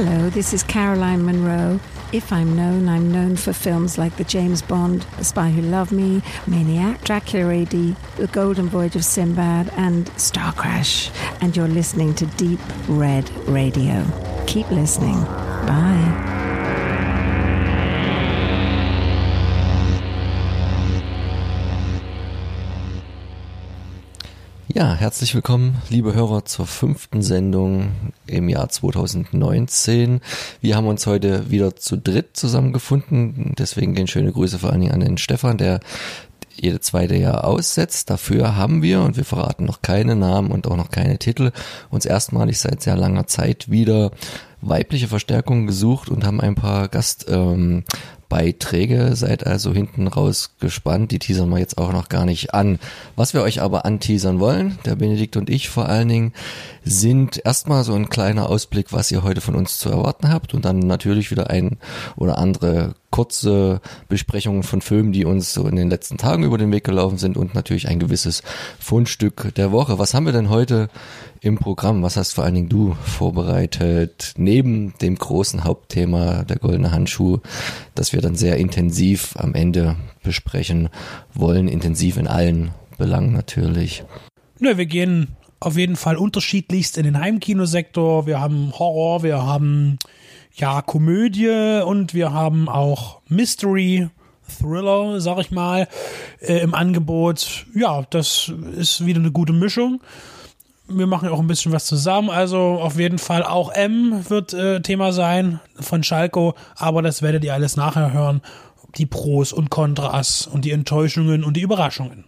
Hello, this is Caroline Monroe. If I'm known, I'm known for films like The James Bond, The Spy Who Loved Me, Maniac, Dracula AD, The Golden Voyage of Sinbad, and Star Crash. And you're listening to Deep Red Radio. Keep listening. Bye. Ja, herzlich willkommen, liebe Hörer, zur fünften Sendung im Jahr 2019. Wir haben uns heute wieder zu dritt zusammengefunden. Deswegen gehen schöne Grüße vor allen Dingen an den Stefan, der jede zweite Jahr aussetzt. Dafür haben wir, und wir verraten noch keine Namen und auch noch keine Titel, uns erstmalig seit sehr langer Zeit wieder weibliche Verstärkung gesucht und haben ein paar Gast, ähm. Seid also hinten raus gespannt. Die teasern wir jetzt auch noch gar nicht an. Was wir euch aber anteasern wollen, der Benedikt und ich vor allen Dingen, sind erstmal so ein kleiner Ausblick, was ihr heute von uns zu erwarten habt und dann natürlich wieder ein oder andere kurze Besprechungen von Filmen, die uns so in den letzten Tagen über den Weg gelaufen sind und natürlich ein gewisses Fundstück der Woche. Was haben wir denn heute im Programm? Was hast vor allen Dingen du vorbereitet? Neben dem großen Hauptthema der goldene Handschuh, das wir dann sehr intensiv am Ende besprechen wollen, intensiv in allen Belangen natürlich. Nö, wir gehen auf jeden Fall unterschiedlichst in den Heimkinosektor. Wir haben Horror, wir haben ja Komödie und wir haben auch Mystery. Thriller, sag ich mal, äh, im Angebot. Ja, das ist wieder eine gute Mischung. Wir machen auch ein bisschen was zusammen. Also auf jeden Fall auch M wird äh, Thema sein von Schalko, aber das werdet ihr alles nachher hören. Die Pros und Kontras und die Enttäuschungen und die Überraschungen.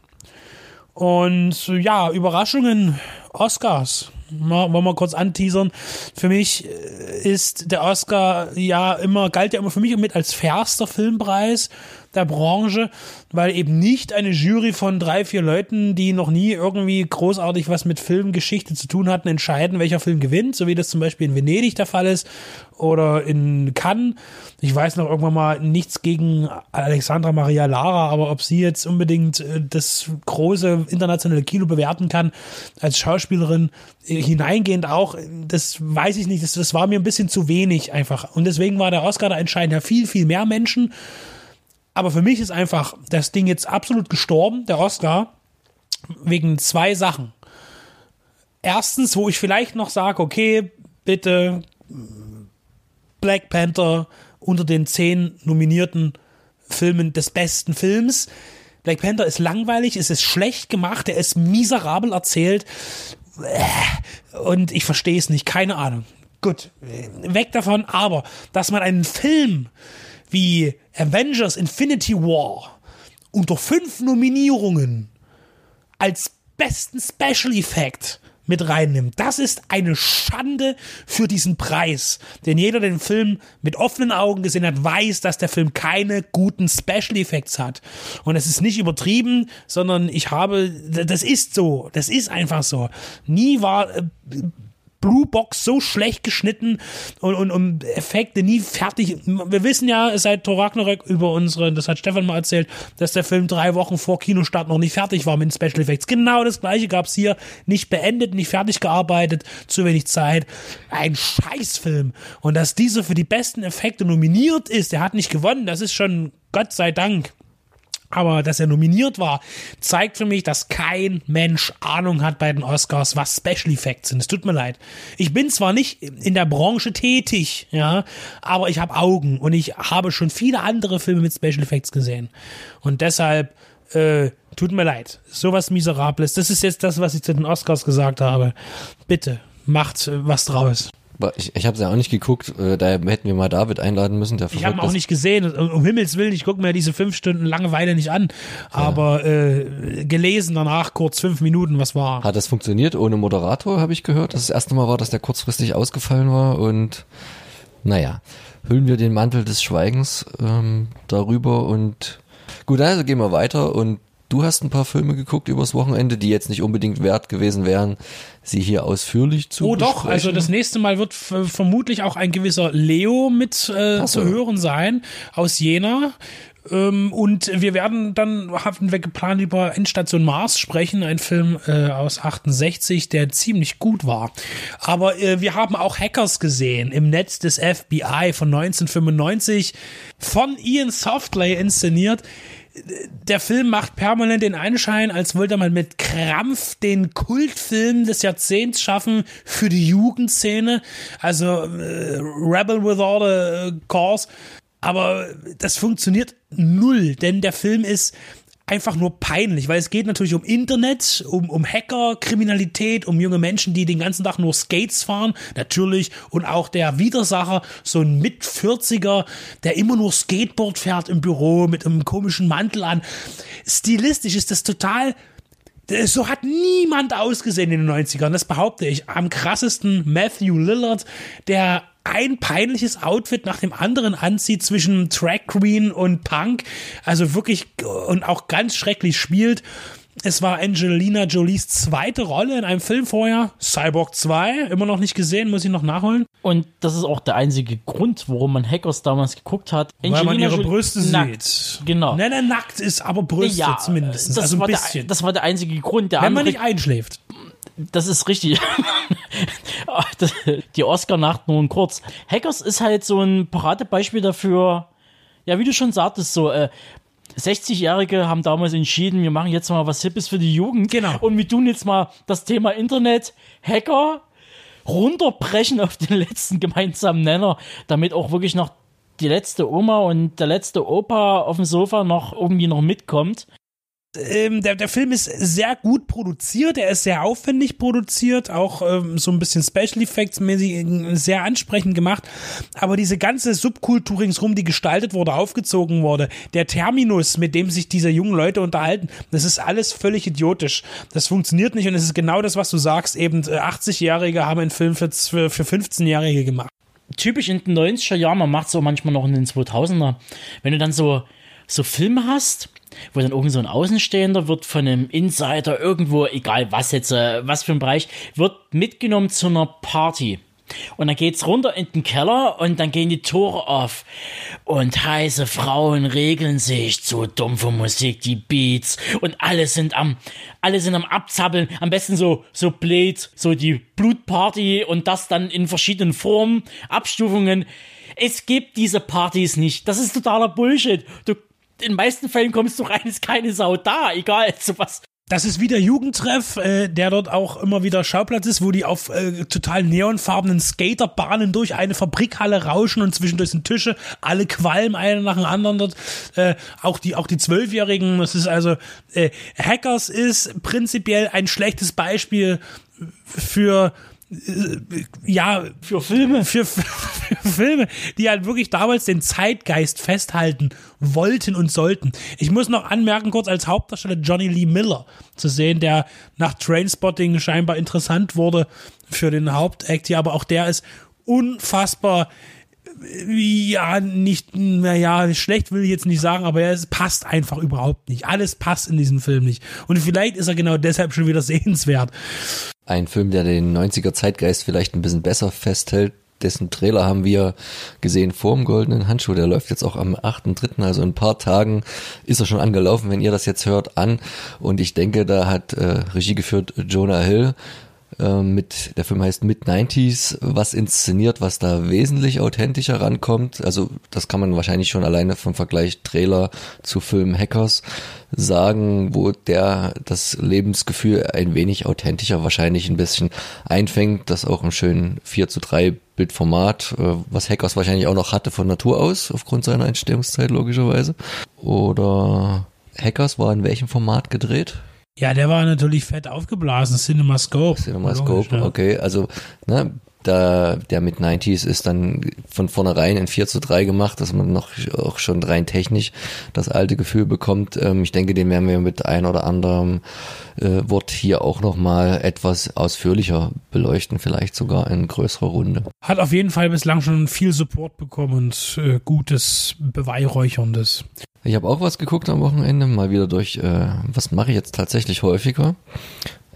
Und ja, Überraschungen, Oscars. Mal, wollen wir kurz anteasern. Für mich äh, ist der Oscar ja immer, galt ja immer für mich mit als fairster Filmpreis der Branche, weil eben nicht eine Jury von drei, vier Leuten, die noch nie irgendwie großartig was mit Filmgeschichte zu tun hatten, entscheiden, welcher Film gewinnt, so wie das zum Beispiel in Venedig der Fall ist oder in Cannes. Ich weiß noch irgendwann mal nichts gegen Alexandra Maria Lara, aber ob sie jetzt unbedingt äh, das große internationale Kino bewerten kann als Schauspielerin äh, hineingehend auch, das weiß ich nicht. Das, das war mir ein bisschen zu wenig einfach. Und deswegen war der Oscar da entscheidend ja viel, viel mehr Menschen. Aber für mich ist einfach das Ding jetzt absolut gestorben, der Oscar, wegen zwei Sachen. Erstens, wo ich vielleicht noch sage, okay, bitte Black Panther unter den zehn nominierten Filmen des besten Films. Black Panther ist langweilig, es ist schlecht gemacht, er ist miserabel erzählt und ich verstehe es nicht, keine Ahnung. Gut, weg davon, aber dass man einen Film wie Avengers Infinity War unter fünf Nominierungen als besten Special Effect mit reinnimmt. Das ist eine Schande für diesen Preis. Denn jeder, der den Film mit offenen Augen gesehen hat, weiß, dass der Film keine guten Special Effects hat. Und es ist nicht übertrieben, sondern ich habe, das ist so. Das ist einfach so. Nie war äh, Blue Box so schlecht geschnitten und, und, und Effekte nie fertig. Wir wissen ja seit Thor über unsere, das hat Stefan mal erzählt, dass der Film drei Wochen vor Kinostart noch nicht fertig war mit den Special Effects. Genau das gleiche gab's hier. Nicht beendet, nicht fertig gearbeitet, zu wenig Zeit. Ein Scheißfilm. Und dass dieser für die besten Effekte nominiert ist, der hat nicht gewonnen, das ist schon Gott sei Dank. Aber dass er nominiert war, zeigt für mich, dass kein Mensch Ahnung hat bei den Oscars, was Special Effects sind. Es tut mir leid. Ich bin zwar nicht in der Branche tätig, ja, aber ich habe Augen und ich habe schon viele andere Filme mit Special Effects gesehen. Und deshalb, äh, tut mir leid. Sowas Miserables. Das ist jetzt das, was ich zu den Oscars gesagt habe. Bitte, macht äh, was draus. Ich, ich habe es ja auch nicht geguckt, äh, da hätten wir mal David einladen müssen. Der ich habe ihn auch nicht gesehen. Um Himmels Willen, ich gucke mir diese fünf Stunden Langeweile nicht an. Aber äh, gelesen danach kurz fünf Minuten, was war. Hat das funktioniert ohne Moderator, habe ich gehört. Das, das erste Mal war, dass der kurzfristig ausgefallen war und naja, hüllen wir den Mantel des Schweigens ähm, darüber und gut, also gehen wir weiter und Du hast ein paar Filme geguckt übers Wochenende, die jetzt nicht unbedingt wert gewesen wären, sie hier ausführlich zu Oh doch, also das nächste Mal wird vermutlich auch ein gewisser Leo mit äh, so. zu hören sein aus Jena. Ähm, und wir werden dann, haben wir geplant, über Endstation Mars sprechen, ein Film äh, aus 68, der ziemlich gut war. Aber äh, wir haben auch Hackers gesehen im Netz des FBI von 1995 von Ian Softley inszeniert der Film macht permanent den Anschein, als wollte man mit Krampf den Kultfilm des Jahrzehnts schaffen für die Jugendszene. Also äh, Rebel with all the cause. Aber das funktioniert null, denn der Film ist einfach nur peinlich, weil es geht natürlich um Internet, um, um Hacker, Kriminalität, um junge Menschen, die den ganzen Tag nur Skates fahren, natürlich, und auch der Widersacher, so ein Mit-40er, der immer nur Skateboard fährt im Büro mit einem komischen Mantel an. Stilistisch ist das total so hat niemand ausgesehen in den 90ern, das behaupte ich. Am krassesten Matthew Lillard, der ein peinliches Outfit nach dem anderen anzieht zwischen Track Queen und Punk. Also wirklich und auch ganz schrecklich spielt. Es war Angelina Jolies zweite Rolle in einem Film vorher, Cyborg 2, immer noch nicht gesehen, muss ich noch nachholen. Und das ist auch der einzige Grund, warum man Hackers damals geguckt hat. Angelina Weil man ihre Jolie Brüste nackt. sieht. Genau. Nein, nein, nackt ist, aber Brüste ja, zumindest. Das also ein war bisschen. Der, das war der einzige Grund. Der Wenn man nicht einschläft. Das ist richtig. Die Oscar-Nacht nur ein kurz. Hackers ist halt so ein Paradebeispiel dafür, ja, wie du schon sagtest, so, äh, 60-Jährige haben damals entschieden, wir machen jetzt mal was Hippes für die Jugend. Genau. Und wir tun jetzt mal das Thema Internet, Hacker runterbrechen auf den letzten gemeinsamen Nenner, damit auch wirklich noch die letzte Oma und der letzte Opa auf dem Sofa noch irgendwie noch mitkommt ähm, der, der Film ist sehr gut produziert, er ist sehr aufwendig produziert, auch ähm, so ein bisschen Special Effects mäßig sehr ansprechend gemacht. Aber diese ganze Subkultur ringsrum, die gestaltet wurde, aufgezogen wurde, der Terminus, mit dem sich diese jungen Leute unterhalten, das ist alles völlig idiotisch. Das funktioniert nicht und es ist genau das, was du sagst. Eben 80-Jährige äh, haben einen Film für, für, für 15-Jährige gemacht. Typisch in den 90er Jahren, man macht es auch manchmal noch in den 2000er. Wenn du dann so, so Filme hast, wo dann irgend so ein Außenstehender wird von einem Insider irgendwo, egal was jetzt, äh, was für ein Bereich, wird mitgenommen zu einer Party. Und dann geht's runter in den Keller und dann gehen die Tore auf. Und heiße Frauen regeln sich zu dumpfe Musik, die Beats. Und alle sind am, alle sind am Abzappeln. Am besten so, so Blade, so die Blutparty und das dann in verschiedenen Formen, Abstufungen. Es gibt diese Partys nicht. Das ist totaler Bullshit. Du in den meisten Fällen kommst du rein, ist keine Sau da, egal zu was. Das ist wieder Jugendtreff, äh, der dort auch immer wieder Schauplatz ist, wo die auf äh, total neonfarbenen Skaterbahnen durch eine Fabrikhalle rauschen und zwischendurch sind Tische, alle qualmen einer nach dem anderen dort. Äh, auch die auch die Zwölfjährigen, das ist also äh, Hackers ist prinzipiell ein schlechtes Beispiel für ja, für Filme. Für, für, Filme, die halt wirklich damals den Zeitgeist festhalten wollten und sollten. Ich muss noch anmerken, kurz als Hauptdarsteller Johnny Lee Miller zu sehen, der nach Trainspotting scheinbar interessant wurde für den Hauptact hier, aber auch der ist unfassbar ja, nicht, naja, schlecht will ich jetzt nicht sagen, aber es passt einfach überhaupt nicht. Alles passt in diesem Film nicht. Und vielleicht ist er genau deshalb schon wieder sehenswert. Ein Film, der den 90er Zeitgeist vielleicht ein bisschen besser festhält, dessen Trailer haben wir gesehen vor dem Goldenen Handschuh. Der läuft jetzt auch am 8.3., also in ein paar Tagen ist er schon angelaufen, wenn ihr das jetzt hört, an. Und ich denke, da hat äh, Regie geführt Jonah Hill ähm, mit, der Film heißt Mid-90s, was inszeniert, was da wesentlich authentischer rankommt. Also das kann man wahrscheinlich schon alleine vom Vergleich Trailer zu Film Hackers sagen, wo der das Lebensgefühl ein wenig authentischer wahrscheinlich ein bisschen einfängt, das auch im schönen 4 zu 3 Bildformat, äh, was Hackers wahrscheinlich auch noch hatte von Natur aus, aufgrund seiner Entstehungszeit logischerweise. Oder Hackers war in welchem Format gedreht? Ja, der war natürlich fett aufgeblasen. CinemaScope. CinemaScope, ja. okay. Also, ne, da, der mit 90s ist dann von vornherein in 4 zu 3 gemacht, dass man noch auch schon rein technisch das alte Gefühl bekommt. Ähm, ich denke, den werden wir mit ein oder anderem äh, Wort hier auch nochmal etwas ausführlicher beleuchten, vielleicht sogar in größerer Runde. Hat auf jeden Fall bislang schon viel Support bekommen und äh, gutes, beweihräucherndes. Ich habe auch was geguckt am Wochenende, mal wieder durch, äh, was mache ich jetzt tatsächlich häufiger?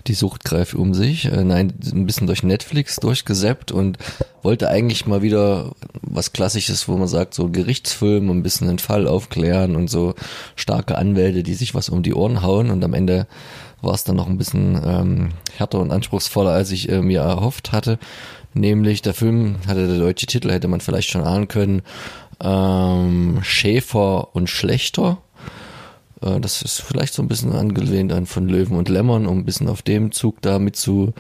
Die Sucht greift um sich. Äh, nein, ein bisschen durch Netflix durchgesappt und wollte eigentlich mal wieder was Klassisches, wo man sagt, so Gerichtsfilm, ein bisschen einen Fall aufklären und so starke Anwälte, die sich was um die Ohren hauen und am Ende war es dann noch ein bisschen ähm, härter und anspruchsvoller, als ich äh, mir erhofft hatte. Nämlich der Film hatte der deutsche Titel, hätte man vielleicht schon ahnen können, ähm, Schäfer und Schlechter. Äh, das ist vielleicht so ein bisschen angelehnt an von Löwen und Lämmern, um ein bisschen auf dem Zug da mit zu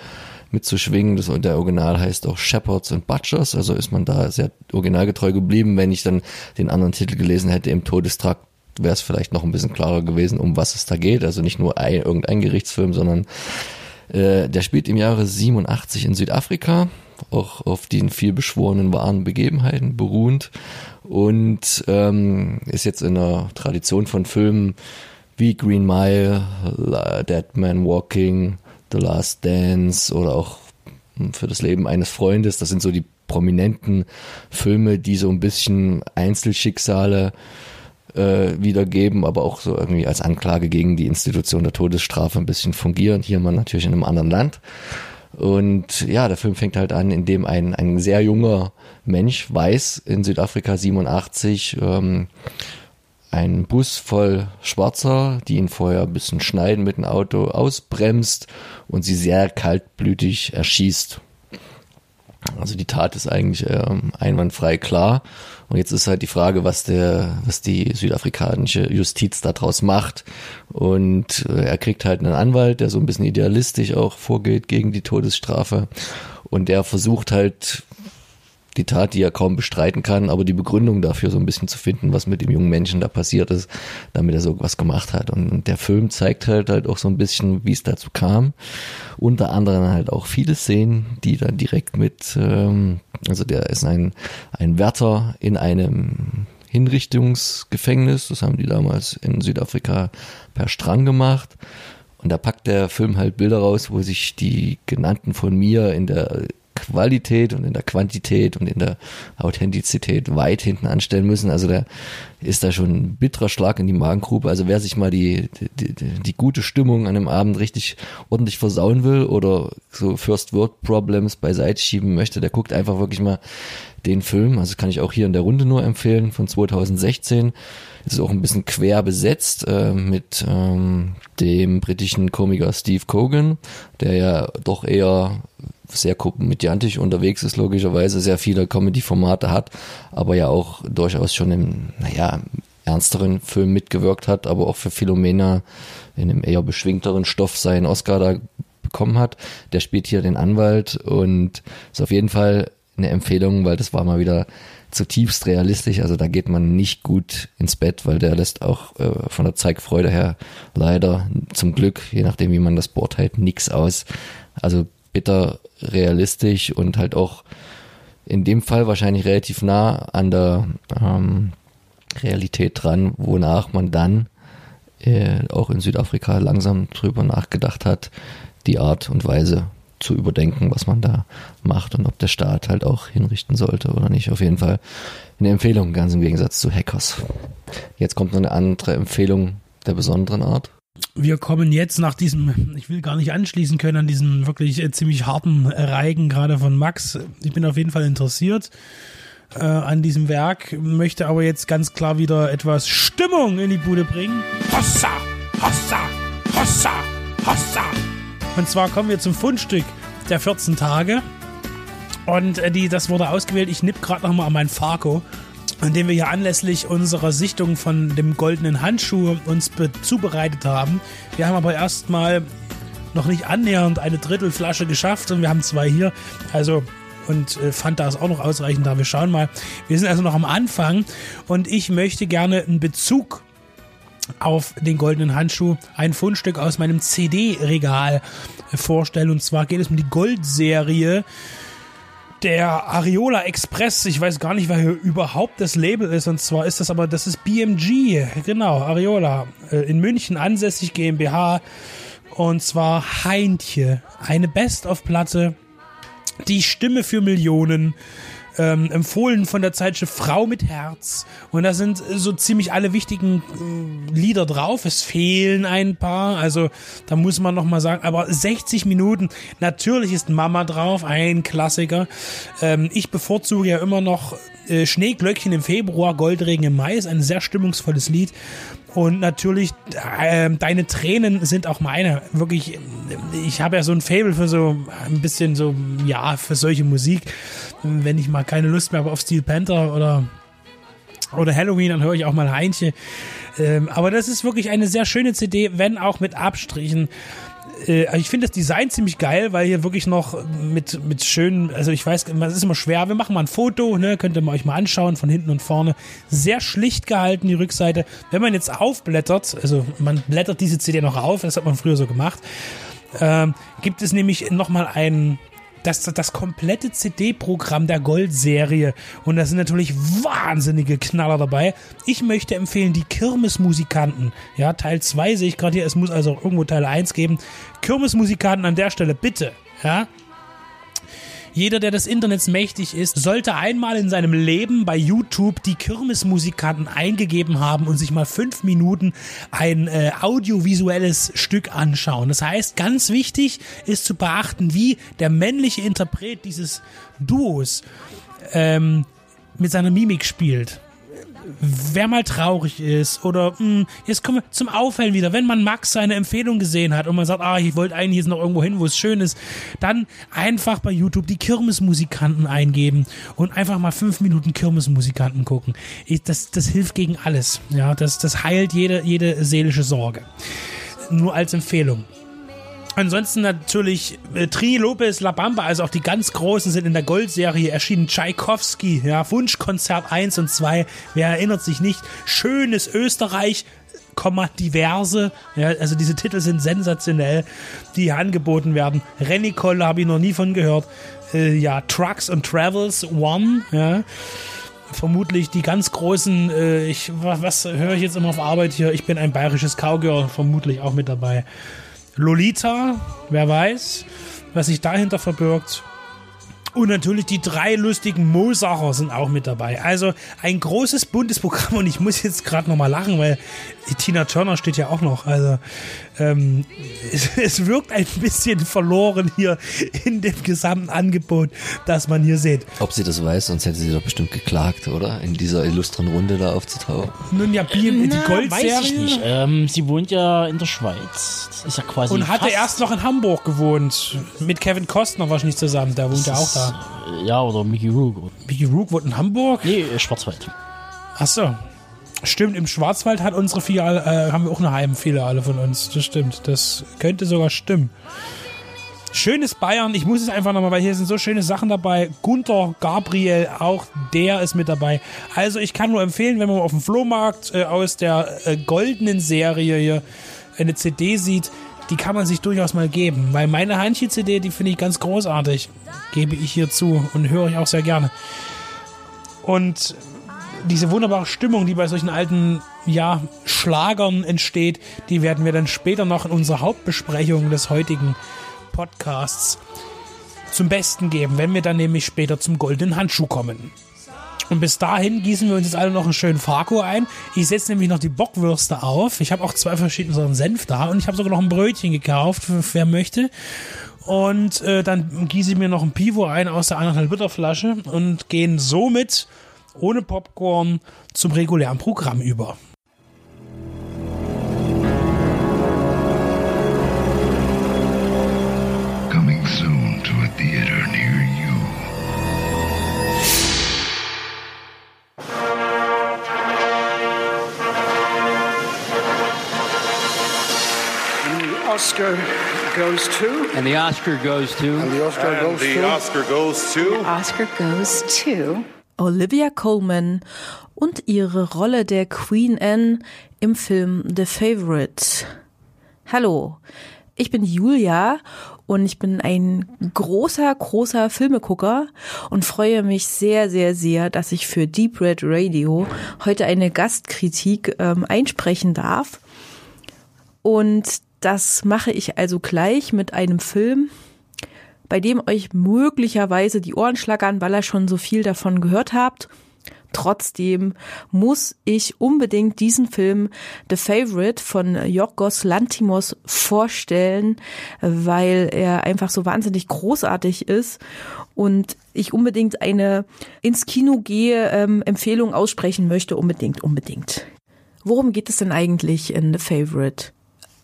mitzuschwingen. Der Original heißt auch Shepherds and Butchers, also ist man da sehr originalgetreu geblieben. Wenn ich dann den anderen Titel gelesen hätte, im Todestrakt, wäre es vielleicht noch ein bisschen klarer gewesen, um was es da geht. Also nicht nur ein, irgendein Gerichtsfilm, sondern äh, der spielt im Jahre 87 in Südafrika, auch auf den viel beschworenen wahren Begebenheiten beruhend und ähm, ist jetzt in der Tradition von Filmen wie Green Mile, Dead Man Walking, The Last Dance oder auch für das Leben eines Freundes. Das sind so die prominenten Filme, die so ein bisschen Einzelschicksale äh, wiedergeben, aber auch so irgendwie als Anklage gegen die Institution der Todesstrafe ein bisschen fungieren. Hier mal natürlich in einem anderen Land. Und ja, der Film fängt halt an, indem ein, ein sehr junger Mensch weiß in Südafrika 87 ähm, ein Bus voll Schwarzer, die ihn vorher ein bisschen schneiden mit dem Auto, ausbremst und sie sehr kaltblütig erschießt. Also die Tat ist eigentlich ähm, einwandfrei klar. Und jetzt ist halt die Frage, was der, was die südafrikanische Justiz daraus macht. Und äh, er kriegt halt einen Anwalt, der so ein bisschen idealistisch auch vorgeht gegen die Todesstrafe. Und der versucht halt die Tat, die er kaum bestreiten kann, aber die Begründung dafür so ein bisschen zu finden, was mit dem jungen Menschen da passiert ist, damit er so was gemacht hat. Und der Film zeigt halt halt auch so ein bisschen, wie es dazu kam. Unter anderem halt auch viele Szenen, die dann direkt mit, ähm, also der ist ein, ein Wärter in einem Hinrichtungsgefängnis, das haben die damals in Südafrika per Strang gemacht. Und da packt der Film halt Bilder raus, wo sich die genannten von mir in der Qualität und in der Quantität und in der Authentizität weit hinten anstellen müssen. Also da ist da schon ein bitterer Schlag in die Magengrube. Also wer sich mal die, die, die, gute Stimmung an einem Abend richtig ordentlich versauen will oder so First World Problems beiseite schieben möchte, der guckt einfach wirklich mal den Film. Also kann ich auch hier in der Runde nur empfehlen von 2016. Ist auch ein bisschen quer besetzt äh, mit ähm, dem britischen Komiker Steve Cogan, der ja doch eher sehr komödiantisch unterwegs ist, logischerweise sehr viele Comedy-Formate hat, aber ja auch durchaus schon im, naja, ernsteren Film mitgewirkt hat, aber auch für Philomena in einem eher beschwingteren Stoff seinen Oscar da bekommen hat. Der spielt hier den Anwalt und ist auf jeden Fall eine Empfehlung, weil das war mal wieder zutiefst realistisch. Also da geht man nicht gut ins Bett, weil der lässt auch äh, von der Zeigfreude her leider zum Glück, je nachdem wie man das beurteilt, nichts aus. Also bitter realistisch und halt auch in dem Fall wahrscheinlich relativ nah an der ähm, Realität dran, wonach man dann äh, auch in Südafrika langsam drüber nachgedacht hat, die Art und Weise zu überdenken, was man da macht und ob der Staat halt auch hinrichten sollte oder nicht. Auf jeden Fall eine Empfehlung, ganz im Gegensatz zu Hackers. Jetzt kommt noch eine andere Empfehlung der besonderen Art wir kommen jetzt nach diesem, ich will gar nicht anschließen können an diesen wirklich äh, ziemlich harten Reigen gerade von Max. Ich bin auf jeden Fall interessiert äh, an diesem Werk, möchte aber jetzt ganz klar wieder etwas Stimmung in die Bude bringen. Hossa, Hossa, Hossa, Hossa. Und zwar kommen wir zum Fundstück der 14 Tage. Und äh, die, das wurde ausgewählt. Ich nipp gerade nochmal an meinen Farko an dem wir ja anlässlich unserer Sichtung von dem goldenen Handschuh uns zubereitet haben. Wir haben aber erstmal noch nicht annähernd eine Drittelflasche geschafft und wir haben zwei hier. Also und äh, Fanta ist auch noch ausreichend da. Wir schauen mal. Wir sind also noch am Anfang und ich möchte gerne einen Bezug auf den goldenen Handschuh ein Fundstück aus meinem CD-Regal vorstellen. Und zwar geht es um die Goldserie der Ariola Express. Ich weiß gar nicht, wer hier überhaupt das Label ist. Und zwar ist das aber, das ist BMG. Genau, Ariola. Äh, in München ansässig GmbH. Und zwar Heintje. Eine Best-of-Platte. Die Stimme für Millionen. Ähm, empfohlen von der Zeitschrift Frau mit Herz. Und da sind so ziemlich alle wichtigen äh, Lieder drauf. Es fehlen ein paar, also da muss man noch mal sagen, aber 60 Minuten. Natürlich ist Mama drauf, ein Klassiker. Ähm, ich bevorzuge ja immer noch äh, Schneeglöckchen im Februar, Goldregen im Mai ist ein sehr stimmungsvolles Lied. Und natürlich, äh, deine Tränen sind auch meine. Wirklich, ich habe ja so ein Fable für so ein bisschen so, ja, für solche Musik. Wenn ich mal keine Lust mehr habe auf Steel Panther oder, oder Halloween, dann höre ich auch mal Heinche. Ähm, aber das ist wirklich eine sehr schöne CD, wenn auch mit Abstrichen äh, ich finde das Design ziemlich geil, weil hier wirklich noch mit, mit schönen, also ich weiß, es ist immer schwer, wir machen mal ein Foto, ne, könnt ihr euch mal anschauen, von hinten und vorne. Sehr schlicht gehalten, die Rückseite. Wenn man jetzt aufblättert, also man blättert diese CD noch auf, das hat man früher so gemacht, ähm, gibt es nämlich nochmal einen das, das komplette CD-Programm der Gold-Serie. Und da sind natürlich wahnsinnige Knaller dabei. Ich möchte empfehlen, die Kirmesmusikanten. Ja, Teil 2 sehe ich gerade hier. Es muss also irgendwo Teil 1 geben. Kirmesmusikanten an der Stelle, bitte. Ja, jeder, der des Internets mächtig ist, sollte einmal in seinem Leben bei YouTube die Kirmesmusikanten eingegeben haben und sich mal fünf Minuten ein äh, audiovisuelles Stück anschauen. Das heißt, ganz wichtig ist zu beachten, wie der männliche Interpret dieses Duos ähm, mit seiner Mimik spielt wer mal traurig ist oder mh, hm, jetzt kommen wir zum Aufhellen wieder. Wenn man Max seine Empfehlung gesehen hat und man sagt, ah, ich wollte eigentlich jetzt noch irgendwo hin, wo es schön ist, dann einfach bei YouTube die Kirmesmusikanten eingeben und einfach mal fünf Minuten Kirmesmusikanten gucken. Ich, das, das hilft gegen alles. Ja, das, das heilt jede, jede seelische Sorge. Nur als Empfehlung. Ansonsten natürlich äh, Tri Lopez La Bamba, also auch die ganz großen sind in der Goldserie erschienen. Tchaikovsky, ja, Wunschkonzert 1 und 2. Wer erinnert sich nicht? Schönes Österreich, Komma, diverse. Ja, also diese Titel sind sensationell, die hier angeboten werden. Rennicole habe ich noch nie von gehört. Äh, ja, Trucks and Travels One, ja. Vermutlich die ganz großen, äh, ich, was, was höre ich jetzt immer auf Arbeit hier? Ich bin ein bayerisches Cowgirl, vermutlich auch mit dabei. Lolita, wer weiß, was sich dahinter verbirgt. Und natürlich die drei lustigen Mosacher sind auch mit dabei. Also ein großes buntes Programm und ich muss jetzt gerade nochmal lachen, weil Tina Turner steht ja auch noch. Also ähm, es, es, wirkt ein bisschen verloren hier in dem gesamten Angebot, das man hier sieht. Ob sie das weiß, sonst hätte sie doch bestimmt geklagt, oder? In dieser illustren Runde da aufzutauchen. Nun ja, BM, die Goldserie. Weiß ich nicht. Ähm, sie wohnt ja in der Schweiz. Das ist ja quasi. Und hatte erst noch in Hamburg gewohnt. Mit Kevin Costner wahrscheinlich zusammen. Der wohnt ja auch da. Ja, oder Mickey Rook. Mickey Rook wohnt in Hamburg? Nee, Schwarzwald. Achso. Stimmt, im Schwarzwald hat unsere Filiale, äh, haben wir auch eine Heimfiliale von uns. Das stimmt. Das könnte sogar stimmen. Schönes Bayern, ich muss es einfach nochmal, weil hier sind so schöne Sachen dabei. Gunther Gabriel, auch der ist mit dabei. Also ich kann nur empfehlen, wenn man auf dem Flohmarkt äh, aus der äh, goldenen Serie hier eine CD sieht, die kann man sich durchaus mal geben. Weil meine Hanchi-CD, die finde ich ganz großartig. Gebe ich hier zu und höre ich auch sehr gerne. Und diese wunderbare Stimmung, die bei solchen alten ja, Schlagern entsteht, die werden wir dann später noch in unserer Hauptbesprechung des heutigen Podcasts zum Besten geben, wenn wir dann nämlich später zum goldenen Handschuh kommen. Und bis dahin gießen wir uns jetzt alle noch einen schönen Farko ein. Ich setze nämlich noch die Bockwürste auf. Ich habe auch zwei verschiedene Sorten Senf da und ich habe sogar noch ein Brötchen gekauft, wer möchte. Und äh, dann gieße ich mir noch ein Pivo ein aus der 1,5 Liter Flasche und gehen somit ohne Popcorn zum regulären Programm über. Coming soon to a theater near you. Oscar goes to. And the Oscar goes to. And the Oscar and goes the to. Oscar goes to. The Oscar goes to. Olivia Colman und ihre Rolle der Queen Anne im Film The Favorite. Hallo, ich bin Julia und ich bin ein großer, großer Filmegucker und freue mich sehr, sehr, sehr, dass ich für Deep Red Radio heute eine Gastkritik ähm, einsprechen darf. Und das mache ich also gleich mit einem Film, bei dem euch möglicherweise die Ohren schlackern, weil ihr schon so viel davon gehört habt. Trotzdem muss ich unbedingt diesen Film The Favorite von Yorgos Lantimos vorstellen, weil er einfach so wahnsinnig großartig ist und ich unbedingt eine ins Kino gehe ähm, Empfehlung aussprechen möchte. Unbedingt, unbedingt. Worum geht es denn eigentlich in The Favorite?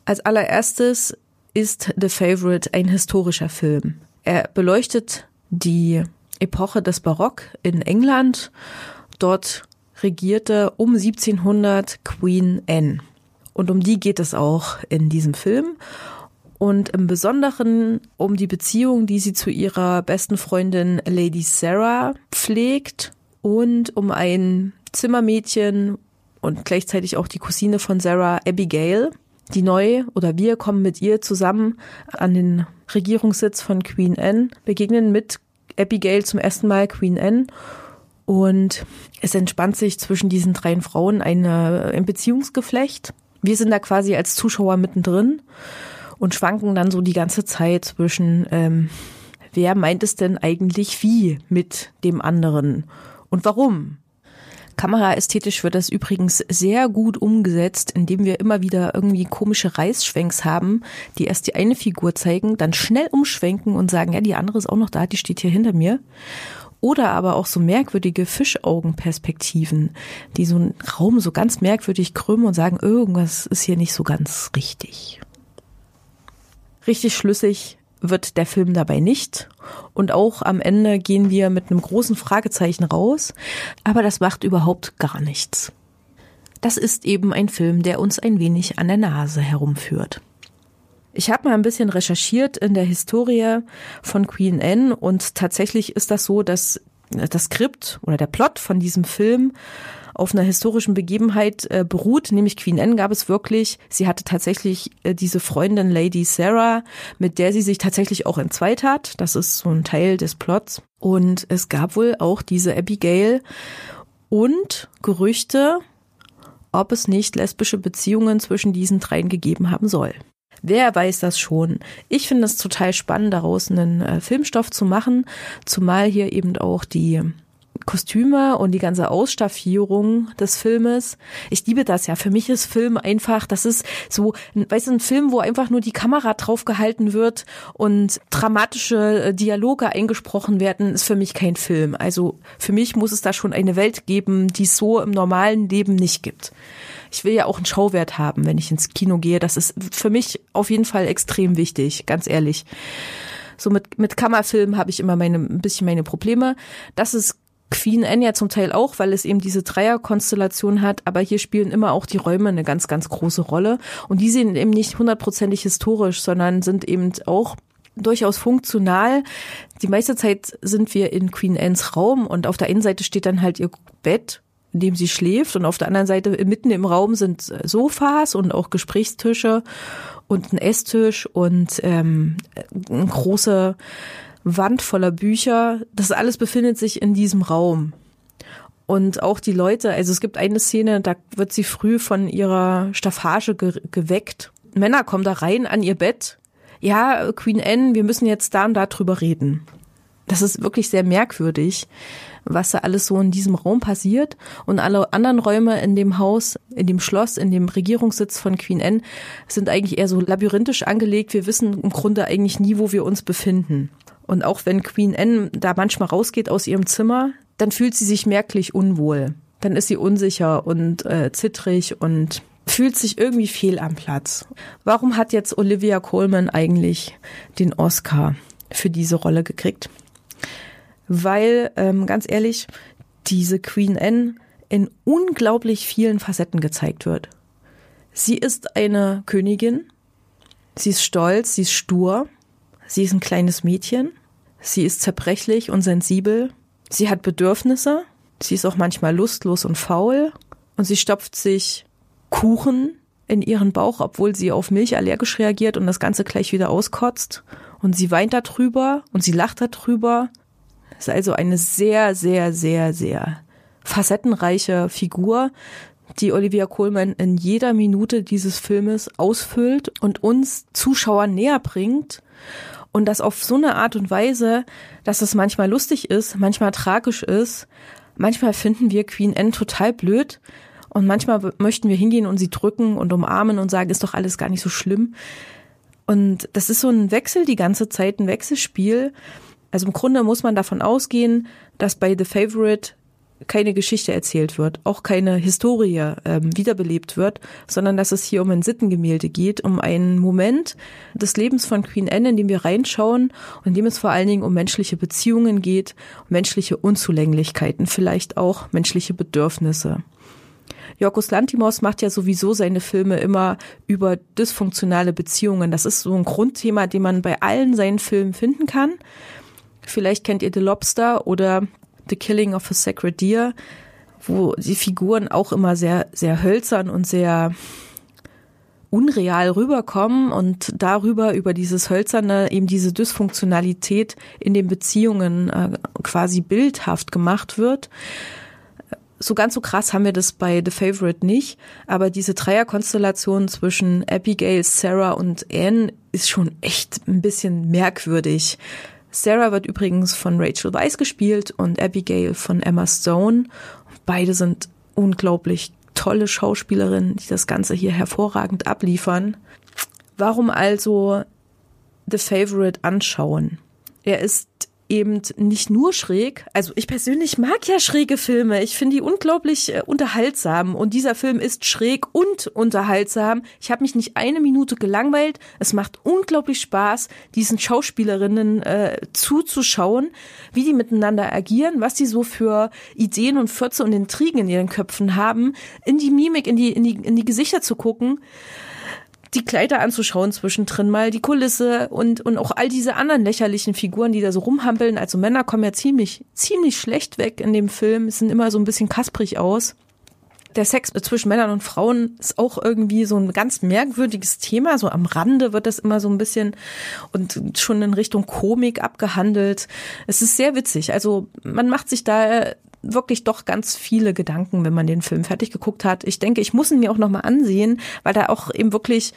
Als allererstes ist The Favorite ein historischer Film. Er beleuchtet die Epoche des Barock in England Dort regierte um 1700 Queen Anne. Und um die geht es auch in diesem Film. Und im Besonderen um die Beziehung, die sie zu ihrer besten Freundin Lady Sarah pflegt und um ein Zimmermädchen und gleichzeitig auch die Cousine von Sarah, Abigail, die neu oder wir kommen mit ihr zusammen an den Regierungssitz von Queen Anne, begegnen mit Abigail zum ersten Mal Queen Anne und es entspannt sich zwischen diesen drei Frauen eine, ein Beziehungsgeflecht. Wir sind da quasi als Zuschauer mittendrin und schwanken dann so die ganze Zeit zwischen, ähm, wer meint es denn eigentlich wie mit dem anderen und warum? Kameraästhetisch wird das übrigens sehr gut umgesetzt, indem wir immer wieder irgendwie komische Reißschwenks haben, die erst die eine Figur zeigen, dann schnell umschwenken und sagen, ja, die andere ist auch noch da, die steht hier hinter mir. Oder aber auch so merkwürdige Fischaugenperspektiven, die so einen Raum so ganz merkwürdig krümmen und sagen, irgendwas ist hier nicht so ganz richtig. Richtig schlüssig wird der Film dabei nicht. Und auch am Ende gehen wir mit einem großen Fragezeichen raus. Aber das macht überhaupt gar nichts. Das ist eben ein Film, der uns ein wenig an der Nase herumführt. Ich habe mal ein bisschen recherchiert in der Historie von Queen Anne und tatsächlich ist das so, dass das Skript oder der Plot von diesem Film auf einer historischen Begebenheit äh, beruht, nämlich Queen Anne gab es wirklich. Sie hatte tatsächlich äh, diese Freundin Lady Sarah, mit der sie sich tatsächlich auch entzweit hat. Das ist so ein Teil des Plots. Und es gab wohl auch diese Abigail und Gerüchte, ob es nicht lesbische Beziehungen zwischen diesen dreien gegeben haben soll. Wer weiß das schon? Ich finde es total spannend, daraus einen äh, Filmstoff zu machen, zumal hier eben auch die Kostüme und die ganze Ausstaffierung des Filmes. Ich liebe das ja. Für mich ist Film einfach, das ist so, weißt du, ein Film, wo einfach nur die Kamera draufgehalten wird und dramatische äh, Dialoge eingesprochen werden, ist für mich kein Film. Also für mich muss es da schon eine Welt geben, die es so im normalen Leben nicht gibt ich will ja auch einen Schauwert haben, wenn ich ins Kino gehe. Das ist für mich auf jeden Fall extrem wichtig, ganz ehrlich. So mit, mit Kammerfilmen habe ich immer meine, ein bisschen meine Probleme. Das ist Queen Anne ja zum Teil auch, weil es eben diese Dreierkonstellation hat, aber hier spielen immer auch die Räume eine ganz, ganz große Rolle. Und die sind eben nicht hundertprozentig historisch, sondern sind eben auch durchaus funktional. Die meiste Zeit sind wir in Queen Annes Raum und auf der einen Seite steht dann halt ihr Bett in dem sie schläft. Und auf der anderen Seite mitten im Raum sind äh, Sofas und auch Gesprächstische und ein Esstisch und ähm, eine große Wand voller Bücher. Das alles befindet sich in diesem Raum. Und auch die Leute, also es gibt eine Szene, da wird sie früh von ihrer Staffage ge geweckt. Männer kommen da rein an ihr Bett. Ja, Queen Anne, wir müssen jetzt da und da drüber reden. Das ist wirklich sehr merkwürdig was da alles so in diesem Raum passiert. Und alle anderen Räume in dem Haus, in dem Schloss, in dem Regierungssitz von Queen Anne sind eigentlich eher so labyrinthisch angelegt. Wir wissen im Grunde eigentlich nie, wo wir uns befinden. Und auch wenn Queen Anne da manchmal rausgeht aus ihrem Zimmer, dann fühlt sie sich merklich unwohl. Dann ist sie unsicher und äh, zittrig und fühlt sich irgendwie fehl am Platz. Warum hat jetzt Olivia Colman eigentlich den Oscar für diese Rolle gekriegt? weil, ähm, ganz ehrlich, diese Queen Anne in unglaublich vielen Facetten gezeigt wird. Sie ist eine Königin, sie ist stolz, sie ist stur, sie ist ein kleines Mädchen, sie ist zerbrechlich und sensibel, sie hat Bedürfnisse, sie ist auch manchmal lustlos und faul. Und sie stopft sich Kuchen in ihren Bauch, obwohl sie auf Milch allergisch reagiert und das Ganze gleich wieder auskotzt. Und sie weint darüber und sie lacht darüber. Ist also eine sehr, sehr, sehr, sehr facettenreiche Figur, die Olivia Colman in jeder Minute dieses Filmes ausfüllt und uns Zuschauer näher bringt Und das auf so eine Art und Weise, dass es manchmal lustig ist, manchmal tragisch ist. Manchmal finden wir Queen Anne total blöd. Und manchmal möchten wir hingehen und sie drücken und umarmen und sagen, ist doch alles gar nicht so schlimm. Und das ist so ein Wechsel die ganze Zeit, ein Wechselspiel. Also im Grunde muss man davon ausgehen, dass bei The Favorite keine Geschichte erzählt wird, auch keine Historie ähm, wiederbelebt wird, sondern dass es hier um ein Sittengemälde geht, um einen Moment des Lebens von Queen Anne, in dem wir reinschauen und in dem es vor allen Dingen um menschliche Beziehungen geht, um menschliche Unzulänglichkeiten, vielleicht auch menschliche Bedürfnisse. Jorgos Lantimos macht ja sowieso seine Filme immer über dysfunktionale Beziehungen. Das ist so ein Grundthema, den man bei allen seinen Filmen finden kann. Vielleicht kennt ihr The Lobster oder The Killing of a Sacred Deer, wo die Figuren auch immer sehr, sehr hölzern und sehr unreal rüberkommen und darüber, über dieses Hölzerne, eben diese Dysfunktionalität in den Beziehungen äh, quasi bildhaft gemacht wird. So ganz so krass haben wir das bei The Favorite nicht, aber diese Dreierkonstellation zwischen Abigail, Sarah und Anne ist schon echt ein bisschen merkwürdig. Sarah wird übrigens von Rachel Weisz gespielt und Abigail von Emma Stone. Beide sind unglaublich tolle Schauspielerinnen, die das Ganze hier hervorragend abliefern. Warum also The Favorite anschauen? Er ist eben nicht nur schräg. Also ich persönlich mag ja schräge Filme. Ich finde die unglaublich äh, unterhaltsam. Und dieser Film ist schräg und unterhaltsam. Ich habe mich nicht eine Minute gelangweilt. Es macht unglaublich Spaß, diesen Schauspielerinnen äh, zuzuschauen, wie die miteinander agieren, was die so für Ideen und Fürze und Intrigen in ihren Köpfen haben, in die Mimik, in die, in die, in die Gesichter zu gucken die Kleider anzuschauen zwischendrin mal, die Kulisse und, und auch all diese anderen lächerlichen Figuren, die da so rumhampeln. Also Männer kommen ja ziemlich, ziemlich schlecht weg in dem Film, es sind immer so ein bisschen kasprig aus. Der Sex zwischen Männern und Frauen ist auch irgendwie so ein ganz merkwürdiges Thema. So am Rande wird das immer so ein bisschen und schon in Richtung Komik abgehandelt. Es ist sehr witzig. Also man macht sich da wirklich doch ganz viele Gedanken, wenn man den Film fertig geguckt hat. Ich denke, ich muss ihn mir auch nochmal ansehen, weil da auch eben wirklich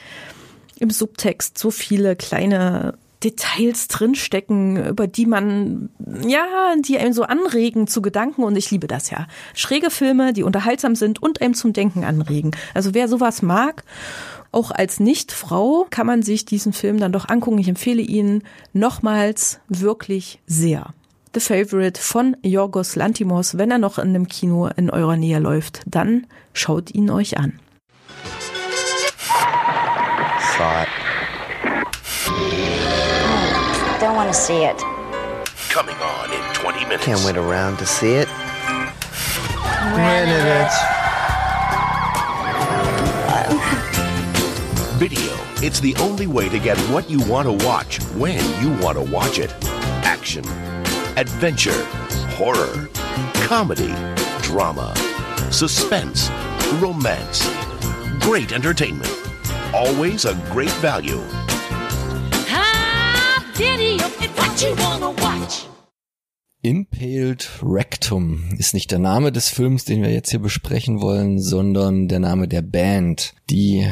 im Subtext so viele kleine Details drinstecken, über die man, ja, die einem so anregen zu Gedanken und ich liebe das ja. Schräge Filme, die unterhaltsam sind und einem zum Denken anregen. Also wer sowas mag, auch als Nicht-Frau kann man sich diesen Film dann doch angucken. Ich empfehle ihn nochmals wirklich sehr. The Favorite von Yorgos Lantimos. Wenn er noch in einem Kino in eurer Nähe läuft, dann schaut ihn euch an. Thought. Don't want to see it. Coming on in 20 minutes. Can't wait around to see it. Video. It's the only way to get what you want to watch when you want to watch it. Action, adventure, horror, comedy, drama, suspense, romance. Great entertainment. Always a great value. Video is what you wanna watch. Impaled Rectum ist nicht der Name des Films, den wir jetzt hier besprechen wollen, sondern der Name der Band, die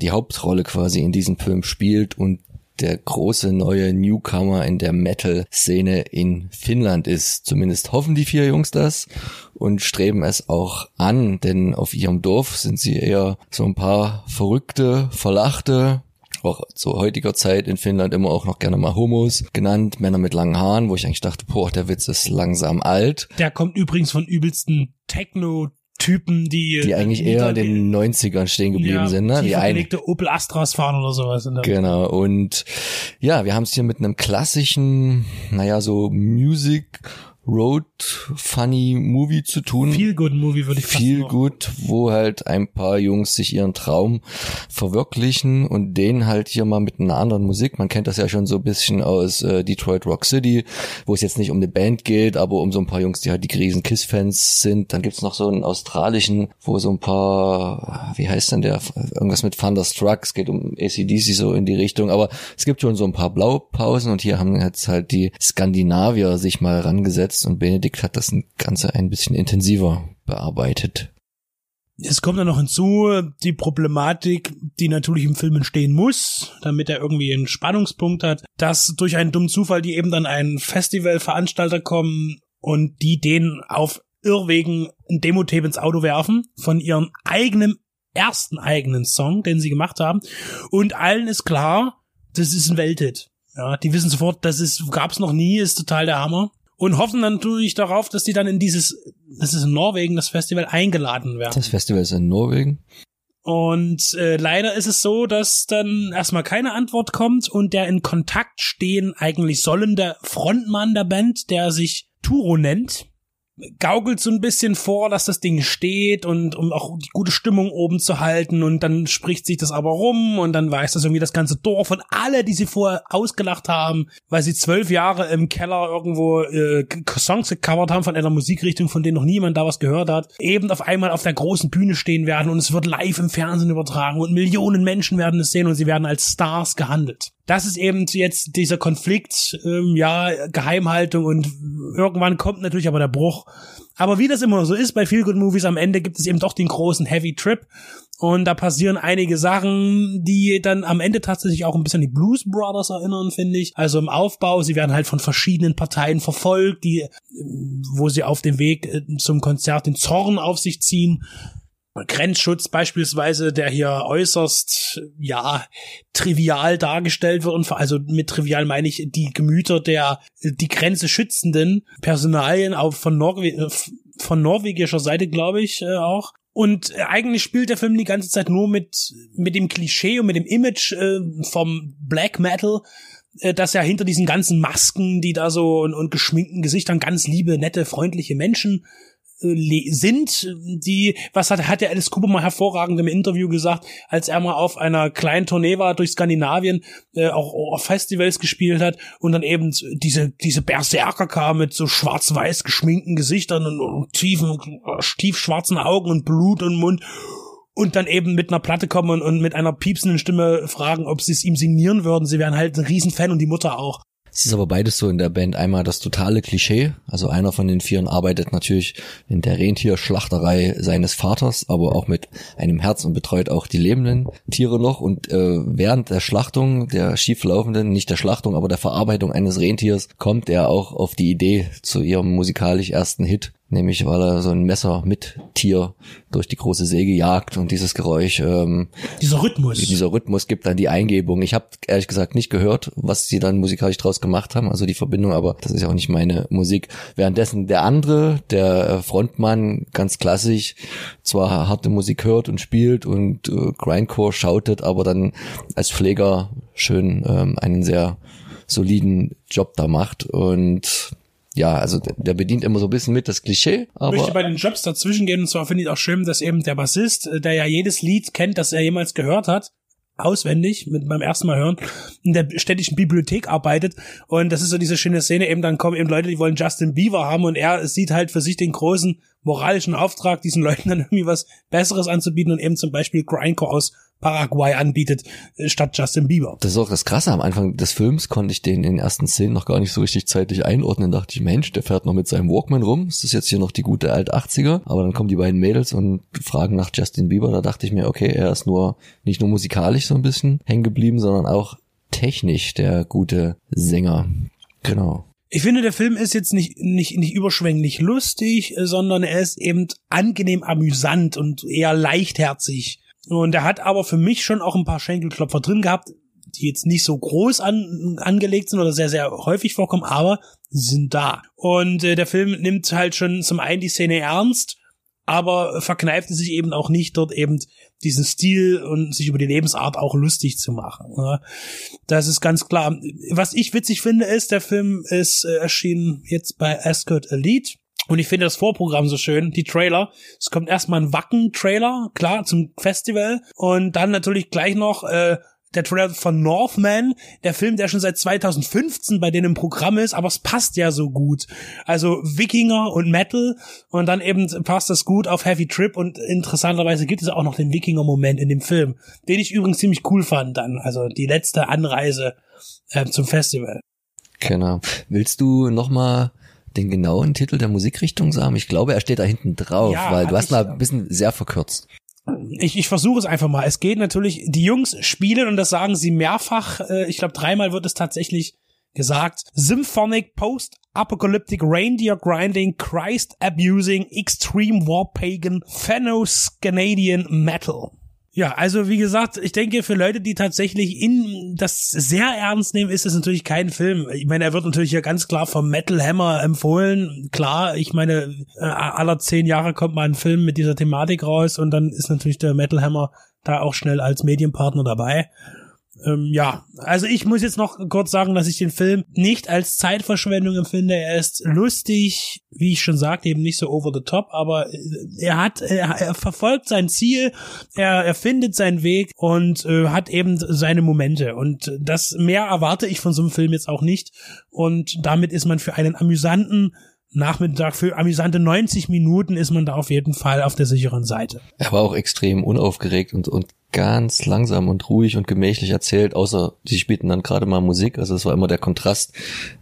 die Hauptrolle quasi in diesem Film spielt und der große neue Newcomer in der Metal-Szene in Finnland ist. Zumindest hoffen die vier Jungs das und streben es auch an, denn auf ihrem Dorf sind sie eher so ein paar verrückte, verlachte, auch zu heutiger Zeit in Finnland immer auch noch gerne mal Homos genannt, Männer mit langen Haaren, wo ich eigentlich dachte, boah, der Witz ist langsam alt. Der kommt übrigens von übelsten Techno Typen, die die eigentlich eher in den 90ern stehen geblieben ja, sind, ne? Die ein Opel Astras fahren oder sowas. genau. Und ja, wir haben es hier mit einem klassischen, naja, so Music Road Funny Movie zu tun. Viel Good Movie würde ich Viel gut, wo halt ein paar Jungs sich ihren Traum verwirklichen und den halt hier mal mit einer anderen Musik. Man kennt das ja schon so ein bisschen aus äh, Detroit Rock City, wo es jetzt nicht um eine Band geht, aber um so ein paar Jungs, die halt die riesen Kiss-Fans sind. Dann gibt's noch so einen australischen, wo so ein paar, wie heißt denn der, irgendwas mit Thunderstruck, es geht um ACDC so in die Richtung, aber es gibt schon so ein paar Blaupausen und hier haben jetzt halt die Skandinavier sich mal rangesetzt und Benedikt hat das Ganze ein bisschen intensiver bearbeitet. Es kommt dann noch hinzu, die Problematik, die natürlich im Film entstehen muss, damit er irgendwie einen Spannungspunkt hat, dass durch einen dummen Zufall die eben dann einen Festivalveranstalter kommen und die den auf Irrwegen ein Demo-Tape ins Auto werfen von ihrem eigenen, ersten eigenen Song, den sie gemacht haben. Und allen ist klar, das ist ein Welthit. Ja, die wissen sofort, das ist, gab's noch nie, ist total der Hammer. Und hoffen dann natürlich darauf, dass die dann in dieses, das ist in Norwegen, das Festival eingeladen werden. Das Festival ist in Norwegen. Und äh, leider ist es so, dass dann erstmal keine Antwort kommt und der in Kontakt stehen eigentlich sollende Frontmann der Band, der sich Turo nennt, gaukelt so ein bisschen vor, dass das Ding steht und um auch die gute Stimmung oben zu halten und dann spricht sich das aber rum und dann weiß das irgendwie das ganze Dorf und alle, die sie vorher ausgelacht haben, weil sie zwölf Jahre im Keller irgendwo äh, Songs gecovert haben von einer Musikrichtung, von denen noch niemand da was gehört hat, eben auf einmal auf der großen Bühne stehen werden und es wird live im Fernsehen übertragen und Millionen Menschen werden es sehen und sie werden als Stars gehandelt das ist eben jetzt dieser Konflikt, ähm, ja, Geheimhaltung und irgendwann kommt natürlich aber der Bruch. Aber wie das immer so ist bei Feel Good Movies, am Ende gibt es eben doch den großen Heavy Trip und da passieren einige Sachen, die dann am Ende tatsächlich auch ein bisschen die Blues Brothers erinnern, finde ich. Also im Aufbau, sie werden halt von verschiedenen Parteien verfolgt, die, wo sie auf dem Weg äh, zum Konzert den Zorn auf sich ziehen. Grenzschutz beispielsweise, der hier äußerst, ja, trivial dargestellt wird. Und also mit trivial meine ich die Gemüter der die Grenze schützenden Personalien auch von, Norwe von norwegischer Seite, glaube ich, äh, auch. Und äh, eigentlich spielt der Film die ganze Zeit nur mit, mit dem Klischee und mit dem Image äh, vom Black Metal, äh, dass ja hinter diesen ganzen Masken, die da so und, und geschminkten Gesichtern ganz liebe, nette, freundliche Menschen äh, sind, die, was hat, hat der Alice Cooper mal hervorragend im Interview gesagt, als er mal auf einer kleinen Tournee war durch Skandinavien, äh, auch auf Festivals gespielt hat und dann eben diese, diese Berserker kam mit so schwarz-weiß geschminkten Gesichtern und, und tiefen, tief schwarzen Augen und Blut und Mund und dann eben mit einer Platte kommen und mit einer piepsenden Stimme fragen, ob sie es ihm signieren würden. Sie wären halt ein Riesenfan und die Mutter auch. Es ist aber beides so in der Band. Einmal das totale Klischee. Also einer von den Vieren arbeitet natürlich in der Rentierschlachterei seines Vaters, aber auch mit einem Herz und betreut auch die lebenden Tiere noch. Und äh, während der Schlachtung, der schieflaufenden, nicht der Schlachtung, aber der Verarbeitung eines Rentiers, kommt er auch auf die Idee zu ihrem musikalisch ersten Hit nämlich weil er so ein Messer mit Tier durch die große Säge jagt und dieses Geräusch. Ähm, dieser Rhythmus. Dieser Rhythmus gibt dann die Eingebung. Ich habe ehrlich gesagt nicht gehört, was sie dann musikalisch draus gemacht haben, also die Verbindung, aber das ist ja auch nicht meine Musik. Währenddessen der andere, der Frontmann, ganz klassisch, zwar harte Musik hört und spielt und äh, Grindcore schautet, aber dann als Pfleger schön ähm, einen sehr soliden Job da macht und ja, also der bedient immer so ein bisschen mit das Klischee. Aber ich möchte bei den Jobs dazwischen gehen und zwar finde ich auch schön, dass eben der Bassist, äh, der ja jedes Lied kennt, das er jemals gehört hat, auswendig mit beim ersten Mal hören in der städtischen Bibliothek arbeitet und das ist so diese schöne Szene eben dann kommen eben Leute die wollen Justin Bieber haben und er sieht halt für sich den großen moralischen Auftrag diesen Leuten dann irgendwie was Besseres anzubieten und eben zum Beispiel Grindcore aus Paraguay anbietet, äh, statt Justin Bieber. Das ist auch das Krasse. Am Anfang des Films konnte ich den in den ersten Szenen noch gar nicht so richtig zeitlich einordnen. Da dachte ich, Mensch, der fährt noch mit seinem Walkman rum. Das ist jetzt hier noch die gute alt 80er. Aber dann kommen die beiden Mädels und fragen nach Justin Bieber. Da dachte ich mir, okay, er ist nur, nicht nur musikalisch so ein bisschen hängen geblieben, sondern auch technisch der gute Sänger. Genau. Ich finde, der Film ist jetzt nicht, nicht, nicht überschwänglich lustig, sondern er ist eben angenehm amüsant und eher leichtherzig. Und er hat aber für mich schon auch ein paar Schenkelklopfer drin gehabt, die jetzt nicht so groß an, angelegt sind oder sehr, sehr häufig vorkommen, aber sie sind da. Und äh, der Film nimmt halt schon zum einen die Szene ernst, aber verkneift sich eben auch nicht, dort eben diesen Stil und sich über die Lebensart auch lustig zu machen. Ne? Das ist ganz klar. Was ich witzig finde, ist, der Film ist äh, erschienen jetzt bei Ascot Elite. Und ich finde das Vorprogramm so schön, die Trailer. Es kommt erstmal ein Wacken-Trailer, klar, zum Festival. Und dann natürlich gleich noch äh, der Trailer von Northman, der Film, der schon seit 2015 bei denen im Programm ist, aber es passt ja so gut. Also Wikinger und Metal und dann eben passt das gut auf Heavy Trip und interessanterweise gibt es auch noch den Wikinger-Moment in dem Film, den ich übrigens ziemlich cool fand dann, also die letzte Anreise äh, zum Festival. Genau. Willst du noch mal den genauen Titel der Musikrichtung sagen? Ich glaube, er steht da hinten drauf, Ja, weil du hast ich, mal ein bisschen sehr verkürzt. Ich, ich versuche es einfach mal. Es geht natürlich, die Jungs spielen und das sagen sie mehrfach. Äh, ich glaube, dreimal wird es tatsächlich gesagt. Symphonic Post-Apocalyptic Reindeer Grinding Christ Abusing Extreme War Pagan Phanos Canadian Metal. Ja, also wie gesagt, ich denke, für Leute, die tatsächlich in das sehr ernst nehmen, ist es natürlich kein Film. Ich meine, er wird natürlich hier ganz klar vom Metal Hammer empfohlen. Klar, ich meine, äh, aller zehn Jahre kommt mal ein Film mit dieser Thematik raus und dann ist natürlich der Metal Hammer da auch schnell als Medienpartner dabei. Ähm, ja, also ich muss jetzt noch kurz sagen, dass ich den Film nicht als Zeitverschwendung empfinde. Er ist lustig, wie ich schon sagte, eben nicht so over the top, aber äh, er hat, er, er verfolgt sein Ziel, er, er findet seinen Weg und äh, hat eben seine Momente. Und das mehr erwarte ich von so einem Film jetzt auch nicht. Und damit ist man für einen amüsanten Nachmittag, für amüsante 90 Minuten ist man da auf jeden Fall auf der sicheren Seite. Er war auch extrem unaufgeregt und, und ganz langsam und ruhig und gemächlich erzählt, außer sie spielten dann gerade mal Musik. Also es war immer der Kontrast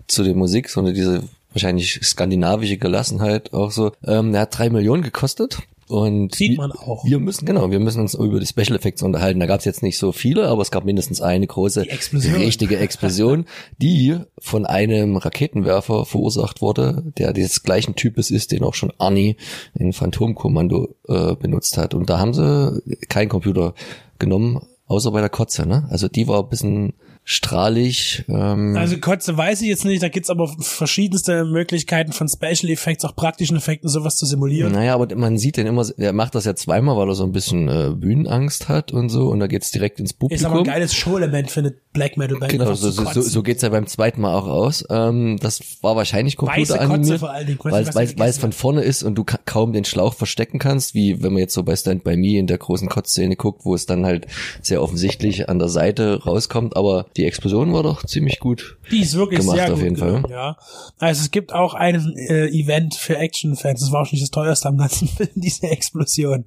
zu der Musik, sondern diese wahrscheinlich skandinavische Gelassenheit auch so. Ähm, er hat drei Millionen gekostet. Und Sieht wir- man auch. Wir müssen, genau, wir müssen uns über die Special Effects unterhalten. Da gab es jetzt nicht so viele, aber es gab mindestens eine große, Explosion. richtige Explosion, die von einem Raketenwerfer verursacht wurde, der des gleichen Types ist, den auch schon Arnie in Phantomkommando äh, benutzt hat. Und da haben sie keinen Computer genommen, außer bei der Kotze, ne? Also die war ein bisschen strahlig. Ähm, Also Kotze weiß ich jetzt nicht, da gibt's aber verschiedenste Möglichkeiten von Special Effects, auch praktischen Effekten, sowas zu simulieren. Naja, aber man sieht den immer, er macht das ja zweimal, weil er so ein bisschen äh, Bühnenangst hat und so, und da geht's direkt ins Publikum. Ist aber ein geiles Show-Element für eine Black Metal Band. Genau, so, so, so, so geht's ja beim zweiten Mal auch aus. Ähm, das war wahrscheinlich. Ich weiß weil, es von vorne ist und du ka kaum den Schlauch verstecken kannst, wie wenn man jetzt so bei Stand By Me in der großen Kotzszene guckt, wo es dann halt sehr offensichtlich an der Seite rauskommt. Aber die Explosion war doch ziemlich gut. Die ist wirklich gemacht sehr auf gut jeden Fall. Ja. Also es gibt auch ein äh, Event für Action-Fans. Das war wahrscheinlich das teuerste am ganzen Film, diese Explosion.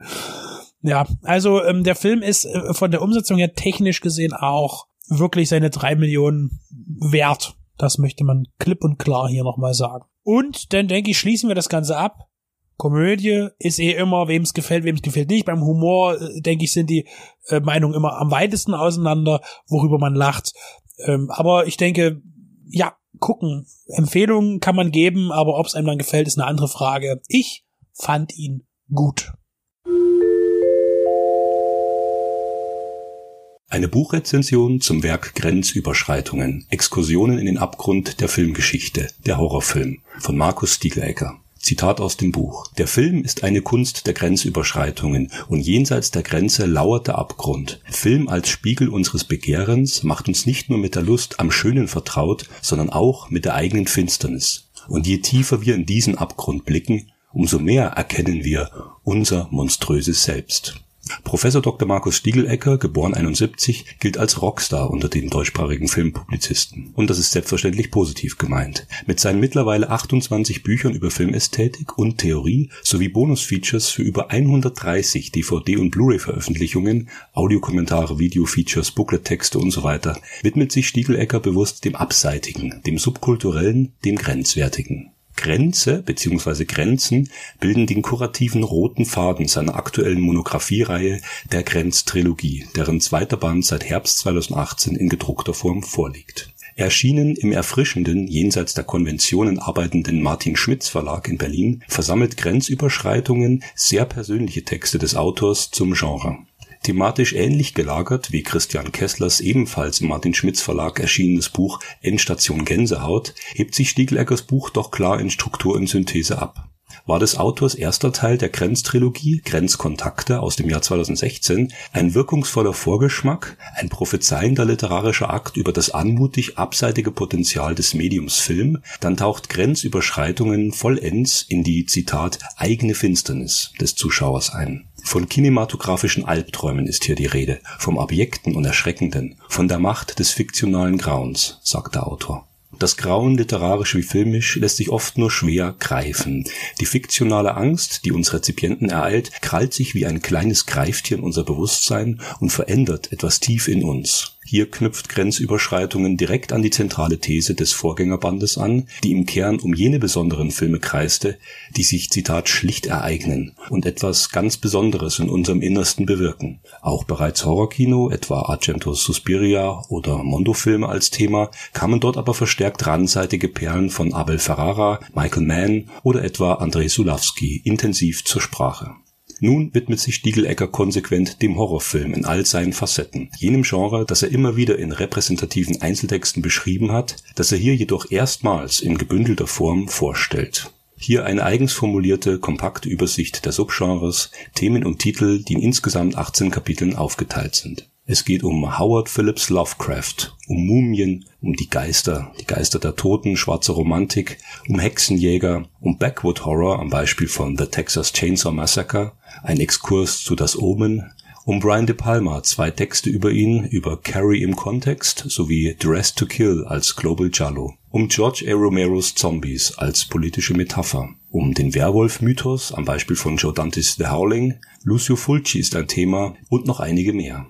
Ja, also ähm, der Film ist äh, von der Umsetzung her technisch gesehen auch wirklich seine drei Millionen wert. Das möchte man klipp und klar hier nochmal sagen. Und dann denke ich, schließen wir das Ganze ab. Komödie ist eh immer, wem es gefällt, wem es gefällt nicht. Beim Humor, äh, denke ich, sind die äh, Meinungen immer am weitesten auseinander, worüber man lacht. Ähm, aber ich denke, ja, gucken. Empfehlungen kann man geben, aber ob es einem dann gefällt, ist eine andere Frage. Ich fand ihn gut. Eine Buchrezension zum Werk Grenzüberschreitungen. Exkursionen in den Abgrund der Filmgeschichte. Der Horrorfilm von Markus Stiegelecker. Zitat aus dem Buch. Der Film ist eine Kunst der Grenzüberschreitungen und jenseits der Grenze lauert der Abgrund. Film als Spiegel unseres Begehrens macht uns nicht nur mit der Lust am Schönen vertraut, sondern auch mit der eigenen Finsternis. Und je tiefer wir in diesen Abgrund blicken, umso mehr erkennen wir unser monströses Selbst. Professor Dr. Markus Stiegelecker, geboren 71, gilt als Rockstar unter den deutschsprachigen Filmpublizisten. Und das ist selbstverständlich positiv gemeint. Mit seinen mittlerweile 28 Büchern über Filmästhetik und Theorie sowie Bonusfeatures für über 130 DVD- und Blu-ray-Veröffentlichungen, Audiokommentare, Videofeatures, Booklettexte und so weiter, widmet sich Stiegelecker bewusst dem Abseitigen, dem Subkulturellen, dem Grenzwertigen. Grenze bzw. Grenzen bilden den kurativen roten Faden seiner aktuellen Monographiereihe der Grenztrilogie, deren zweiter Band seit Herbst 2018 in gedruckter Form vorliegt. Erschienen im erfrischenden, jenseits der Konventionen arbeitenden Martin Schmitz Verlag in Berlin, versammelt Grenzüberschreitungen sehr persönliche Texte des Autors zum Genre. Thematisch ähnlich gelagert wie Christian Kesslers ebenfalls im Martin Schmitz Verlag erschienenes Buch Endstation Gänsehaut, hebt sich Stiegeleckers Buch doch klar in Struktur und Synthese ab. War des Autors erster Teil der Grenztrilogie Grenzkontakte aus dem Jahr 2016 ein wirkungsvoller Vorgeschmack, ein prophezeiender literarischer Akt über das anmutig abseitige Potenzial des Mediums Film, dann taucht Grenzüberschreitungen vollends in die, Zitat, eigene Finsternis des Zuschauers ein. Von kinematografischen Albträumen ist hier die Rede, vom Abjekten und Erschreckenden, von der Macht des fiktionalen Grauens, sagt der Autor. Das Grauen, literarisch wie filmisch, lässt sich oft nur schwer greifen. Die fiktionale Angst, die uns Rezipienten ereilt, krallt sich wie ein kleines Greiftier in unser Bewusstsein und verändert etwas tief in uns. Hier knüpft Grenzüberschreitungen direkt an die zentrale These des Vorgängerbandes an, die im Kern um jene besonderen Filme kreiste, die sich, Zitat, schlicht ereignen und etwas ganz Besonderes in unserem Innersten bewirken. Auch bereits Horrorkino, etwa Argentos Suspiria oder Mondo-Filme als Thema, kamen dort aber verstärkt randseitige Perlen von Abel Ferrara, Michael Mann oder etwa Andrei Sulawski intensiv zur Sprache. Nun widmet sich Stiegelecker konsequent dem Horrorfilm in all seinen Facetten, jenem Genre, das er immer wieder in repräsentativen Einzeltexten beschrieben hat, das er hier jedoch erstmals in gebündelter Form vorstellt. Hier eine eigens formulierte, kompakte Übersicht der Subgenres, Themen und Titel, die in insgesamt 18 Kapiteln aufgeteilt sind. Es geht um Howard Phillips Lovecraft, um Mumien, um die Geister, die Geister der Toten, schwarze Romantik, um Hexenjäger, um Backwood Horror am Beispiel von The Texas Chainsaw Massacre, ein Exkurs zu Das Omen, um Brian De Palma zwei Texte über ihn, über Carrie im Kontext sowie Dressed to Kill als Global Jallo, um George A. Romeros Zombies als politische Metapher, um den Werwolf-Mythos am Beispiel von Joe Dantes The Howling, Lucio Fulci ist ein Thema und noch einige mehr.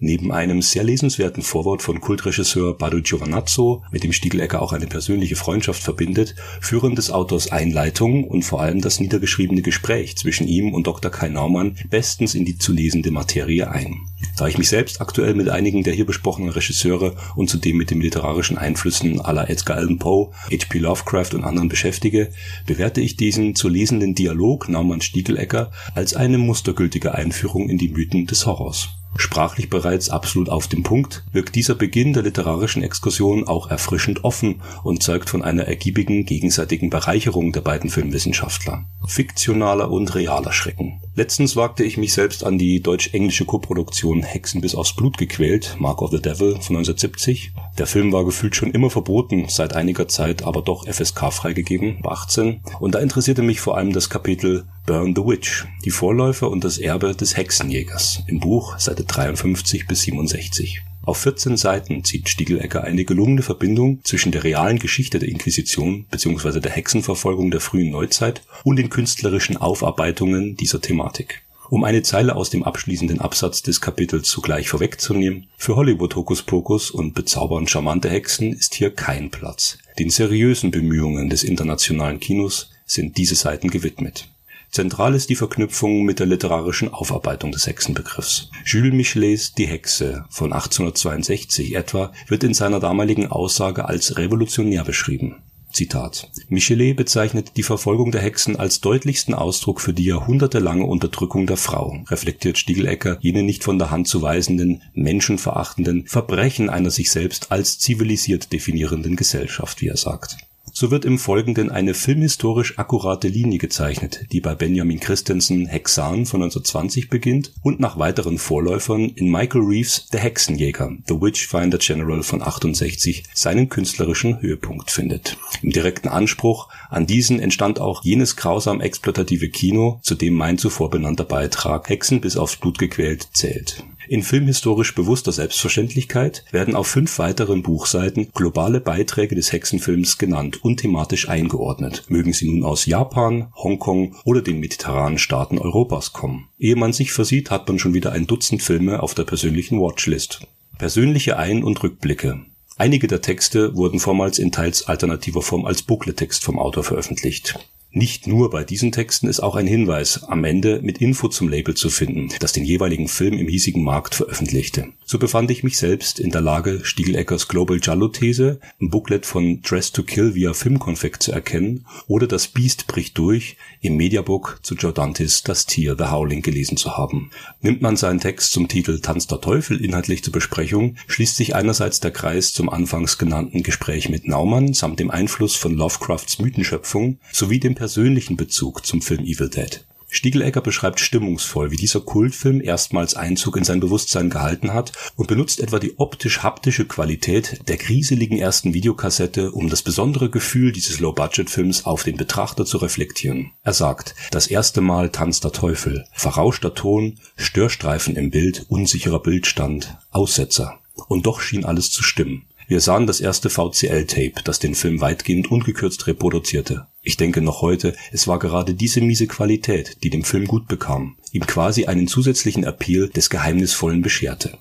Neben einem sehr lesenswerten Vorwort von Kultregisseur Bado Giovanazzo, mit dem Stiegelecker auch eine persönliche Freundschaft verbindet, führen des Autors Einleitung und vor allem das niedergeschriebene Gespräch zwischen ihm und Dr. Kai Naumann bestens in die zu lesende Materie ein. Da ich mich selbst aktuell mit einigen der hier besprochenen Regisseure und zudem mit den literarischen Einflüssen aller Edgar Allan Poe, H.P. Lovecraft und anderen beschäftige, bewerte ich diesen zu lesenden Dialog Naumann-Stiegelecker als eine mustergültige Einführung in die Mythen des Horrors. Sprachlich bereits absolut auf dem Punkt, wirkt dieser Beginn der literarischen Exkursion auch erfrischend offen und zeugt von einer ergiebigen gegenseitigen Bereicherung der beiden Filmwissenschaftler. Fiktionaler und realer Schrecken. Letztens wagte ich mich selbst an die deutsch-englische Koproduktion Hexen bis aufs Blut gequält, Mark of the Devil von 1970. Der Film war gefühlt schon immer verboten, seit einiger Zeit aber doch FSK freigegeben, bei 18. Und da interessierte mich vor allem das Kapitel Burn the Witch, die Vorläufer und das Erbe des Hexenjägers im Buch Seite 53 bis 67. Auf 14 Seiten zieht Stiegelecker eine gelungene Verbindung zwischen der realen Geschichte der Inquisition bzw. der Hexenverfolgung der frühen Neuzeit und den künstlerischen Aufarbeitungen dieser Thematik. Um eine Zeile aus dem abschließenden Absatz des Kapitels zugleich vorwegzunehmen, für Hollywood Hokuspokus und bezaubernd charmante Hexen ist hier kein Platz. Den seriösen Bemühungen des internationalen Kinos sind diese Seiten gewidmet. Zentral ist die Verknüpfung mit der literarischen Aufarbeitung des Hexenbegriffs. Jules Michelets Die Hexe von 1862 etwa wird in seiner damaligen Aussage als revolutionär beschrieben. Zitat. Michelet bezeichnet die Verfolgung der Hexen als deutlichsten Ausdruck für die jahrhundertelange Unterdrückung der Frau, reflektiert Stiegelecker jene nicht von der Hand zu weisenden, menschenverachtenden Verbrechen einer sich selbst als zivilisiert definierenden Gesellschaft, wie er sagt. So wird im Folgenden eine filmhistorisch akkurate Linie gezeichnet, die bei Benjamin Christensen Hexan von 1920 beginnt und nach weiteren Vorläufern in Michael Reeves Der Hexenjäger The Witchfinder General von 68 seinen künstlerischen Höhepunkt findet. Im direkten Anspruch an diesen entstand auch jenes grausam exploitative Kino, zu dem mein zuvor benannter Beitrag Hexen bis aufs Blut gequält zählt in filmhistorisch bewusster Selbstverständlichkeit werden auf fünf weiteren Buchseiten globale Beiträge des Hexenfilms genannt und thematisch eingeordnet, mögen sie nun aus Japan, Hongkong oder den mediterranen Staaten Europas kommen. Ehe man sich versieht, hat man schon wieder ein Dutzend Filme auf der persönlichen Watchlist. Persönliche Ein- und Rückblicke. Einige der Texte wurden vormals in teils alternativer Form als Booklet-Text vom Autor veröffentlicht. Nicht nur bei diesen Texten ist auch ein Hinweis am Ende mit Info zum Label zu finden, das den jeweiligen Film im hiesigen Markt veröffentlichte. So befand ich mich selbst in der Lage, Stiegeleckers Global Giallo-These im Booklet von Dress to Kill via Filmkonfekt zu erkennen oder Das Biest bricht durch im Mediabook zu Joe Dantes Das Tier The Howling gelesen zu haben. Nimmt man seinen Text zum Titel Tanz der Teufel inhaltlich zur Besprechung, schließt sich einerseits der Kreis zum anfangs genannten Gespräch mit Naumann samt dem Einfluss von Lovecrafts Mythenschöpfung sowie dem persönlichen Bezug zum Film Evil Dead. Stiegelecker beschreibt stimmungsvoll, wie dieser Kultfilm erstmals Einzug in sein Bewusstsein gehalten hat und benutzt etwa die optisch-haptische Qualität der grieseligen ersten Videokassette, um das besondere Gefühl dieses Low-Budget-Films auf den Betrachter zu reflektieren. Er sagt, das erste Mal tanzt der Teufel, verrauschter Ton, Störstreifen im Bild, unsicherer Bildstand, Aussetzer. Und doch schien alles zu stimmen. Wir sahen das erste VCL-Tape, das den Film weitgehend ungekürzt reproduzierte. Ich denke noch heute, es war gerade diese miese Qualität, die dem Film gut bekam, ihm quasi einen zusätzlichen Appeal des Geheimnisvollen bescherte.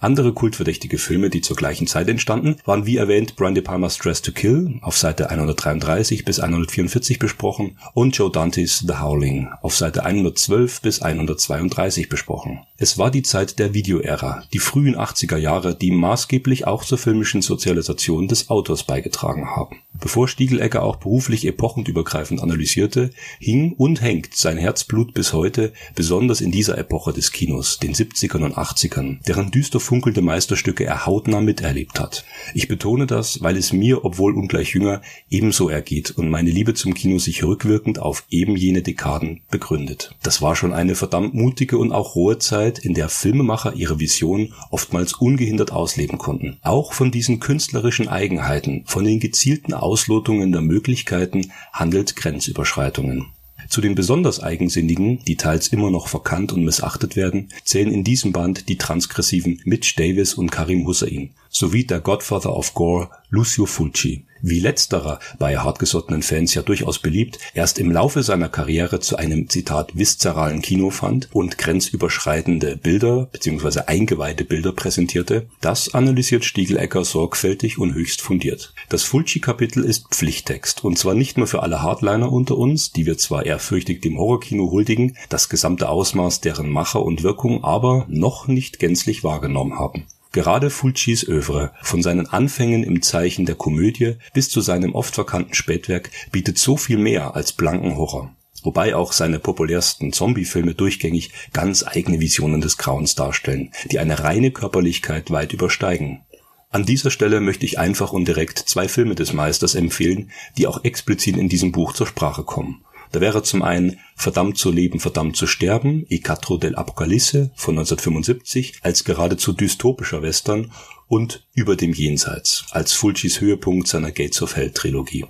Andere kultverdächtige Filme, die zur gleichen Zeit entstanden, waren wie erwähnt Brian De Palma's Dress to Kill auf Seite 133 bis 144 besprochen und Joe Dantes The Howling auf Seite 112 bis 132 besprochen. Es war die Zeit der Videoära, die frühen 80er Jahre, die maßgeblich auch zur filmischen Sozialisation des Autors beigetragen haben. Bevor Stiegelecker auch beruflich epochenübergreifend analysierte, hing und hängt sein Herzblut bis heute besonders in dieser Epoche des Kinos, den 70ern und 80ern, deren düster funkelnde Meisterstücke er hautnah miterlebt hat. Ich betone das, weil es mir, obwohl ungleich jünger, ebenso ergeht und meine Liebe zum Kino sich rückwirkend auf eben jene Dekaden begründet. Das war schon eine verdammt mutige und auch rohe Zeit, in der Filmemacher ihre Vision oftmals ungehindert ausleben konnten. Auch von diesen künstlerischen Eigenheiten, von den gezielten Auslotungen der Möglichkeiten handelt Grenzüberschreitungen. Zu den besonders eigensinnigen, die teils immer noch verkannt und missachtet werden, zählen in diesem Band die transgressiven Mitch Davis und Karim Hussein sowie der Godfather of Gore Lucio Fulci wie letzterer bei hartgesottenen Fans ja durchaus beliebt, erst im Laufe seiner Karriere zu einem Zitat viszeralen Kino fand und grenzüberschreitende Bilder bzw. eingeweihte Bilder präsentierte, das analysiert Stiegelecker sorgfältig und höchst fundiert. Das Fulci-Kapitel ist Pflichttext und zwar nicht nur für alle Hardliner unter uns, die wir zwar ehrfürchtig dem Horrorkino huldigen, das gesamte Ausmaß deren Macher und Wirkung aber noch nicht gänzlich wahrgenommen haben. Gerade Fulcis Övre, von seinen Anfängen im Zeichen der Komödie bis zu seinem oft verkannten Spätwerk, bietet so viel mehr als blanken Horror. Wobei auch seine populärsten Zombie-Filme durchgängig ganz eigene Visionen des Grauens darstellen, die eine reine Körperlichkeit weit übersteigen. An dieser Stelle möchte ich einfach und direkt zwei Filme des Meisters empfehlen, die auch explizit in diesem Buch zur Sprache kommen. Da wäre zum einen Verdammt zu leben, verdammt zu sterben, I del Apocalypse von 1975 als geradezu dystopischer Western und Über dem Jenseits als Fulcis Höhepunkt seiner Gates of Hell Trilogie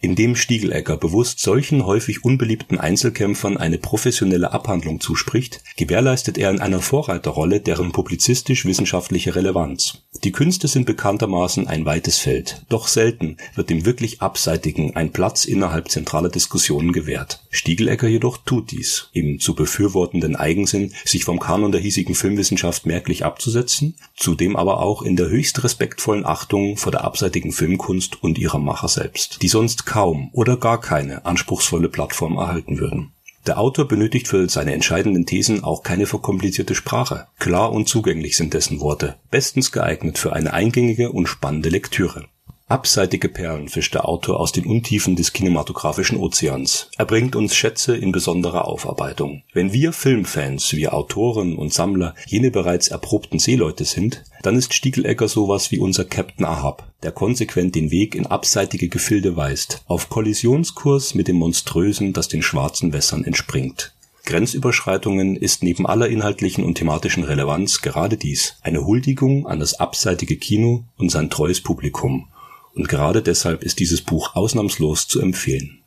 indem Stiegelecker bewusst solchen häufig unbeliebten Einzelkämpfern eine professionelle Abhandlung zuspricht, gewährleistet er in einer Vorreiterrolle deren publizistisch-wissenschaftliche Relevanz. Die Künste sind bekanntermaßen ein weites Feld, doch selten wird dem wirklich Abseitigen ein Platz innerhalb zentraler Diskussionen gewährt. Stiegelecker jedoch tut dies, im zu befürwortenden Eigensinn, sich vom Kanon der hiesigen Filmwissenschaft merklich abzusetzen, zudem aber auch in der höchst respektvollen Achtung vor der abseitigen Filmkunst und ihrer Macher selbst, die sonst kaum oder gar keine anspruchsvolle Plattform erhalten würden. Der Autor benötigt für seine entscheidenden Thesen auch keine verkomplizierte Sprache. Klar und zugänglich sind dessen Worte, bestens geeignet für eine eingängige und spannende Lektüre. Abseitige Perlen fischt der Autor aus den Untiefen des kinematografischen Ozeans. Er bringt uns Schätze in besonderer Aufarbeitung. Wenn wir Filmfans, wir Autoren und Sammler jene bereits erprobten Seeleute sind, dann ist Stiegelecker sowas wie unser Captain Ahab, der konsequent den Weg in abseitige Gefilde weist, auf Kollisionskurs mit dem Monströsen, das den schwarzen Wässern entspringt. Grenzüberschreitungen ist neben aller inhaltlichen und thematischen Relevanz gerade dies, eine Huldigung an das abseitige Kino und sein treues Publikum und gerade deshalb ist dieses Buch ausnahmslos zu empfehlen.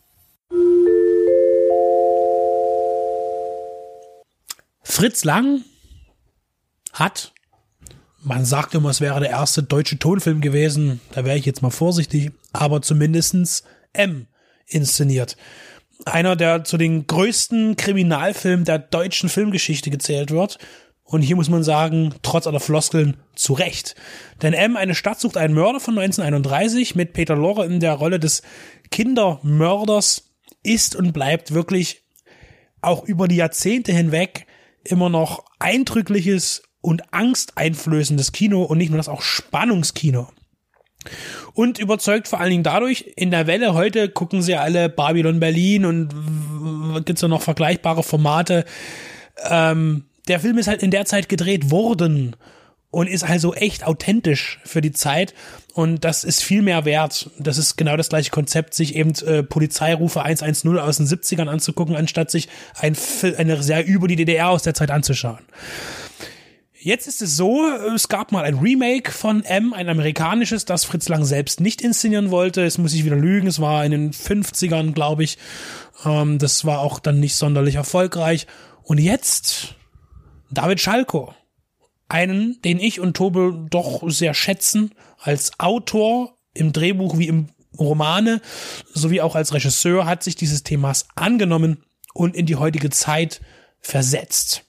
Fritz Lang hat, man sagt immer, es wäre der erste deutsche Tonfilm gewesen, da wäre ich jetzt mal vorsichtig, aber zumindestens M inszeniert. Einer, der zu den größten Kriminalfilmen der deutschen Filmgeschichte gezählt wird und hier muss man sagen, trotz aller Floskeln, zu Recht. Denn M, eine Stadt sucht einen Mörder von 1931 mit Peter Lorre in der Rolle des Kindermörders ist und bleibt wirklich auch über die Jahrzehnte hinweg immer noch eindrückliches und angsteinflößendes Kino und nicht nur das auch Spannungskino. Und überzeugt vor allen Dingen dadurch, in der Welle heute gucken sie alle Babylon Berlin und gibt's ja noch vergleichbare Formate. Ähm, der Film ist halt in der Zeit gedreht worden und ist also echt authentisch für die Zeit und das ist viel mehr wert. Das ist genau das gleiche Konzept, sich eben äh, Polizeirufe 110 aus den 70ern anzugucken, anstatt sich ein, eine sehr über die DDR aus der Zeit anzuschauen. Jetzt ist es so, es gab mal ein Remake von M, ein amerikanisches, das Fritz Lang selbst nicht inszenieren wollte. Es muss ich wieder lügen, es war in den 50ern, glaube ich. Ähm, das war auch dann nicht sonderlich erfolgreich. Und jetzt David Schalko, einen, den ich und Tobe doch sehr schätzen, als Autor im Drehbuch wie im Romane, sowie auch als Regisseur, hat sich dieses Themas angenommen und in die heutige Zeit versetzt.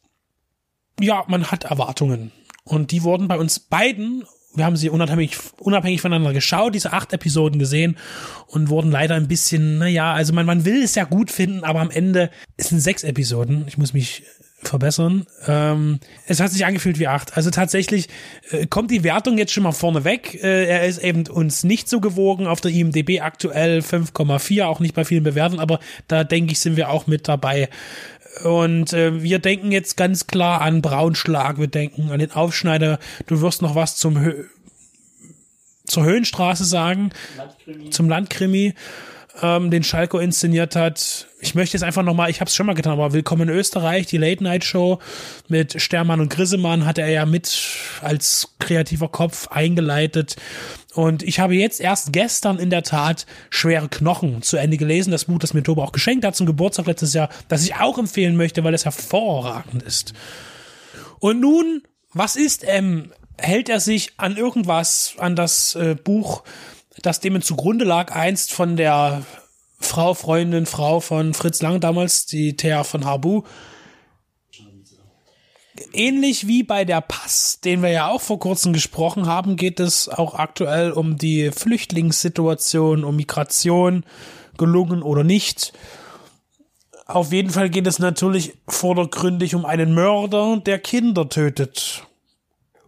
Ja, man hat Erwartungen. Und die wurden bei uns beiden, wir haben sie unabhängig, unabhängig voneinander geschaut, diese acht Episoden gesehen und wurden leider ein bisschen, naja, also man, man will es ja gut finden, aber am Ende es sind sechs Episoden. Ich muss mich verbessern. Ähm, es hat sich angefühlt wie acht. Also tatsächlich äh, kommt die Wertung jetzt schon mal vorne weg. Äh, er ist eben uns nicht so gewogen auf der IMDB aktuell 5,4, auch nicht bei vielen Bewertungen, aber da denke ich, sind wir auch mit dabei. Und äh, wir denken jetzt ganz klar an Braunschlag, wir denken an den Aufschneider. Du wirst noch was zum Hö zur Höhenstraße sagen, Landkrimi. zum Landkrimi ähm, den Schalko inszeniert hat. Ich möchte jetzt einfach nochmal, ich habe es schon mal getan, aber Willkommen in Österreich, die Late Night Show mit Stermann und Grissemann hat er ja mit als kreativer Kopf eingeleitet. Und ich habe jetzt erst gestern in der Tat Schwere Knochen zu Ende gelesen, das Buch, das mir Tobe auch geschenkt hat zum Geburtstag letztes Jahr, das ich auch empfehlen möchte, weil es hervorragend ist. Und nun, was ist M? Hält er sich an irgendwas, an das äh, Buch das dem zugrunde lag, einst von der Frau, Freundin, Frau von Fritz Lang damals, die Thea von Harbu. Ähnlich wie bei der Pass, den wir ja auch vor kurzem gesprochen haben, geht es auch aktuell um die Flüchtlingssituation, um Migration, gelungen oder nicht. Auf jeden Fall geht es natürlich vordergründig um einen Mörder, der Kinder tötet.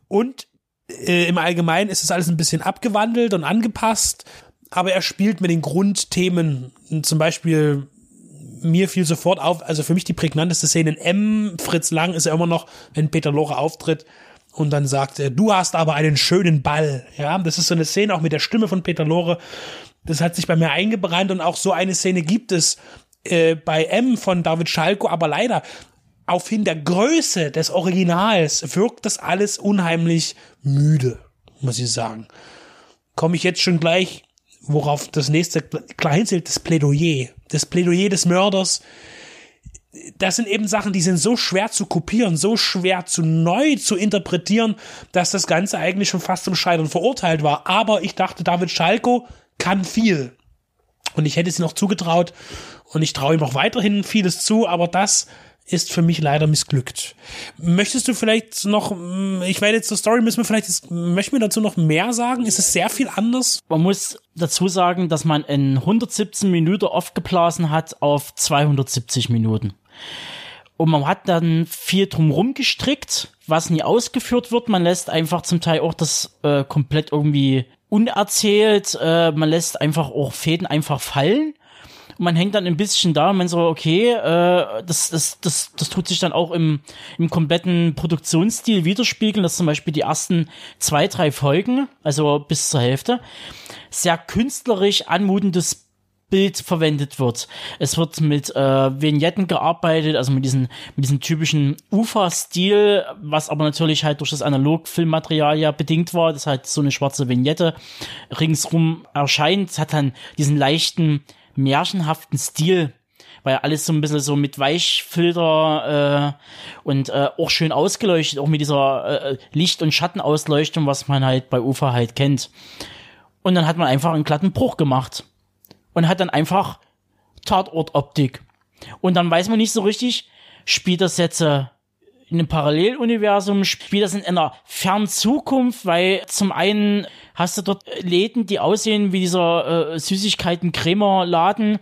Und äh, im Allgemeinen ist es alles ein bisschen abgewandelt und angepasst, aber er spielt mit den Grundthemen. Zum Beispiel, mir fiel sofort auf, also für mich die prägnanteste Szene in M, Fritz Lang ist ja immer noch, wenn Peter Lore auftritt und dann sagt er, du hast aber einen schönen Ball. Ja, das ist so eine Szene auch mit der Stimme von Peter Lore. Das hat sich bei mir eingebrannt und auch so eine Szene gibt es äh, bei M von David Schalko, aber leider auf hin der Größe des Originals wirkt das alles unheimlich müde, muss ich sagen. Komme ich jetzt schon gleich, worauf das nächste klar hinzählt, das Plädoyer. Das Plädoyer des Mörders. Das sind eben Sachen, die sind so schwer zu kopieren, so schwer zu neu zu interpretieren, dass das Ganze eigentlich schon fast zum Scheitern verurteilt war. Aber ich dachte, David Schalko kann viel. Und ich hätte es ihm noch zugetraut und ich traue ihm auch weiterhin vieles zu, aber das ist für mich leider missglückt. Möchtest du vielleicht noch, mm, ich werde jetzt zur Story, müssen wir vielleicht, möchten wir dazu noch mehr sagen? Ist es sehr viel anders? Man muss dazu sagen, dass man in 117 Minuten aufgeblasen hat auf 270 Minuten. Und man hat dann viel drumrum gestrickt, was nie ausgeführt wird. Man lässt einfach zum Teil auch das äh, komplett irgendwie unerzählt. Äh, man lässt einfach auch Fäden einfach fallen man hängt dann ein bisschen da und man so, okay, äh, das, das, das, das tut sich dann auch im, im kompletten Produktionsstil widerspiegeln, dass zum Beispiel die ersten zwei, drei Folgen, also bis zur Hälfte, sehr künstlerisch anmutendes Bild verwendet wird. Es wird mit äh, Vignetten gearbeitet, also mit diesen mit diesem typischen Ufer-Stil, was aber natürlich halt durch das Analog-Filmmaterial ja bedingt war. Das halt so eine schwarze Vignette ringsrum erscheint. Hat dann diesen leichten märchenhaften Stil, weil alles so ein bisschen so mit Weichfilter äh, und äh, auch schön ausgeleuchtet, auch mit dieser äh, Licht- und Schattenausleuchtung, was man halt bei Ufa halt kennt. Und dann hat man einfach einen glatten Bruch gemacht und hat dann einfach Tatortoptik. Und dann weiß man nicht so richtig, spielt das jetzt äh, in einem Paralleluniversum, spielt das in einer fernen Zukunft, weil zum einen hast du dort Läden, die aussehen wie dieser äh, Süßigkeiten-Cremer-Laden,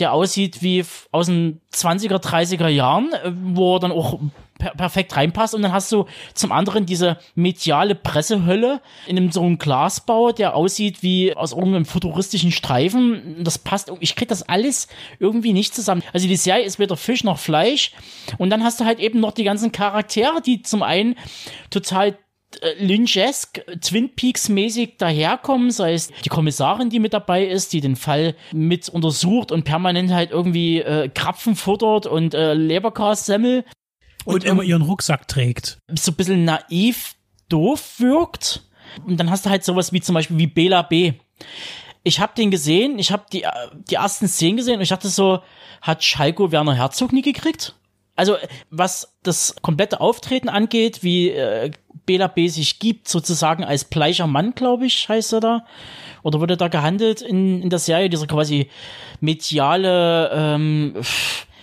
der aussieht wie aus den 20er, 30er Jahren, äh, wo dann auch per perfekt reinpasst. Und dann hast du zum anderen diese mediale Pressehölle in einem so einem Glasbau, der aussieht wie aus irgendeinem futuristischen Streifen. Das passt, ich krieg das alles irgendwie nicht zusammen. Also die Serie ist weder Fisch noch Fleisch. Und dann hast du halt eben noch die ganzen Charaktere, die zum einen total äh, Lynchesk, Twin Peaks mäßig daherkommen, sei es die Kommissarin, die mit dabei ist, die den Fall mit untersucht und permanent halt irgendwie äh, Krapfen futtert und äh, Leberkassemmel. Und, und immer ihren Rucksack trägt. So ein bisschen naiv, doof wirkt. Und dann hast du halt sowas wie zum Beispiel wie Bela B. Ich habe den gesehen, ich habe die, die ersten Szenen gesehen und ich dachte so, hat Schalko Werner Herzog nie gekriegt? Also was das komplette Auftreten angeht, wie äh, Bela B sich gibt, sozusagen als bleicher Mann, glaube ich, heißt er da. Oder wurde da gehandelt in, in der Serie, dieser quasi mediale, ähm,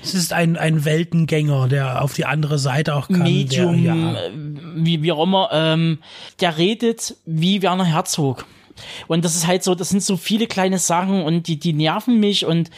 Es ist ein, ein Weltengänger, der auf die andere Seite auch kann. Medium, der, ja. äh, wie, wie auch immer, ähm, der redet wie Werner Herzog. Und das ist halt so, das sind so viele kleine Sachen und die, die nerven mich und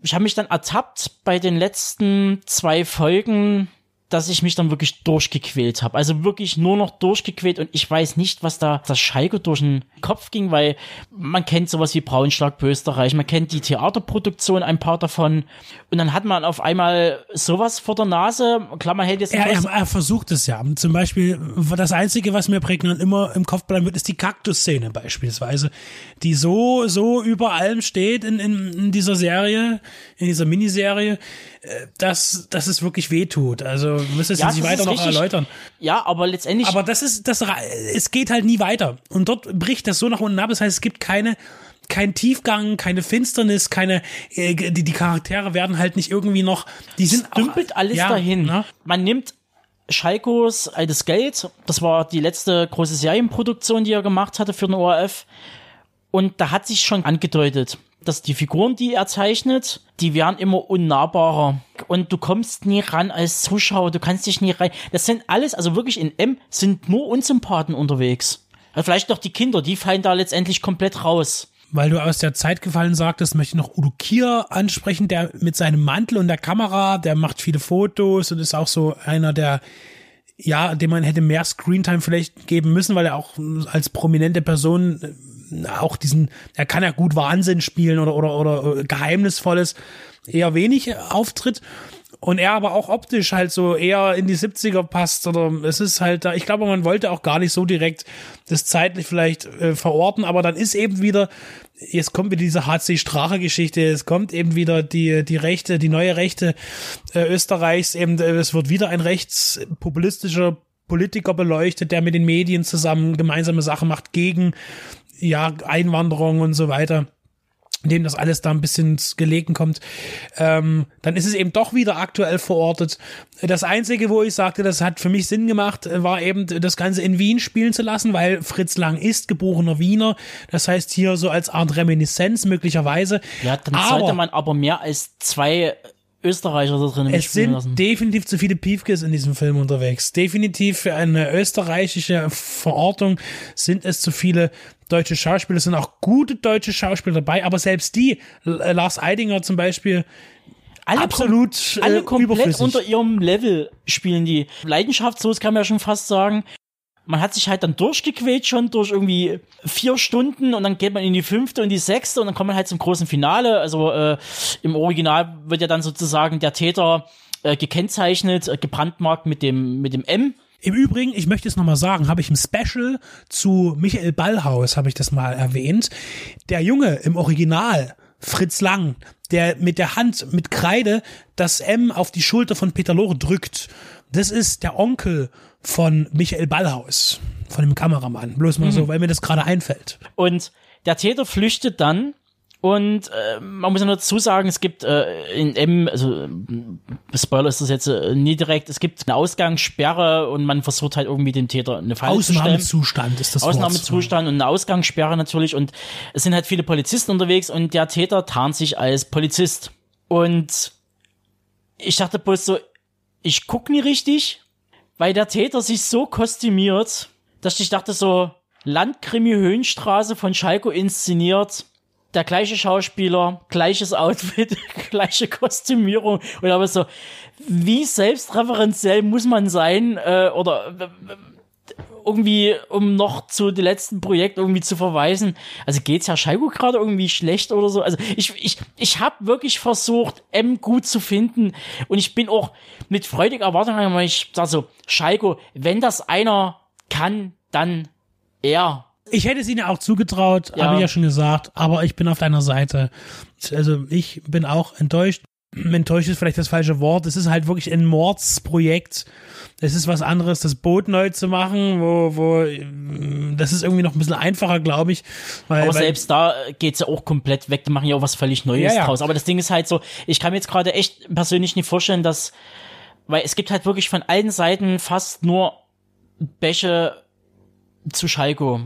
ich habe mich dann ertappt bei den letzten zwei Folgen, dass ich mich dann wirklich durchgequält habe. Also wirklich nur noch durchgequält und ich weiß nicht, was da das Schalke durch den Kopf ging, weil man kennt sowas wie Braunschlag Österreich, man kennt die Theaterproduktion, ein paar davon und dann hat man auf einmal sowas vor der Nase. Klar, man hält jetzt Er, er, er versucht es ja. Zum Beispiel, das Einzige, was mir prägnant immer im Kopf bleiben wird, ist die Kaktus-Szene beispielsweise, die so, so über allem steht in, in, in dieser Serie, in dieser Miniserie, äh, dass, dass es wirklich wehtut. Also müsste es Ja, nicht das weiter noch richtig. erläutern. Ja, aber letztendlich. Aber das ist, das, es geht halt nie weiter. Und dort bricht das so nach unten ab. Das heißt, es gibt keine, kein Tiefgang, keine Finsternis, keine, äh, die, die Charaktere werden halt nicht irgendwie noch, die sind dümpelt alles ja, dahin. ne? Man nimmt Schalkos altes Geld, das war die letzte große Serienproduktion, die er gemacht hatte für den ORF. Und da hat sich schon angedeutet, dass die Figuren, die er zeichnet, die werden immer unnahbarer. Und du kommst nie ran als Zuschauer, du kannst dich nie rein. Das sind alles, also wirklich in M sind nur Unsympathen unterwegs. Also vielleicht noch die Kinder, die fallen da letztendlich komplett raus. Weil du aus der Zeit gefallen sagtest, möchte ich noch Udo Kier ansprechen, der mit seinem Mantel und der Kamera, der macht viele Fotos und ist auch so einer der, ja, dem man hätte mehr Screentime vielleicht geben müssen, weil er auch als prominente Person auch diesen, er kann ja gut Wahnsinn spielen oder, oder, oder äh, Geheimnisvolles, eher wenig auftritt. Und er aber auch optisch halt so eher in die 70er passt oder es ist halt da, ich glaube, man wollte auch gar nicht so direkt das zeitlich vielleicht äh, verorten, aber dann ist eben wieder, jetzt kommt wieder diese HC Strache Geschichte, es kommt eben wieder die, die Rechte, die neue Rechte äh, Österreichs, eben, äh, es wird wieder ein rechtspopulistischer Politiker beleuchtet, der mit den Medien zusammen gemeinsame Sachen macht gegen, ja, Einwanderung und so weiter dem das alles da ein bisschen ins Gelegen kommt, ähm, dann ist es eben doch wieder aktuell verortet. Das Einzige, wo ich sagte, das hat für mich Sinn gemacht, äh, war eben das Ganze in Wien spielen zu lassen, weil Fritz Lang ist geborener Wiener. Das heißt hier so als Art Reminiszenz möglicherweise. Ja, dann Aber- sollte man aber mehr als zwei Österreicher da drin Es sind lassen. definitiv zu viele Piefkes in diesem Film unterwegs. Definitiv für eine österreichische Verortung sind es zu viele deutsche Schauspieler. Es sind auch gute deutsche Schauspieler dabei, aber selbst die, L- Lars Eidinger zum Beispiel, alle absolut kom alle äh, komplett überflüssig. unter ihrem Level spielen die. Leidenschaftslos kann man ja schon fast sagen. Man hat sich halt dann durchgequält schon durch irgendwie vier Stunden und dann geht man in die fünfte und die sechste und dann kommt man halt zum großen Finale. Also äh, im Original wird ja dann sozusagen der Täter äh, gekennzeichnet, äh, gebrandmarkt mit dem mit dem M. Im Übrigen, ich möchte es nochmal sagen, habe ich im Special zu Michael Ballhaus, habe ich das mal erwähnt. Der Junge im Original, Fritz Lang, der mit der Hand, mit Kreide, das M auf die Schulter von Peter Lore drückt, das ist der Onkel von Michael Ballhaus, von dem Kameramann. Bloß mal so, weil mir das gerade einfällt. Und der Täter flüchtet dann und äh, man muss ja nur dazu sagen, es gibt äh, in M, also äh, Spoiler ist das jetzt äh, nie direkt, es gibt eine Ausgangssperre und man versucht halt irgendwie dem Täter eine Falle zu stellen. Ausnahmezustand ist das Wort. Ausnahmezustand und eine Ausgangssperre natürlich und es sind halt viele Polizisten unterwegs und der Täter tarnt sich als Polizist. Und ich dachte bloß so, ich guck nie richtig, weil der Täter sich so kostümiert, dass ich dachte so, Landkrimi Höhenstraße von Schalko inszeniert, der gleiche Schauspieler, gleiches Outfit, gleiche Kostümierung und aber so, wie selbstreferenziell muss man sein äh, oder irgendwie, um noch zu dem letzten Projekt irgendwie zu verweisen. Also geht's ja Schalko gerade irgendwie schlecht oder so? Also ich, ich, ich habe wirklich versucht, M gut zu finden und ich bin auch mit freudiger Erwartung, weil ich sag so, Schalko, wenn das einer kann, dann er. Ich hätte es ihnen auch zugetraut, Ja. habe ich ja schon gesagt, aber ich bin auf deiner Seite. Also ich bin auch enttäuscht. Enttäuscht ist vielleicht das falsche Wort. Es ist halt wirklich ein Mordsprojekt. Es ist was anderes, das Boot neu zu machen, wo, wo, das ist irgendwie noch ein bisschen einfacher, glaube ich. Weil, Aber weil, selbst da geht's ja auch komplett weg. Die machen ja auch was völlig Neues Ja, ja. draus. Aber das Ding ist halt so, ich kann mir jetzt gerade echt persönlich nicht vorstellen, dass, weil es gibt halt wirklich von allen Seiten fast nur Bäche zu Schalko.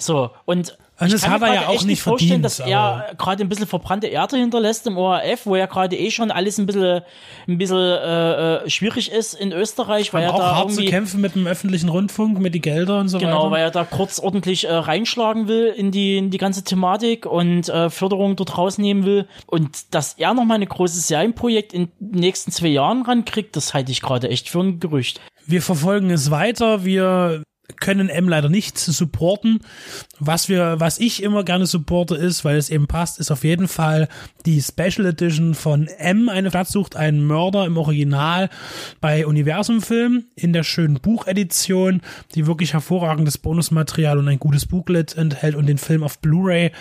So, und Und ich das kann hat mir er ja auch nicht vorstellen, verdient, dass er gerade ein bisschen verbrannte Erde hinterlässt im ORF, wo ja gerade eh schon alles ein bisschen, ein bisschen äh, äh, schwierig ist in Österreich, weil er auch da hart zu kämpfen mit dem öffentlichen Rundfunk, mit die Gelder und so Genau, weiter. weil er da kurz ordentlich äh, reinschlagen will in die, in die ganze Thematik und äh, Förderung dort rausnehmen will. Und dass er nochmal ein großes Serienprojekt in den nächsten zwei Jahren rankriegt, das halte ich gerade echt für ein Gerücht. Wir verfolgen es weiter. Wir können M leider nicht supporten. Was wir, was ich immer gerne supporte ist, weil es eben passt, ist auf jeden Fall die Special Edition von M. Eine Stadt sucht einen Mörder im Original bei Universum Film in der schönen Buchedition, die wirklich hervorragendes Bonusmaterial und ein gutes Booklet enthält und den Film auf Blu-ray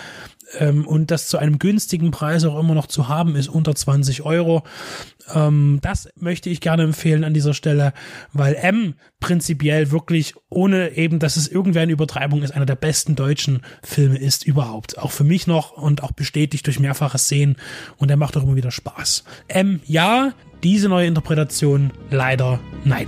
ähm, und das zu einem günstigen Preis auch immer noch zu haben ist, unter 20 Euro. Ähm, das möchte ich gerne empfehlen an dieser Stelle, weil M prinzipiell wirklich, ohne eben, dass es irgendwer eine Übertreibung ist, einer der besten deutschen Filme ist überhaupt. Auch für mich noch und auch bestätigt durch mehrfaches Sehen und er macht auch immer wieder Spaß. M, ja, diese neue Interpretation leider nein.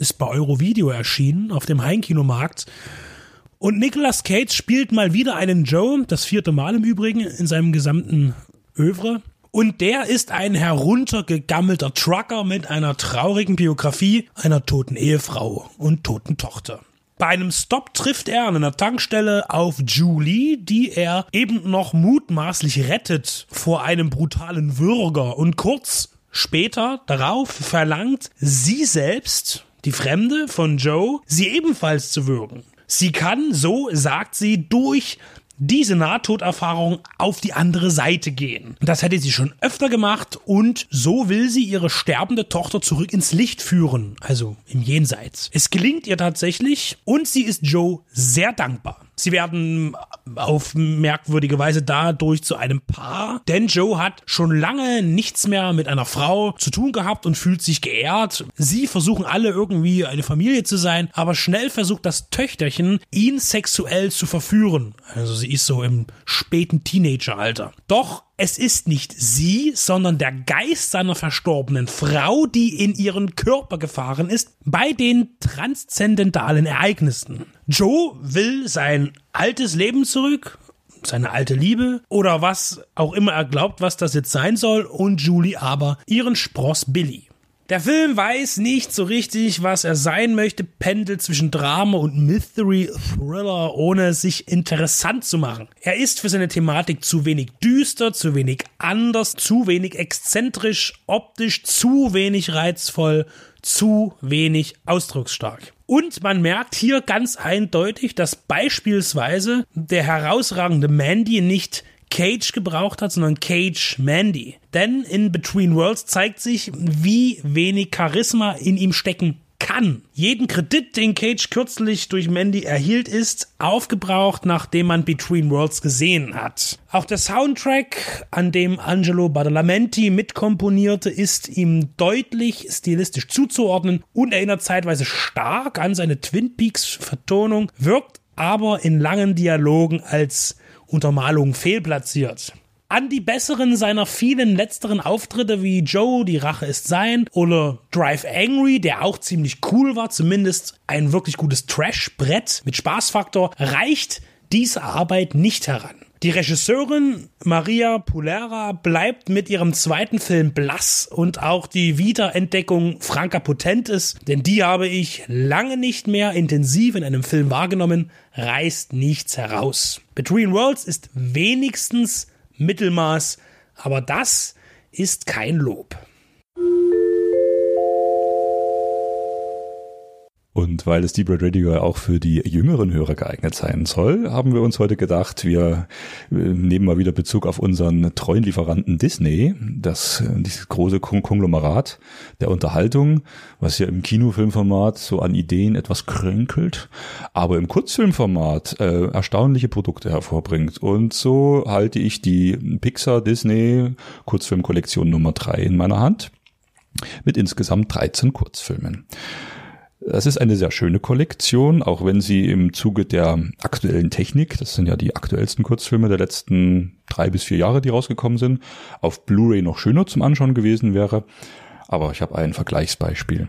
ist bei Eurovideo erschienen, auf dem Heimkinomarkt. Und Nicolas Cage spielt mal wieder einen Joe, das vierte Mal im Übrigen in seinem gesamten Övre. Und der ist ein heruntergegammelter Trucker mit einer traurigen Biografie einer toten Ehefrau und toten Tochter. Bei einem Stop trifft er an einer Tankstelle auf Julie, die er eben noch mutmaßlich rettet vor einem brutalen Würger und kurz später darauf verlangt sie selbst, die Fremde von Joe, sie ebenfalls zu würgen. Sie kann, so sagt sie, durch diese Nahtoderfahrung auf die andere Seite gehen. Das hätte sie schon öfter gemacht und so will sie ihre sterbende Tochter zurück ins Licht führen, also im Jenseits. Es gelingt ihr tatsächlich und sie ist Joe sehr dankbar. Sie werden auf merkwürdige Weise dadurch zu einem Paar, denn Joe hat schon lange nichts mehr mit einer Frau zu tun gehabt und fühlt sich geehrt. Sie versuchen alle irgendwie eine Familie zu sein, aber schnell versucht das Töchterchen, ihn sexuell zu verführen. Also sie ist so im späten Teenageralter. Doch es ist nicht sie, sondern der Geist seiner verstorbenen Frau, die in ihren Körper gefahren ist, bei den transzendentalen Ereignissen. Joe will sein altes Leben zurück, seine alte Liebe oder was auch immer er glaubt, was das jetzt sein soll, und Julie aber ihren Spross Billy. Der Film weiß nicht so richtig, was er sein möchte, pendelt zwischen Drama und Mystery Thriller, ohne sich interessant zu machen. Er ist für seine Thematik zu wenig düster, zu wenig anders, zu wenig exzentrisch, optisch zu wenig reizvoll, zu wenig ausdrucksstark. Und man merkt hier ganz eindeutig, dass beispielsweise der herausragende Mandy nicht Cage gebraucht hat, sondern Cage Mandy. Denn in Between Worlds zeigt sich, wie wenig Charisma in ihm stecken kann. Jeden Kredit, den Cage kürzlich durch Mandy erhielt, ist aufgebraucht, nachdem man Between Worlds gesehen hat. Auch der Soundtrack, an dem Angelo Badalamenti mitkomponierte, ist ihm deutlich stilistisch zuzuordnen und erinnert zeitweise stark an seine Twin Peaks Vertonung, wirkt aber in langen Dialogen als Untermalung fehlplatziert. An die besseren seiner vielen letzteren Auftritte wie Joe, die Rache ist sein oder Drive Angry, der auch ziemlich cool war, zumindest ein wirklich gutes Trash-Brett mit Spaßfaktor, reicht diese Arbeit nicht heran. Die Regisseurin Maria Pulera bleibt mit ihrem zweiten Film blass und auch die Wiederentdeckung Franka Potentes, denn die habe ich lange nicht mehr intensiv in einem Film wahrgenommen, reißt nichts heraus. Between Worlds ist wenigstens Mittelmaß, aber das ist kein Lob. Und weil das Deep Red Radio auch für die jüngeren Hörer geeignet sein soll, haben wir uns heute gedacht, wir nehmen mal wieder Bezug auf unseren treuen Lieferanten Disney, das dieses große Konglomerat der Unterhaltung, was ja im Kinofilmformat so an Ideen etwas krönkelt, aber im Kurzfilmformat äh, erstaunliche Produkte hervorbringt. Und so halte ich die Pixar Disney Kurzfilmkollektion Nummer drei in meiner Hand mit insgesamt 13 Kurzfilmen. Das ist eine sehr schöne Kollektion, auch wenn sie im Zuge der aktuellen Technik, das sind ja die aktuellsten Kurzfilme der letzten drei bis vier Jahre, die rausgekommen sind, auf Blu-ray noch schöner zum Anschauen gewesen wäre. Aber ich habe ein Vergleichsbeispiel.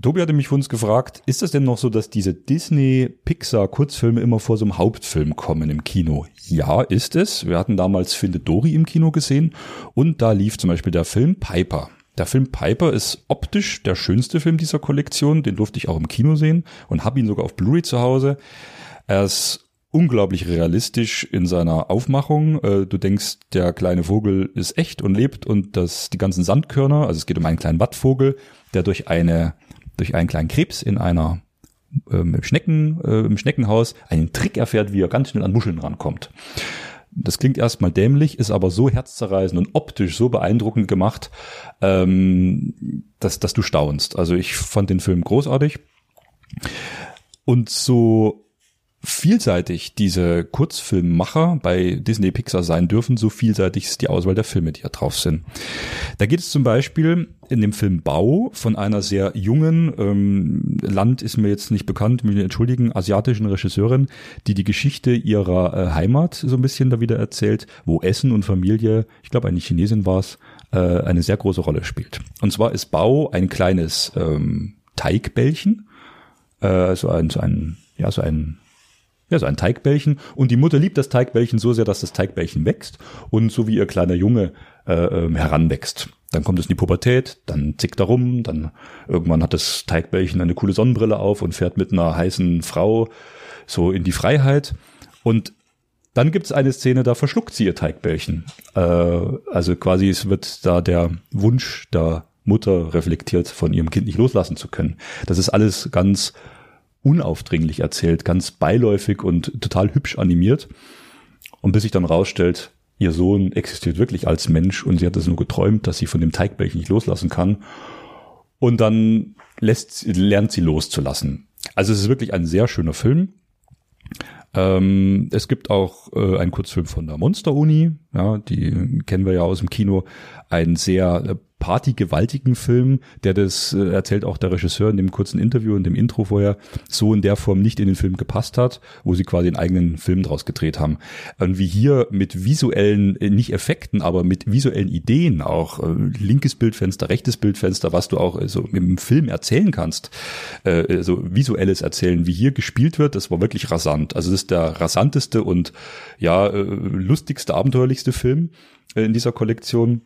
Tobi hatte mich für uns gefragt, ist es denn noch so, dass diese Disney-Pixar-Kurzfilme immer vor so einem Hauptfilm kommen im Kino? Ja, ist es. Wir hatten damals Findet Dory im Kino gesehen und da lief zum Beispiel der Film Piper. Der Film Piper ist optisch der schönste Film dieser Kollektion. Den durfte ich auch im Kino sehen und habe ihn sogar auf Blu-ray zu Hause. Er ist unglaublich realistisch in seiner Aufmachung. Äh, du denkst, der kleine Vogel ist echt und lebt und dass die ganzen Sandkörner, also es geht um einen kleinen Wattvogel, der durch eine durch einen kleinen Krebs in einer ähm, Schnecken, äh, im Schneckenhaus einen Trick erfährt, wie er ganz schnell an Muscheln rankommt. Das klingt erstmal dämlich, ist aber so herzzerreißend und optisch so beeindruckend gemacht, ähm, dass, dass du staunst. Also ich fand den Film großartig. Und so vielseitig diese Kurzfilmmacher bei Disney Pixar sein dürfen, so vielseitig ist die Auswahl der Filme, die da drauf sind. Da geht es zum Beispiel in dem Film Bau von einer sehr jungen, ähm, Land ist mir jetzt nicht bekannt, mich entschuldigen, asiatischen Regisseurin, die die Geschichte ihrer äh, Heimat so ein bisschen da wieder erzählt, wo Essen und Familie, ich glaube eine Chinesin war es, äh, eine sehr große Rolle spielt. Und zwar ist Bau ein kleines ähm, Teigbällchen, äh, so ein, so ein, ja, so ein Ja, so ein Teigbällchen. Und die Mutter liebt das Teigbällchen so sehr, dass das Teigbällchen wächst und so wie ihr kleiner Junge äh, ähm, heranwächst. Dann kommt es in die Pubertät, dann zickt er rum, dann irgendwann hat das Teigbällchen eine coole Sonnenbrille auf und fährt mit einer heißen Frau so in die Freiheit. Und dann gibt es eine Szene, da verschluckt sie ihr Teigbällchen. Äh, also quasi es wird da der Wunsch der Mutter reflektiert, von ihrem Kind nicht loslassen zu können. Das ist alles ganz unaufdringlich erzählt, ganz beiläufig und total hübsch animiert. Und bis sich dann rausstellt, ihr Sohn existiert wirklich als Mensch und sie hat es nur geträumt, dass sie von dem Teigbällchen nicht loslassen kann. Und dann lässt, lernt sie loszulassen. Also es ist wirklich ein sehr schöner Film. Ähm, es gibt auch äh, einen Kurzfilm von der Monster-Uni, ja, die kennen wir ja aus dem Kino, ein sehr äh, partygewaltigen Film, der das äh, erzählt auch der Regisseur in dem kurzen Interview, in dem Intro vorher, so in der Form nicht in den Film gepasst hat, wo sie quasi einen eigenen Film draus gedreht haben. Und wie hier mit visuellen, äh, nicht Effekten, aber mit visuellen Ideen, auch äh, linkes Bildfenster, rechtes Bildfenster, was du auch äh, so im Film erzählen kannst, äh, so visuelles Erzählen, wie hier gespielt wird, das war wirklich rasant. Also das ist der rasanteste und ja, äh, lustigste, abenteuerlichste Film äh, in dieser Kollektion.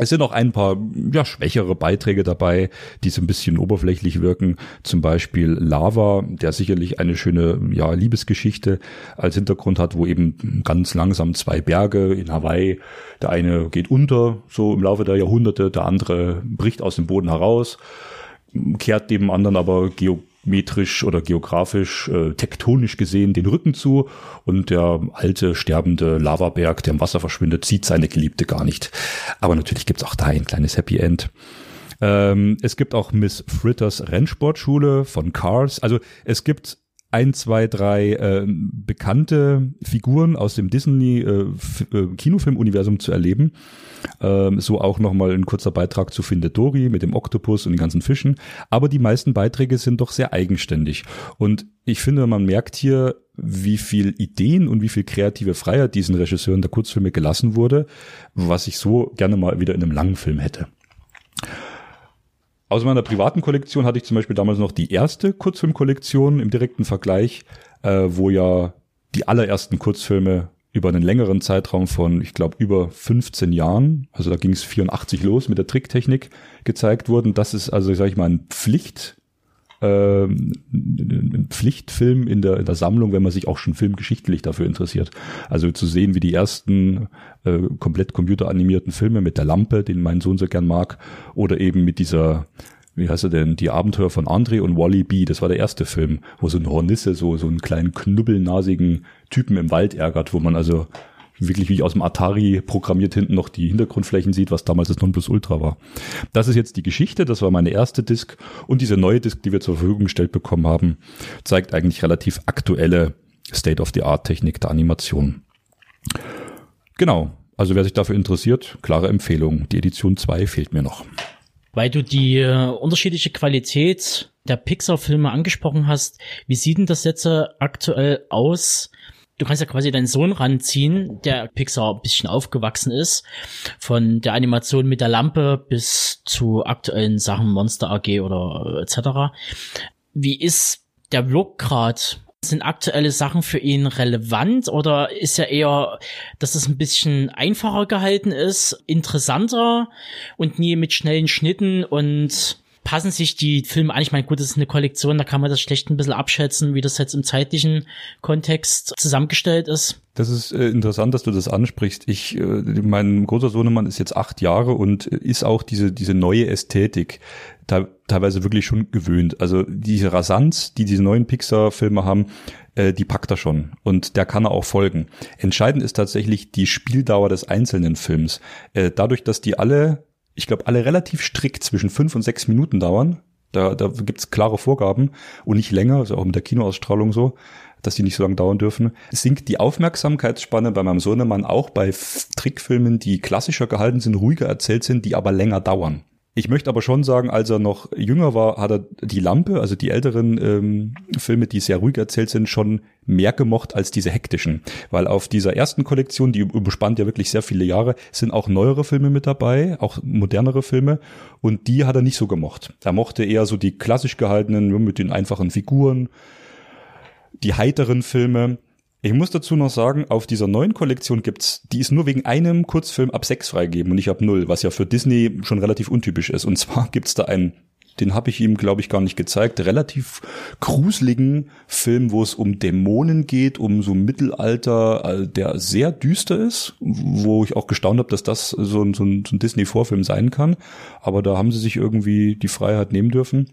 Es sind auch ein paar ja, schwächere Beiträge dabei, die so ein bisschen oberflächlich wirken. Zum Beispiel Lava, der sicherlich eine schöne ja, Liebesgeschichte als Hintergrund hat, wo eben ganz langsam zwei Berge in Hawaii, der eine geht unter, so im Laufe der Jahrhunderte, der andere bricht aus dem Boden heraus, kehrt dem anderen aber geo metrisch oder geografisch, äh, tektonisch gesehen den Rücken zu und der alte sterbende Lavaberg, der im Wasser verschwindet, sieht seine Geliebte gar nicht. Aber natürlich gibt's auch da ein kleines Happy End. Ähm, es gibt auch Miss Fritters Rennsportschule von Cars. Also es gibt ein, zwei, drei äh, bekannte Figuren aus dem Disney äh, äh, zu erleben. Ähm, so auch nochmal ein kurzer Beitrag zu Finde Dory mit dem Oktopus und den ganzen Fischen. Aber die meisten Beiträge sind doch sehr eigenständig. Und ich finde, man merkt hier, wie viel Ideen und wie viel kreative Freiheit diesen Regisseuren der Kurzfilme gelassen wurde, was ich so gerne mal wieder in einem langen Film hätte. Aus meiner privaten Kollektion hatte ich zum Beispiel damals noch die erste Kurzfilmkollektion im direkten Vergleich, äh, wo ja die allerersten Kurzfilme über einen längeren Zeitraum von, ich glaube, über 15 Jahren, also da ging es 84 los mit der Tricktechnik, gezeigt wurden. Das ist also, sage ich mal, ein Pflicht, äh, ein Pflichtfilm in der, in der Sammlung, wenn man sich auch schon filmgeschichtlich dafür interessiert. Also zu sehen, wie die ersten äh, komplett computeranimierten Filme mit der Lampe, den mein Sohn so gern mag, oder eben mit dieser wie heißt er denn, die Abenteuer von Andre und Wally B, das war der erste Film, wo so ein Hornisse so, so einen kleinen knubbelnasigen Typen im Wald ärgert, wo man also wirklich wie aus dem Atari programmiert hinten noch die Hintergrundflächen sieht, was damals das Nonplusultra war. Das ist jetzt die Geschichte, das war meine erste Disc und diese neue Disc, die wir zur Verfügung gestellt bekommen haben, zeigt eigentlich relativ aktuelle State-of-the-Art-Technik der Animation. Genau, also wer sich dafür interessiert, klare Empfehlung. Die Edition 2 fehlt mir noch. Weil du die äh, unterschiedliche Qualität der Pixar-Filme angesprochen hast, wie sieht denn das jetzt äh, aktuell aus? Du kannst ja quasi deinen Sohn ranziehen, der Pixar ein bisschen aufgewachsen ist, von der Animation mit der Lampe bis zu aktuellen Sachen Monster AG oder äh, etc. Wie ist der Vlog grad sind aktuelle Sachen für ihn relevant oder ist er eher, dass es ein bisschen einfacher gehalten ist, interessanter und nie mit schnellen Schnitten und passen sich die Filme an? Ich meine, gut, das ist eine Kollektion, da kann man das schlecht ein bisschen abschätzen, wie das jetzt im zeitlichen Kontext zusammengestellt ist. Das ist äh, interessant, dass du das ansprichst. Ich, äh, mein großer Sohnemann ist jetzt acht Jahre und ist auch diese, diese neue Ästhetik te teilweise wirklich schon gewöhnt. Also diese Rasanz, die diese neuen Pixar-Filme haben, äh, die packt er schon und der kann er auch folgen. Entscheidend ist tatsächlich die Spieldauer des einzelnen Films. Äh, dadurch, dass die alle ich glaube, alle relativ strikt zwischen fünf und sechs Minuten dauern. Da, da gibt's klare Vorgaben und nicht länger, also auch mit der Kinoausstrahlung so, dass die nicht so lange dauern dürfen. Es sinkt die Aufmerksamkeitsspanne bei meinem Sohnemann auch bei Trickfilmen, die klassischer gehalten sind, ruhiger erzählt sind, die aber länger dauern. Ich möchte aber schon sagen, als er noch jünger war, hat er die Lampe, also die älteren ähm, Filme, die sehr ruhig erzählt sind, schon mehr gemocht als diese hektischen. Weil auf dieser ersten Kollektion, die überspannt ja wirklich sehr viele Jahre, sind auch neuere Filme mit dabei, auch modernere Filme. Und die hat er nicht so gemocht. Er mochte eher so die klassisch gehaltenen, mit den einfachen Figuren, die heiteren Filme. Ich muss dazu noch sagen, auf dieser neuen Kollektion gibt's, die ist nur wegen einem Kurzfilm ab sechs freigegeben und nicht ab null, was ja für Disney schon relativ untypisch ist. Und zwar gibt's da einen den habe ich ihm, glaube ich, gar nicht gezeigt, relativ gruseligen Film, wo es um Dämonen geht, um so Mittelalter, der sehr düster ist, wo ich auch gestaunt habe, dass das so ein, so ein, so ein Disney-Vorfilm sein kann. Aber da haben sie sich irgendwie die Freiheit nehmen dürfen.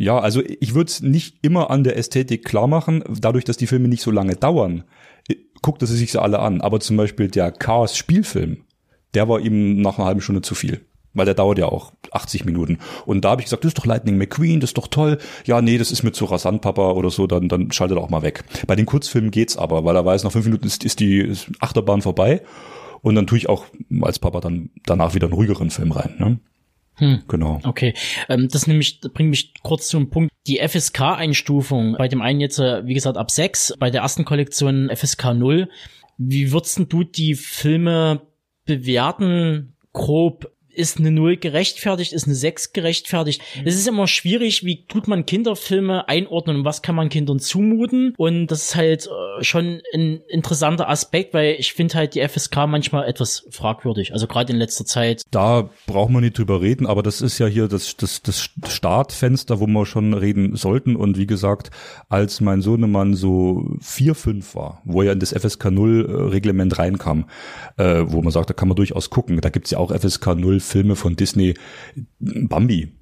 Ja, also ich würde es nicht immer an der Ästhetik klar machen, dadurch, dass die Filme nicht so lange dauern, äh, guckt er sich alle an. Aber zum Beispiel der Chaos Spielfilm, der war ihm nach einer halben Stunde zu viel. Weil der dauert ja auch 80 Minuten. Und da habe ich gesagt, das ist doch Lightning McQueen, das ist doch toll. Ja, nee, das ist mir zu rasant, Papa oder so, dann, dann schaltet er auch mal weg. Bei den Kurzfilmen geht's aber, weil er weiß, nach fünf Minuten ist, ist die Achterbahn vorbei. Und dann tue ich auch als Papa dann danach wieder einen ruhigeren Film rein. Ne? Hm. Genau. Okay, ähm, das nämlich bringt mich kurz zum Punkt. Die FSK-Einstufung, bei dem einen jetzt, äh, wie gesagt, ab 6, bei der ersten Kollektion FSK 0. Wie würdest du die Filme bewerten, grob ist eine Null gerechtfertigt, ist eine Sechs gerechtfertigt. Mhm. Es ist immer schwierig, wie tut man Kinderfilme einordnen und was kann man Kindern zumuten. Und das ist halt äh, schon ein interessanter Aspekt, weil ich finde halt die FSK manchmal etwas fragwürdig. Also gerade in letzter Zeit. Da braucht man nicht drüber reden, aber das ist ja hier das, das, das Startfenster, wo wir schon reden sollten. Und wie gesagt, als mein Sohnemann so vier, fünf war, wo er in das FSK 0 Reglement reinkam, äh, wo man sagt, da kann man durchaus gucken. Da gibt's ja auch FSK 0 Filme von Disney. Bambi.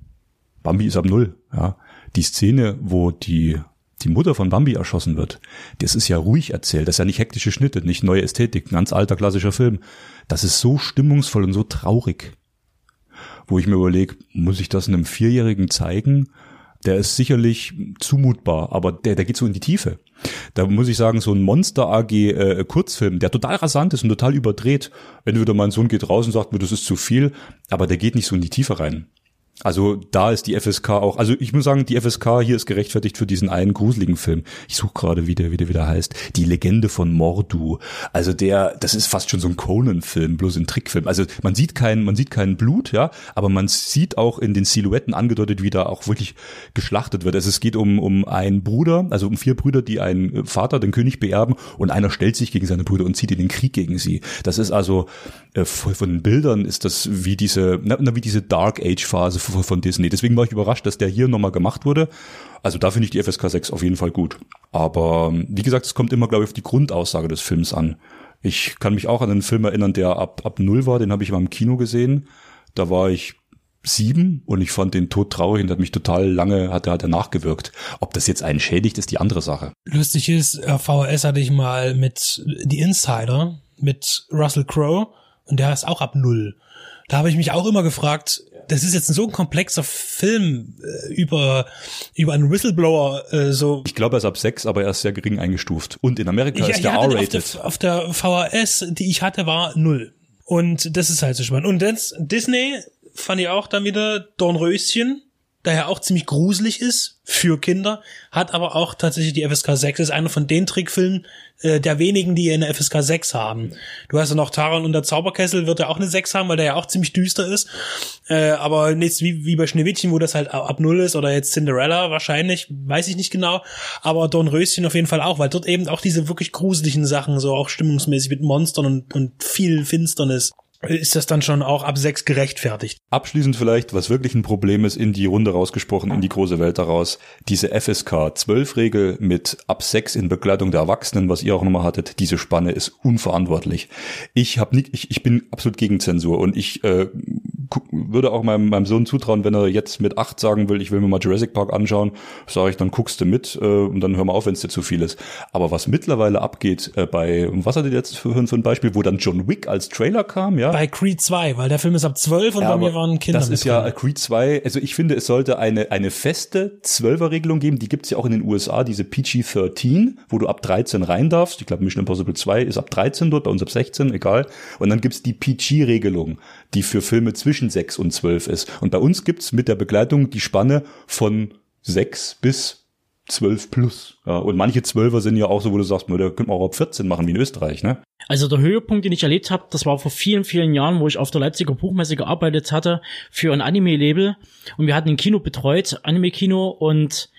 Bambi ist ab null, ja. Die Szene, wo die die Mutter von Bambi erschossen wird, das ist ja ruhig erzählt, das ist ja nicht hektische Schnitte, nicht neue Ästhetik, ein ganz alter klassischer Film. Das ist so stimmungsvoll und so traurig, wo ich mir überlege, muss ich das einem Vierjährigen zeigen? Der ist sicherlich zumutbar, aber der, der geht so in die Tiefe. Da muss ich sagen, so ein Monster AG äh, Kurzfilm, der total rasant ist und total überdreht. Entweder mein Sohn geht raus und sagt mir, das ist zu viel, aber der geht nicht so in die Tiefe rein. Also da ist die FSK auch, also ich muss sagen, die FSK hier ist gerechtfertigt für diesen einen gruseligen Film. Ich suche gerade, wie der, wie der wieder heißt. Die Legende von Mordu. Also der, das ist fast schon so ein Conan-Film, bloß ein Trickfilm. Also man sieht kein, man sieht kein Blut, ja, aber man sieht auch in den Silhouetten angedeutet, wie da auch wirklich geschlachtet wird. Also es geht um, um einen Bruder, also um vier Brüder, die einen Vater, den König beerben und einer stellt sich gegen seine Brüder und zieht in den Krieg gegen sie. Das ist also, äh, von den Bildern ist das wie diese, na, wie diese Dark Age Phase von Disney. Deswegen war ich überrascht, dass der hier nochmal gemacht wurde. Also da finde ich die FSK 6 auf jeden Fall gut. Aber wie gesagt, es kommt immer, glaube ich, auf die Grundaussage des Films an. Ich kann mich auch an einen Film erinnern, der ab, ab null war, den habe ich mal im Kino gesehen. Da war ich sieben und ich fand den Tod traurig und hat mich total lange, hat er, hat er nachgewirkt. Ob das jetzt einen schädigt, ist die andere Sache. Lustig ist, äh, VHS hatte ich mal mit The Insider, mit Russell Crowe und der ist auch ab null. Da habe ich mich auch immer gefragt, das ist jetzt so ein komplexer Film äh, über, über einen Whistleblower. Äh, so. Ich glaube, er ist ab sechs, aber er ist sehr gering eingestuft. Und in Amerika ich, ist der R-rated. Auf, auf, der VHS, die ich hatte, war null. Und das ist halt so spannend. Und das, Disney fand ich auch dann wieder Dornröschen daher auch ziemlich gruselig ist für Kinder, hat aber auch tatsächlich die FSK 6. ist einer von den Trickfilmen äh, der wenigen, die eine FSK 6 haben. Du hast ja noch Taran und der Zauberkessel wird ja auch eine 6 haben, weil der ja auch ziemlich düster ist. Äh, aber nichts wie, wie bei Schneewittchen, wo das halt ab null ist oder jetzt Cinderella wahrscheinlich, weiß ich nicht genau. Aber Dornröschen auf jeden Fall auch, weil dort eben auch diese wirklich gruseligen Sachen, so auch stimmungsmäßig mit Monstern und, und viel Finsternis ist das dann schon auch ab sechs gerechtfertigt. Abschließend vielleicht, was wirklich ein Problem ist, in die Runde rausgesprochen, in die große Welt daraus, diese FSK 12 Regel mit ab sechs in Begleitung der Erwachsenen, was ihr auch nochmal hattet, diese Spanne ist unverantwortlich. Ich habe nicht, ich, ich bin absolut gegen Zensur und ich äh, würde auch meinem, meinem Sohn zutrauen, wenn er jetzt mit acht sagen will, ich will mir mal Jurassic Park anschauen, sage ich, dann guckst du mit äh, und dann hör mal auf, wenn es dir zu viel ist. Aber was mittlerweile abgeht äh, bei, was hattet ihr jetzt für, für ein Beispiel, wo dann John Wick als Trailer kam, ja? Bei Creed 2, weil der Film ist ab zwölf und ja, bei mir waren Kinder Das ist ja drin. Creed 2, also ich finde, es sollte eine, eine feste Zwölfer-Regelung geben, die gibt's ja auch in den USA, diese PG-13, wo du ab 13 rein darfst. Ich glaube, Mission Impossible 2 ist ab 13 dort, bei uns ab 16, egal. Und dann gibt's die PG-Regelung, die für Filme zwischen 6 und 12 ist. Und bei uns gibt's mit der Begleitung die Spanne von 6 bis 12 plus. Ja, und manche Zwölfer sind ja auch so, wo du sagst, da könnte man auch ab 14 machen, wie in Österreich, ne? Also der Höhepunkt, den ich erlebt habe, das war vor vielen, vielen Jahren, wo ich auf der Leipziger Buchmesse gearbeitet hatte für ein Anime-Label und wir hatten ein Kino betreut, Anime-Kino und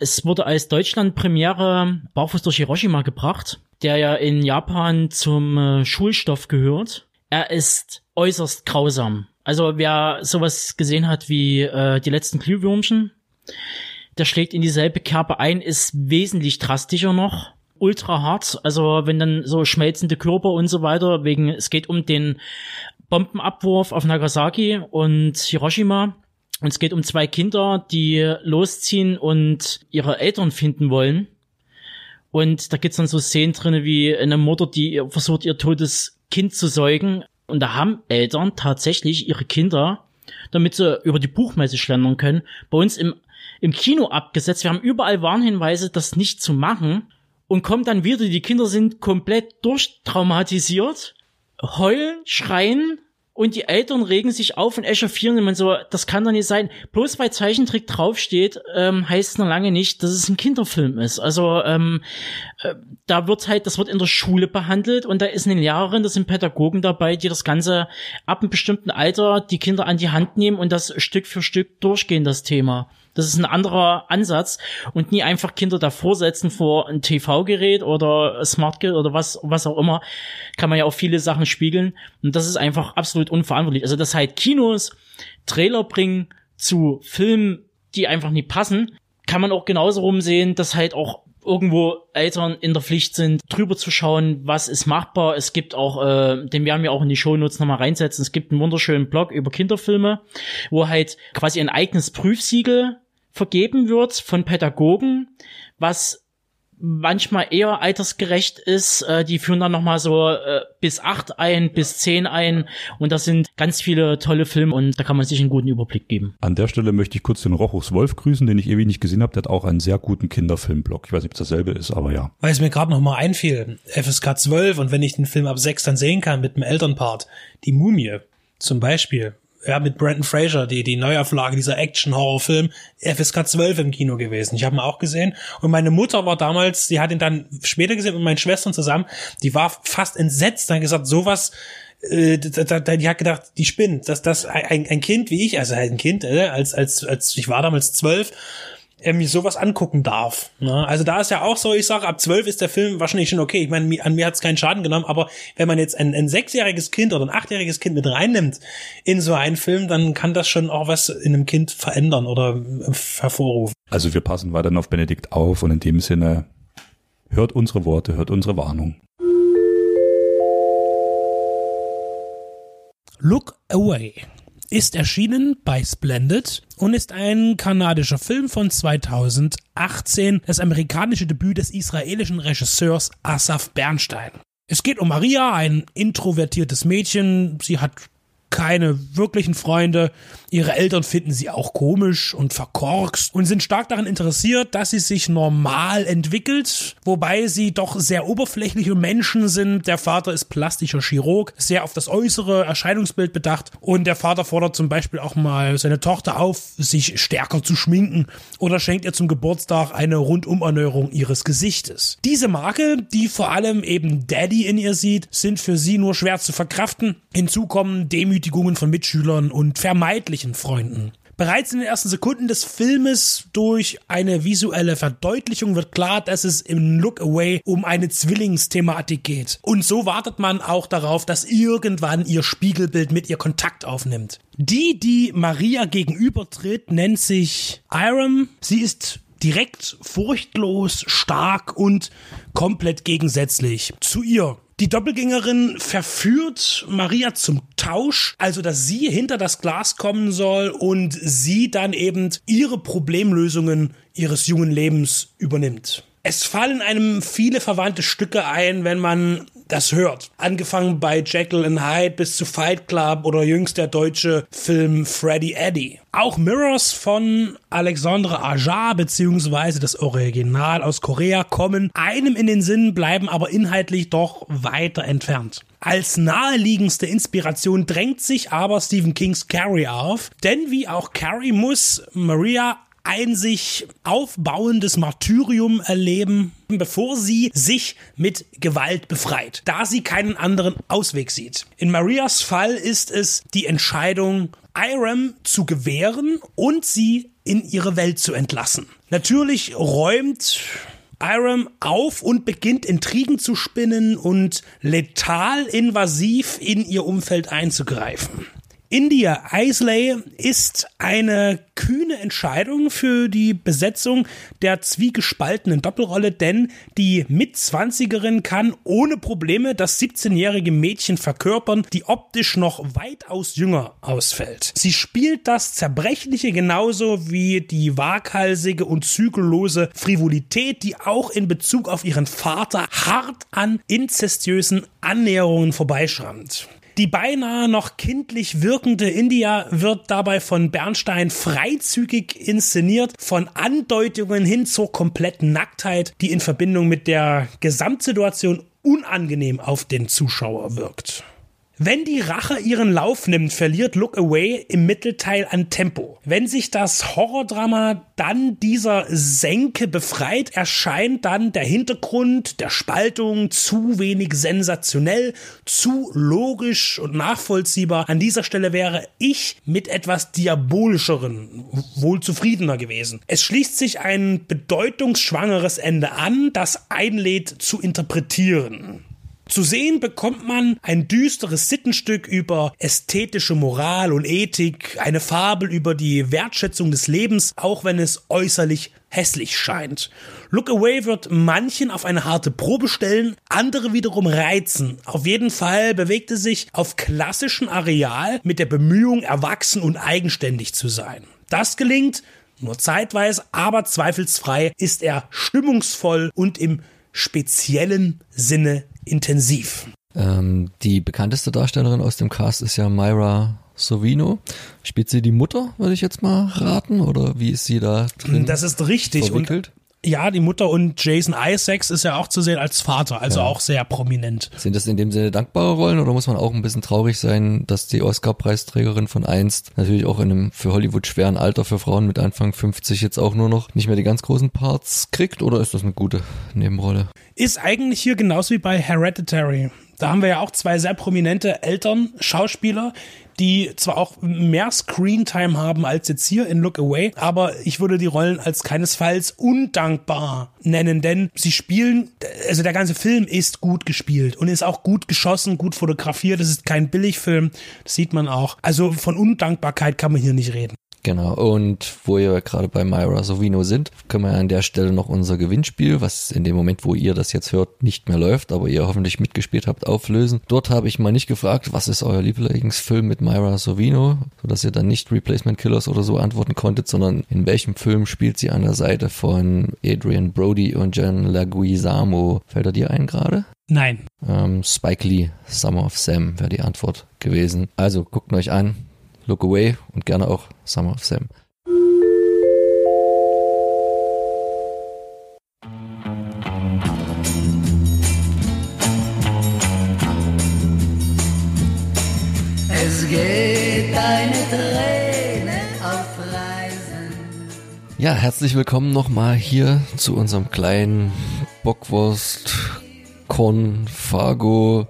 es wurde als Deutschland-Premiere Barfuß durch Hiroshima gebracht, der ja in Japan zum äh, Schulstoff gehört. Er ist äußerst grausam. Also wer sowas gesehen hat wie äh, die letzten Glühwürmchen, der schlägt in dieselbe Kerbe ein, ist wesentlich drastischer noch. Ultra hart, also wenn dann so schmelzende Körper und so weiter, wegen, es geht um den Bombenabwurf auf Nagasaki und Hiroshima. Und es geht um zwei Kinder, die losziehen und ihre Eltern finden wollen. Und da gibt's dann so Szenen drinne wie eine Mutter, die versucht, ihr totes Kind zu säugen. Und da haben Eltern tatsächlich ihre Kinder, damit sie über die Buchmesse schlendern können, bei uns im im Kino abgesetzt. Wir haben überall Warnhinweise, das nicht zu machen. Und kommen dann wieder, die Kinder sind komplett durchtraumatisiert, heulen, schreien und die Eltern regen sich auf und echauffieren man so, das kann doch nicht sein. Bloß weil Zeichentrick draufsteht, ähm, heißt es noch lange nicht, dass es ein Kinderfilm ist. Also ähm, äh, da wird halt, das wird in der Schule behandelt und da ist eine Lehrerin, das sind Pädagogen dabei, die das Ganze ab einem bestimmten Alter die Kinder an die Hand nehmen und das Stück für Stück durchgehen, das Thema. Das ist ein anderer Ansatz und nie einfach Kinder davor setzen vor ein TV-Gerät oder Smartgerät oder was, was auch immer. Kann man ja auch viele Sachen spiegeln. Und das ist einfach absolut unverantwortlich. Also, dass halt Kinos Trailer bringen zu Filmen, die einfach nie passen, kann man auch genauso rumsehen, dass halt auch irgendwo Eltern in der Pflicht sind, drüber zu schauen, was ist machbar. Es gibt auch, äh, den werden wir auch in die Shownotes nochmal reinsetzen, es gibt einen wunderschönen Blog über Kinderfilme, wo halt quasi ein eigenes Prüfsiegel vergeben wird von Pädagogen, was manchmal eher altersgerecht ist. Äh, die führen dann nochmal so äh, bis acht ein, bis zehn ein. Und das sind ganz viele tolle Filme und da kann man sich einen guten Überblick geben. An der Stelle möchte ich kurz den Rochus Wolf grüßen, den ich ewig nicht gesehen habe. Der hat auch einen sehr guten Kinderfilmblog. Ich weiß nicht, ob es dasselbe ist, aber ja. Weil es mir gerade nochmal einfiel, FSK 12 und wenn ich den Film ab 6 dann sehen kann mit dem Elternpart, die Mumie zum Beispiel ja, mit Brandon Fraser, die, die Neuauflage dieser Action-Horror-Film, FSK 12 im Kino gewesen. Ich habe ihn auch gesehen. Und meine Mutter war damals, die hat ihn dann später gesehen mit meinen Schwestern zusammen, die war fast entsetzt, dann gesagt, sowas, äh, die hat gedacht, die spinnt, dass das ein, ein Kind wie ich, also halt ein Kind, äh, als, als, als ich war damals zwölf, er mir sowas angucken darf. Ne? Also da ist ja auch so, ich sage, ab zwölf ist der Film wahrscheinlich schon okay. Ich meine, an mir hat es keinen Schaden genommen, aber wenn man jetzt ein, ein sechsjähriges Kind oder ein achtjähriges Kind mit reinnimmt in so einen Film, dann kann das schon auch was in einem Kind verändern oder hervorrufen. Also wir passen weiterhin auf Benedikt auf und in dem Sinne hört unsere Worte, hört unsere Warnung. Look Away ist erschienen bei Splendid und ist ein kanadischer Film von 2018, das amerikanische Debüt des israelischen Regisseurs Asaf Bernstein. Es geht um Maria, ein introvertiertes Mädchen. Sie hat keine wirklichen Freunde. Ihre Eltern finden sie auch komisch und verkorkst und sind stark daran interessiert, dass sie sich normal entwickelt, wobei sie doch sehr oberflächliche Menschen sind. Der Vater ist plastischer Chirurg, sehr auf das äußere Erscheinungsbild bedacht und der Vater fordert zum Beispiel auch mal seine Tochter auf, sich stärker zu schminken oder schenkt ihr zum Geburtstag eine Rundumerneuerung ihres Gesichtes. Diese Marke, die vor allem eben Daddy in ihr sieht, sind für sie nur schwer zu verkraften. Hinzu kommen Demütigungen von Mitschülern und vermeidlichen Freunden. Bereits in den ersten Sekunden des Filmes durch eine visuelle Verdeutlichung wird klar, dass es im Look Away um eine Zwillingsthematik geht. Und so wartet man auch darauf, dass irgendwann ihr Spiegelbild mit ihr Kontakt aufnimmt. Die, die Maria gegenübertritt, nennt sich Iram. Sie ist direkt, furchtlos, stark und komplett gegensätzlich zu ihr. Die Doppelgängerin verführt Maria zum Tausch, also dass sie hinter das Glas kommen soll und sie dann eben ihre Problemlösungen ihres jungen Lebens übernimmt. Es fallen einem viele verwandte Stücke ein, wenn man das hört. Angefangen bei Jekyll and Hyde bis zu Fight Club oder jüngst der deutsche Film Freddy Eddy. Auch Mirrors von Alexandre Aja beziehungsweise das Original aus Korea kommen einem in den Sinn, bleiben aber inhaltlich doch weiter entfernt. Als naheliegendste Inspiration drängt sich aber Stephen Kings Carrie auf, denn wie auch Carrie muss Maria ein sich aufbauendes Martyrium erleben, bevor sie sich mit Gewalt befreit, da sie keinen anderen Ausweg sieht. In Marias Fall ist es die Entscheidung, Iram zu gewähren und sie in ihre Welt zu entlassen. Natürlich räumt Iram auf und beginnt Intrigen zu spinnen und letal invasiv in ihr Umfeld einzugreifen. India Isley ist eine kühne Entscheidung für die Besetzung der zwiegespaltenen Doppelrolle, denn die Mitzwanzigerin kann ohne Probleme das 17-jährige Mädchen verkörpern, die optisch noch weitaus jünger ausfällt. Sie spielt das Zerbrechliche genauso wie die waghalsige und zügellose Frivolität, die auch in Bezug auf ihren Vater hart an inzestiösen Annäherungen vorbeischrammt. Die beinahe noch kindlich wirkende India wird dabei von Bernstein freizügig inszeniert, von Andeutungen hin zur kompletten Nacktheit, die in Verbindung mit der Gesamtsituation unangenehm auf den Zuschauer wirkt. Wenn die Rache ihren Lauf nimmt, verliert Look Away im Mittelteil an Tempo. Wenn sich das Horrordrama dann dieser Senke befreit, erscheint dann der Hintergrund der Spaltung zu wenig sensationell, zu logisch und nachvollziehbar. An dieser Stelle wäre ich mit etwas diabolischeren wohl zufriedener gewesen. Es schließt sich ein bedeutungsschwangeres Ende an, das einlädt zu interpretieren. Zu sehen bekommt man ein düsteres Sittenstück über ästhetische Moral und Ethik, eine Fabel über die Wertschätzung des Lebens, auch wenn es äußerlich hässlich scheint. Look Away wird manchen auf eine harte Probe stellen, andere wiederum reizen. Auf jeden Fall bewegt es sich auf klassischem Areal mit der Bemühung, erwachsen und eigenständig zu sein. Das gelingt nur zeitweise, aber zweifelsfrei ist er stimmungsvoll und im speziellen Sinne intensiv. Ähm, die bekannteste Darstellerin aus dem Cast ist ja Myra Sovino. Spielt sie die Mutter, würde ich jetzt mal raten? Oder wie ist sie da drin? Das ist richtig. Verwickelt? Ja, die Mutter und Jason Isaacs ist ja auch zu sehen als Vater, also Ja. auch sehr prominent. Sind das in dem Sinne dankbare Rollen oder muss man auch ein bisschen traurig sein, dass die Oscar-Preisträgerin von einst natürlich auch in einem für Hollywood schweren Alter für Frauen mit Anfang 50 jetzt auch nur noch nicht mehr die ganz großen Parts kriegt oder ist das eine gute Nebenrolle? Ist eigentlich hier genauso wie bei Hereditary. Da haben wir ja auch zwei sehr prominente Eltern, Schauspieler, die zwar auch mehr Screentime haben als jetzt hier in Look Away, aber ich würde die Rollen als keinesfalls undankbar nennen, denn sie spielen, also der ganze Film ist gut gespielt und ist auch gut geschossen, gut fotografiert. Das ist kein Billigfilm, das sieht man auch. Also von Undankbarkeit kann man hier nicht reden. Genau, und wo wir gerade bei Myra Sovino sind, können wir an der Stelle noch unser Gewinnspiel, was in dem Moment, wo ihr das jetzt hört, nicht mehr läuft, aber ihr hoffentlich mitgespielt habt, auflösen. Dort habe ich mal nicht gefragt, was ist euer Lieblingsfilm mit Myra Sovino, sodass ihr dann nicht Replacement Killers oder so antworten konntet, sondern in welchem Film spielt sie an der Seite von Adrian Brody und John Leguizamo? Fällt er dir ein gerade? Nein. Ähm, Spike Lee, Summer of Sam wäre die Antwort gewesen. Also guckt euch an, Look Away und gerne auch Summer of Sam. Es geht eine Träne auf Reisen. Ja, herzlich willkommen nochmal hier zu unserem kleinen Bockwurst Con Fargo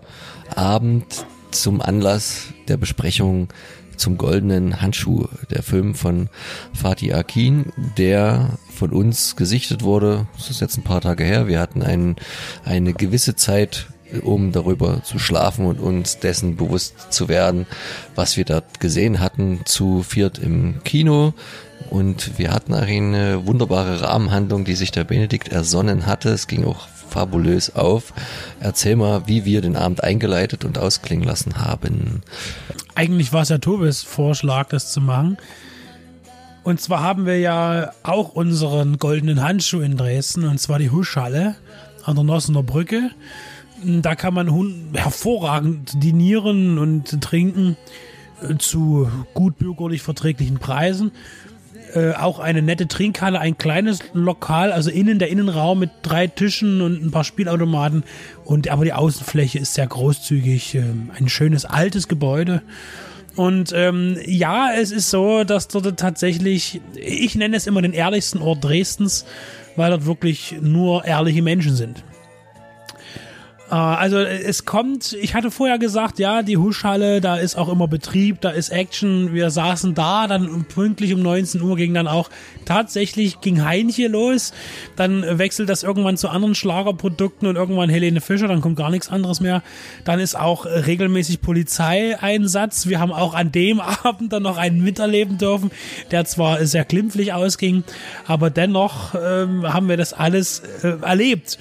Abend zum Anlass der Besprechung zum goldenen Handschuh, der Film von Fatih Akin, der von uns gesichtet wurde. Das ist jetzt ein paar Tage her. Wir hatten ein, eine gewisse Zeit, um darüber zu schlafen und uns dessen bewusst zu werden, was wir dort gesehen hatten, zu viert im Kino. Und wir hatten eine wunderbare Rahmenhandlung, die sich der Benedikt ersonnen hatte. Es ging auch fabulös auf. Erzähl mal, wie wir den Abend eingeleitet und ausklingen lassen haben. Eigentlich war es ja Tobis Vorschlag, das zu machen. Und zwar haben wir ja auch unseren goldenen Handschuh in Dresden, und zwar die Huschhalle an der Nossener Brücke. Da kann man hervorragend dinieren und trinken zu gut bürgerlich verträglichen Preisen. Äh, auch eine nette Trinkhalle, ein kleines Lokal, also innen der Innenraum mit drei Tischen und ein paar Spielautomaten. Und aber die Außenfläche ist sehr großzügig. ähm, ein schönes altes Gebäude. Und ähm, ja, es ist so, dass dort tatsächlich, ich nenne es immer den ehrlichsten Ort Dresdens, weil dort wirklich nur ehrliche Menschen sind. Äh, Also es kommt, ich hatte vorher gesagt, ja, die Huschhalle, da ist auch immer Betrieb, da ist Action. Wir saßen da, dann pünktlich um 19 Uhr ging dann auch tatsächlich ging Heinche los. Dann wechselt das irgendwann zu anderen Schlagerprodukten und irgendwann Helene Fischer, dann kommt gar nichts anderes mehr. Dann ist auch regelmäßig Polizeieinsatz. Wir haben auch an dem Abend dann noch einen miterleben dürfen, der zwar sehr glimpflich ausging, aber dennoch ähm, haben wir das alles äh, erlebt.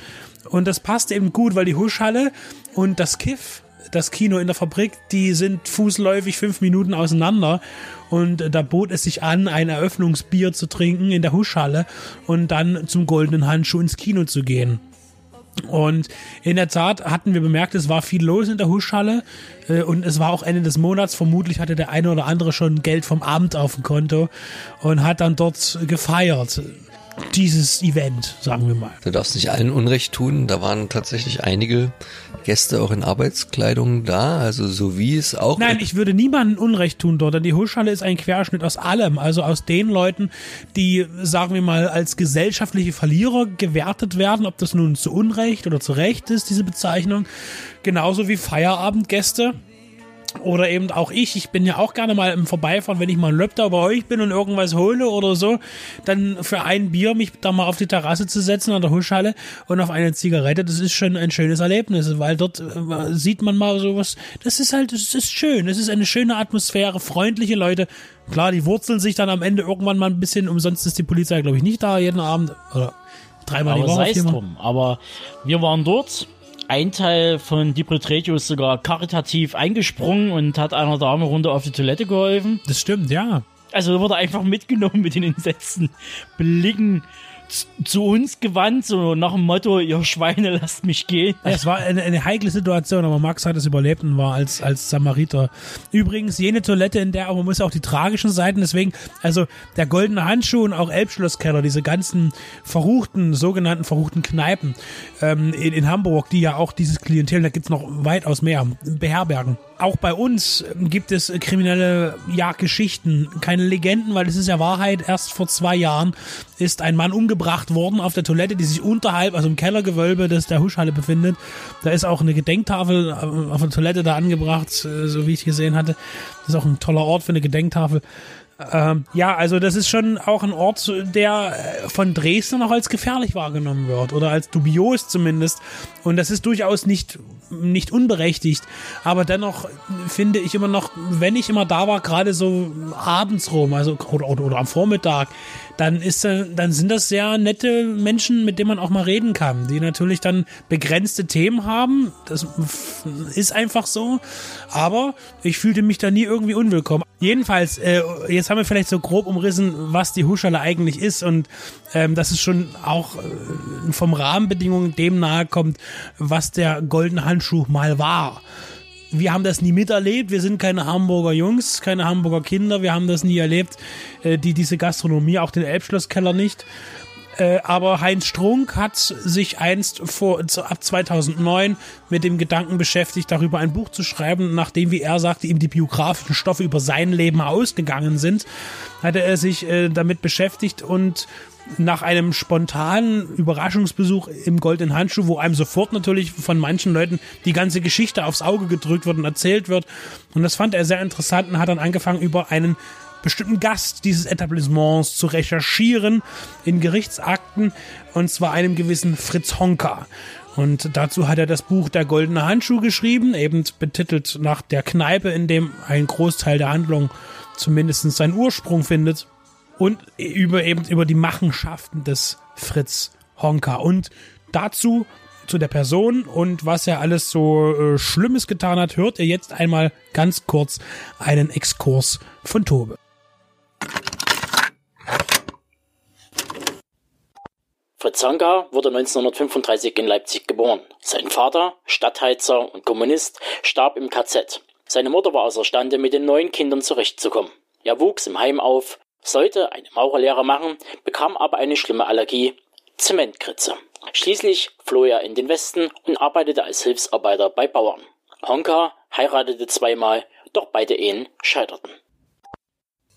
Und das passt eben gut, weil die Huschhalle und das Kiff, das Kino in der Fabrik, die sind fußläufig fünf Minuten auseinander. Und da bot es sich an, ein Eröffnungsbier zu trinken in der Huschhalle und dann zum goldenen Handschuh ins Kino zu gehen. Und in der Tat hatten wir bemerkt, es war viel los in der Huschhalle äh, und es war auch Ende des Monats. Vermutlich hatte der eine oder andere schon Geld vom Abend auf dem Konto und hat dann dort gefeiert. Dieses Event, sagen wir mal. Du darfst nicht allen Unrecht tun. Da waren tatsächlich einige Gäste auch in Arbeitskleidung da, also so wie es auch. Nein, ich würde niemandem Unrecht tun dort, denn die Huschhalle ist ein Querschnitt aus allem, also aus den Leuten, die, sagen wir mal, als gesellschaftliche Verlierer gewertet werden, ob das nun zu Unrecht oder zu Recht ist, diese Bezeichnung, genauso wie Feierabendgäste. Oder eben auch ich, ich bin ja auch gerne mal im Vorbeifahren, wenn ich mal ein Löpter bei euch bin und irgendwas hole oder so, dann für ein Bier mich da mal auf die Terrasse zu setzen an der Huschhalle und auf eine Zigarette, das ist schon ein schönes Erlebnis, weil dort äh, sieht man mal sowas, das ist halt, das ist schön, das ist eine schöne Atmosphäre, freundliche Leute. Klar, die wurzeln sich dann am Ende irgendwann mal ein bisschen, umsonst ist die Polizei, glaube ich, nicht da jeden Abend oder dreimal die Aber Woche. es viermal. drum. Aber wir waren dort. Ein Teil von Radio ist sogar karitativ eingesprungen und hat einer Dame runter auf die Toilette geholfen. Das stimmt, ja. Also wurde einfach mitgenommen mit den entsetzten Blicken zu uns gewandt, so nach dem Motto, ihr Schweine, lasst mich gehen. Es war eine, eine heikle Situation, aber Max hat es überlebt und war als, als Samariter. Übrigens, jene Toilette, in der, aber man muss auch die tragischen Seiten, deswegen, also der goldene Handschuh und auch Elbschlosskeller, diese ganzen verruchten, sogenannten verruchten Kneipen ähm, in, in Hamburg, die ja auch dieses Klientel, da gibt's noch weitaus mehr, beherbergen. Auch bei uns ähm, gibt es kriminelle ja, Geschichten, keine Legenden, weil es ist ja Wahrheit. Erst vor zwei Jahren ist ein Mann umgebracht worden auf der Toilette, die sich unterhalb, also im Kellergewölbe des der Huschhalle befindet. Da ist auch eine Gedenktafel äh, auf der Toilette da angebracht, äh, so wie ich gesehen hatte. Das ist auch ein toller Ort für eine Gedenktafel. Ähm, ja, also das ist schon auch ein Ort, der äh, von Dresden auch als gefährlich wahrgenommen wird oder als dubios zumindest. Und das ist durchaus nicht nicht unberechtigt, aber dennoch finde ich immer noch, wenn ich immer da war, gerade so abends rum, also oder, oder, oder am Vormittag, dann ist dann sind das sehr nette Menschen, mit denen man auch mal reden kann, die natürlich dann begrenzte Themen haben. Das ist einfach so, aber ich fühlte mich da nie irgendwie unwillkommen. Jedenfalls, äh, jetzt haben wir vielleicht so grob umrissen, was die Huschale eigentlich ist und ähm, dass es schon auch äh, vom Rahmenbedingungen dem nahe kommt, was der goldene Handschuh mal war. Wir haben das nie miterlebt, wir sind keine Hamburger Jungs, keine Hamburger Kinder, wir haben das nie erlebt, äh, die diese Gastronomie, auch den Elbschlosskeller nicht. Äh, aber Heinz Strunk hat sich einst vor zu- ab 2009 mit dem Gedanken beschäftigt, darüber ein Buch zu schreiben, nachdem, wie er sagte, ihm die biografischen Stoffe über sein Leben ausgegangen sind, hatte er sich äh, damit beschäftigt und nach einem spontanen Überraschungsbesuch im Goldenen Handschuh, wo einem sofort natürlich von manchen Leuten die ganze Geschichte aufs Auge gedrückt wird und erzählt wird. Und das fand er sehr interessant und hat dann angefangen, über einen bestimmten Gast dieses Etablissements zu recherchieren in Gerichtsakten und zwar einem gewissen Fritz Honka. Und dazu hat er das Buch Der goldene Handschuh geschrieben, eben betitelt nach der Kneipe, in dem ein Großteil der Handlung zumindest seinen Ursprung findet. Und über eben über die Machenschaften des Fritz Honka. Und dazu zu der Person und was er alles so äh, Schlimmes getan hat, hört ihr jetzt einmal ganz kurz einen Exkurs von Tobe. Fritz Honka wurde 1935 in Leipzig geboren. Sein Vater, Stadtheizer und Kommunist, starb im KZ. Seine Mutter war außerstande, mit den neun Kindern zurechtzukommen. Er wuchs im Heim auf, sollte eine Maurerlehre machen, bekam aber eine schlimme Allergie, Zementkritze. Schließlich floh er in den Westen und arbeitete als Hilfsarbeiter bei Bauern. Honka heiratete zweimal, Doch beide Ehen scheiterten.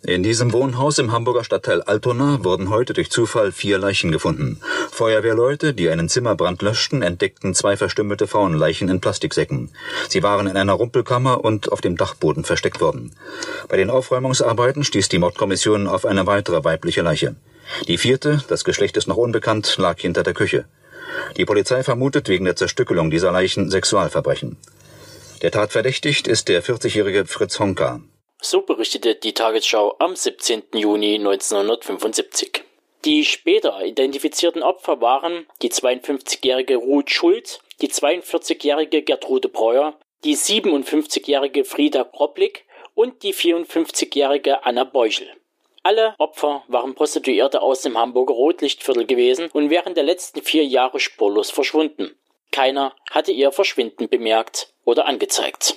In diesem Wohnhaus im Hamburger Stadtteil Altona wurden heute durch Zufall vier Leichen gefunden. Feuerwehrleute, die einen Zimmerbrand löschten, entdeckten zwei verstümmelte Frauenleichen in Plastiksäcken. Sie waren in einer Rumpelkammer und auf dem Dachboden versteckt worden. Bei den Aufräumungsarbeiten stieß die Mordkommission auf eine weitere weibliche Leiche. Die vierte, das Geschlecht ist noch unbekannt, lag hinter der Küche. Die Polizei vermutet wegen der Zerstückelung dieser Leichen Sexualverbrechen. Der Tatverdächtigt ist der 40-jährige Fritz Honka. So berichtete die Tagesschau am 17. Juni 1975. Die später identifizierten Opfer waren die 52-jährige Ruth Schulz, die 42-jährige Gertrude Breuer, die 57-jährige Frieda Kropplik und die 54-jährige Anna Beuchel. Alle Opfer waren Prostituierte aus dem Hamburger Rotlichtviertel gewesen und während der letzten vier Jahre spurlos verschwunden. Keiner hatte ihr Verschwinden bemerkt oder angezeigt.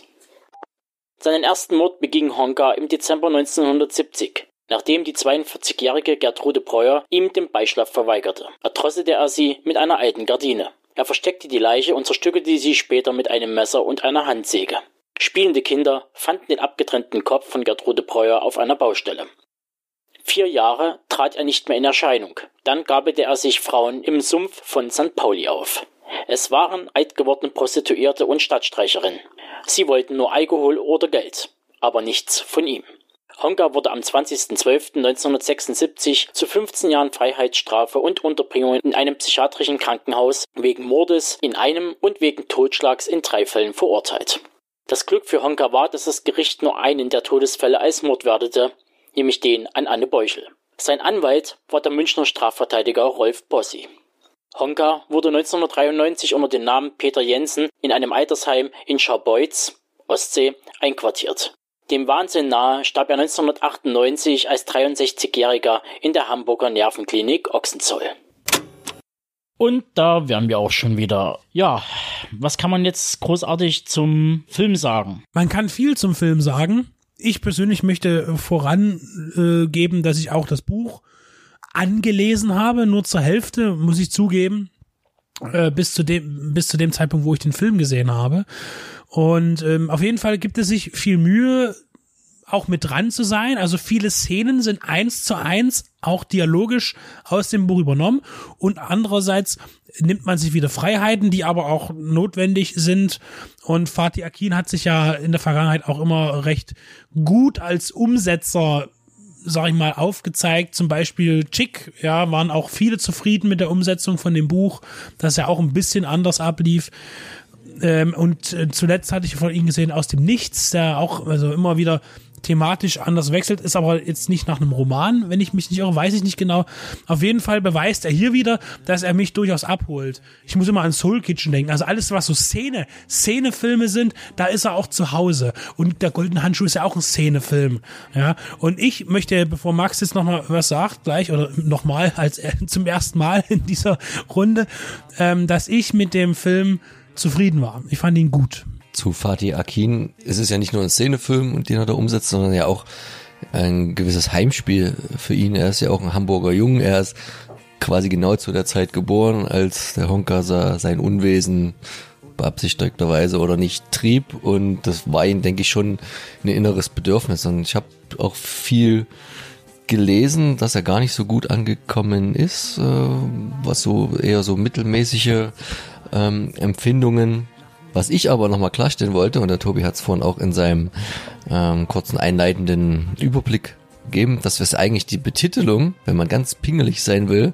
Seinen ersten Mord beging Honka im Dezember 1970, nachdem die 42-jährige Gertrude Breuer ihm den Beischlaf verweigerte. Erdrosselte er sie mit einer alten Gardine. Er versteckte die Leiche und zerstückelte sie später mit einem Messer und einer Handsäge. Spielende Kinder fanden den abgetrennten Kopf von Gertrude Breuer auf einer Baustelle. Vier Jahre trat er nicht mehr in Erscheinung. Dann gabete er sich Frauen im Sumpf von St. Pauli auf. Es waren altgewordene Prostituierte und Stadtstreicherinnen. Sie wollten nur Alkohol oder Geld, aber nichts von ihm. Honka wurde am 20.12.1976 zu 15 Jahren Freiheitsstrafe und Unterbringung in einem psychiatrischen Krankenhaus wegen Mordes in einem und wegen Totschlags in drei Fällen verurteilt. Das Glück für Honka war, dass das Gericht nur einen der Todesfälle als Mord wertete, nämlich den an Anne Beuchel. Sein Anwalt war der Münchner Strafverteidiger Rolf Bossi. Honka wurde 1993 unter dem Namen Peter Jensen in einem Altersheim in Scharbeutz, Ostsee, einquartiert. Dem Wahnsinn nahe starb er 1998 als 63-Jähriger in der Hamburger Nervenklinik Ochsenzoll. Und da wären wir auch schon wieder. Ja, was kann man jetzt großartig zum Film sagen? Man kann viel zum Film sagen. Ich persönlich möchte vorangeben, dass ich auch das Buch angelesen habe, nur zur Hälfte, muss ich zugeben, äh, bis zu dem bis zu dem Zeitpunkt, wo ich den Film gesehen habe. Und ähm, auf jeden Fall gibt es sich viel Mühe, auch mit dran zu sein. Also viele Szenen sind eins zu eins auch dialogisch aus dem Buch übernommen. Und andererseits nimmt man sich wieder Freiheiten, die aber auch notwendig sind. Und Fatih Akin hat sich ja in der Vergangenheit auch immer recht gut als Umsetzer sag ich mal, aufgezeigt. Zum Beispiel Chick, ja, waren auch viele zufrieden mit der Umsetzung von dem Buch, dass er auch ein bisschen anders ablief. Ähm, und äh, zuletzt hatte ich von ihm gesehen aus dem Nichts, der auch also immer wieder thematisch anders wechselt, ist aber jetzt nicht nach einem Roman, wenn ich mich nicht irre, weiß ich nicht genau. Auf jeden Fall beweist er hier wieder, dass er mich durchaus abholt. Ich muss immer an Soul Kitchen denken. Also alles, was so Szene, Szenefilme sind, da ist er auch zu Hause. Und der Golden Handschuh ist ja auch ein Szenefilm. Ja. Und ich möchte, bevor Max jetzt nochmal was sagt, gleich oder nochmal als äh, zum ersten Mal in dieser Runde, ähm, dass ich mit dem Film zufrieden war. Ich fand ihn gut zu Fatih Akin ist es ja nicht nur ein Szenefilm, den er da umsetzt, sondern ja auch ein gewisses Heimspiel für ihn. Er ist ja auch ein Hamburger Jung. Er ist quasi genau zu der Zeit geboren, als der Honkasa sein Unwesen beabsichtigterweise oder nicht trieb. Und das war ihm, denke ich, schon ein inneres Bedürfnis. Und ich habe auch viel gelesen, dass er gar nicht so gut angekommen ist, äh, was so eher so mittelmäßige ähm, Empfindungen was ich aber nochmal klarstellen wollte, und der Tobi hat es vorhin auch in seinem ähm, kurzen einleitenden Überblick gegeben, dass es eigentlich die Betitelung, wenn man ganz pingelig sein will,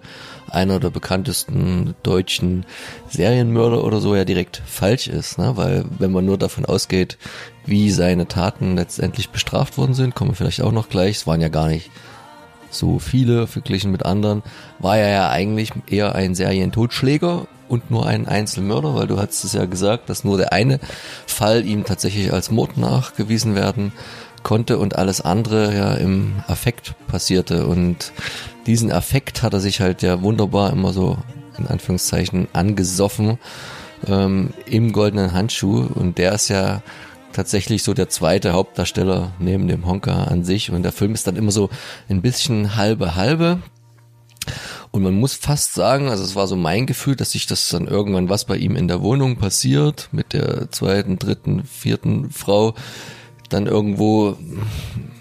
einer der bekanntesten deutschen Serienmörder oder so ja direkt falsch ist, ne? weil wenn man nur davon ausgeht, wie seine Taten letztendlich bestraft worden sind, kommen wir vielleicht auch noch gleich, es waren ja gar nicht so viele verglichen mit anderen, war er ja eigentlich eher ein Serientotschläger und nur ein Einzelmörder, weil du hast es ja gesagt, dass nur der eine Fall ihm tatsächlich als Mord nachgewiesen werden konnte und alles andere ja im Affekt passierte. Und diesen Affekt hat er sich halt ja wunderbar immer so in Anführungszeichen angesoffen ähm, im goldenen Handschuh. Und der ist ja tatsächlich so der zweite Hauptdarsteller neben dem Honka an sich. Und der Film ist dann immer so ein bisschen halbe halbe. Und man muss fast sagen, also es war so mein Gefühl, dass sich das dann irgendwann was bei ihm in der Wohnung passiert mit der zweiten, dritten, vierten Frau, dann irgendwo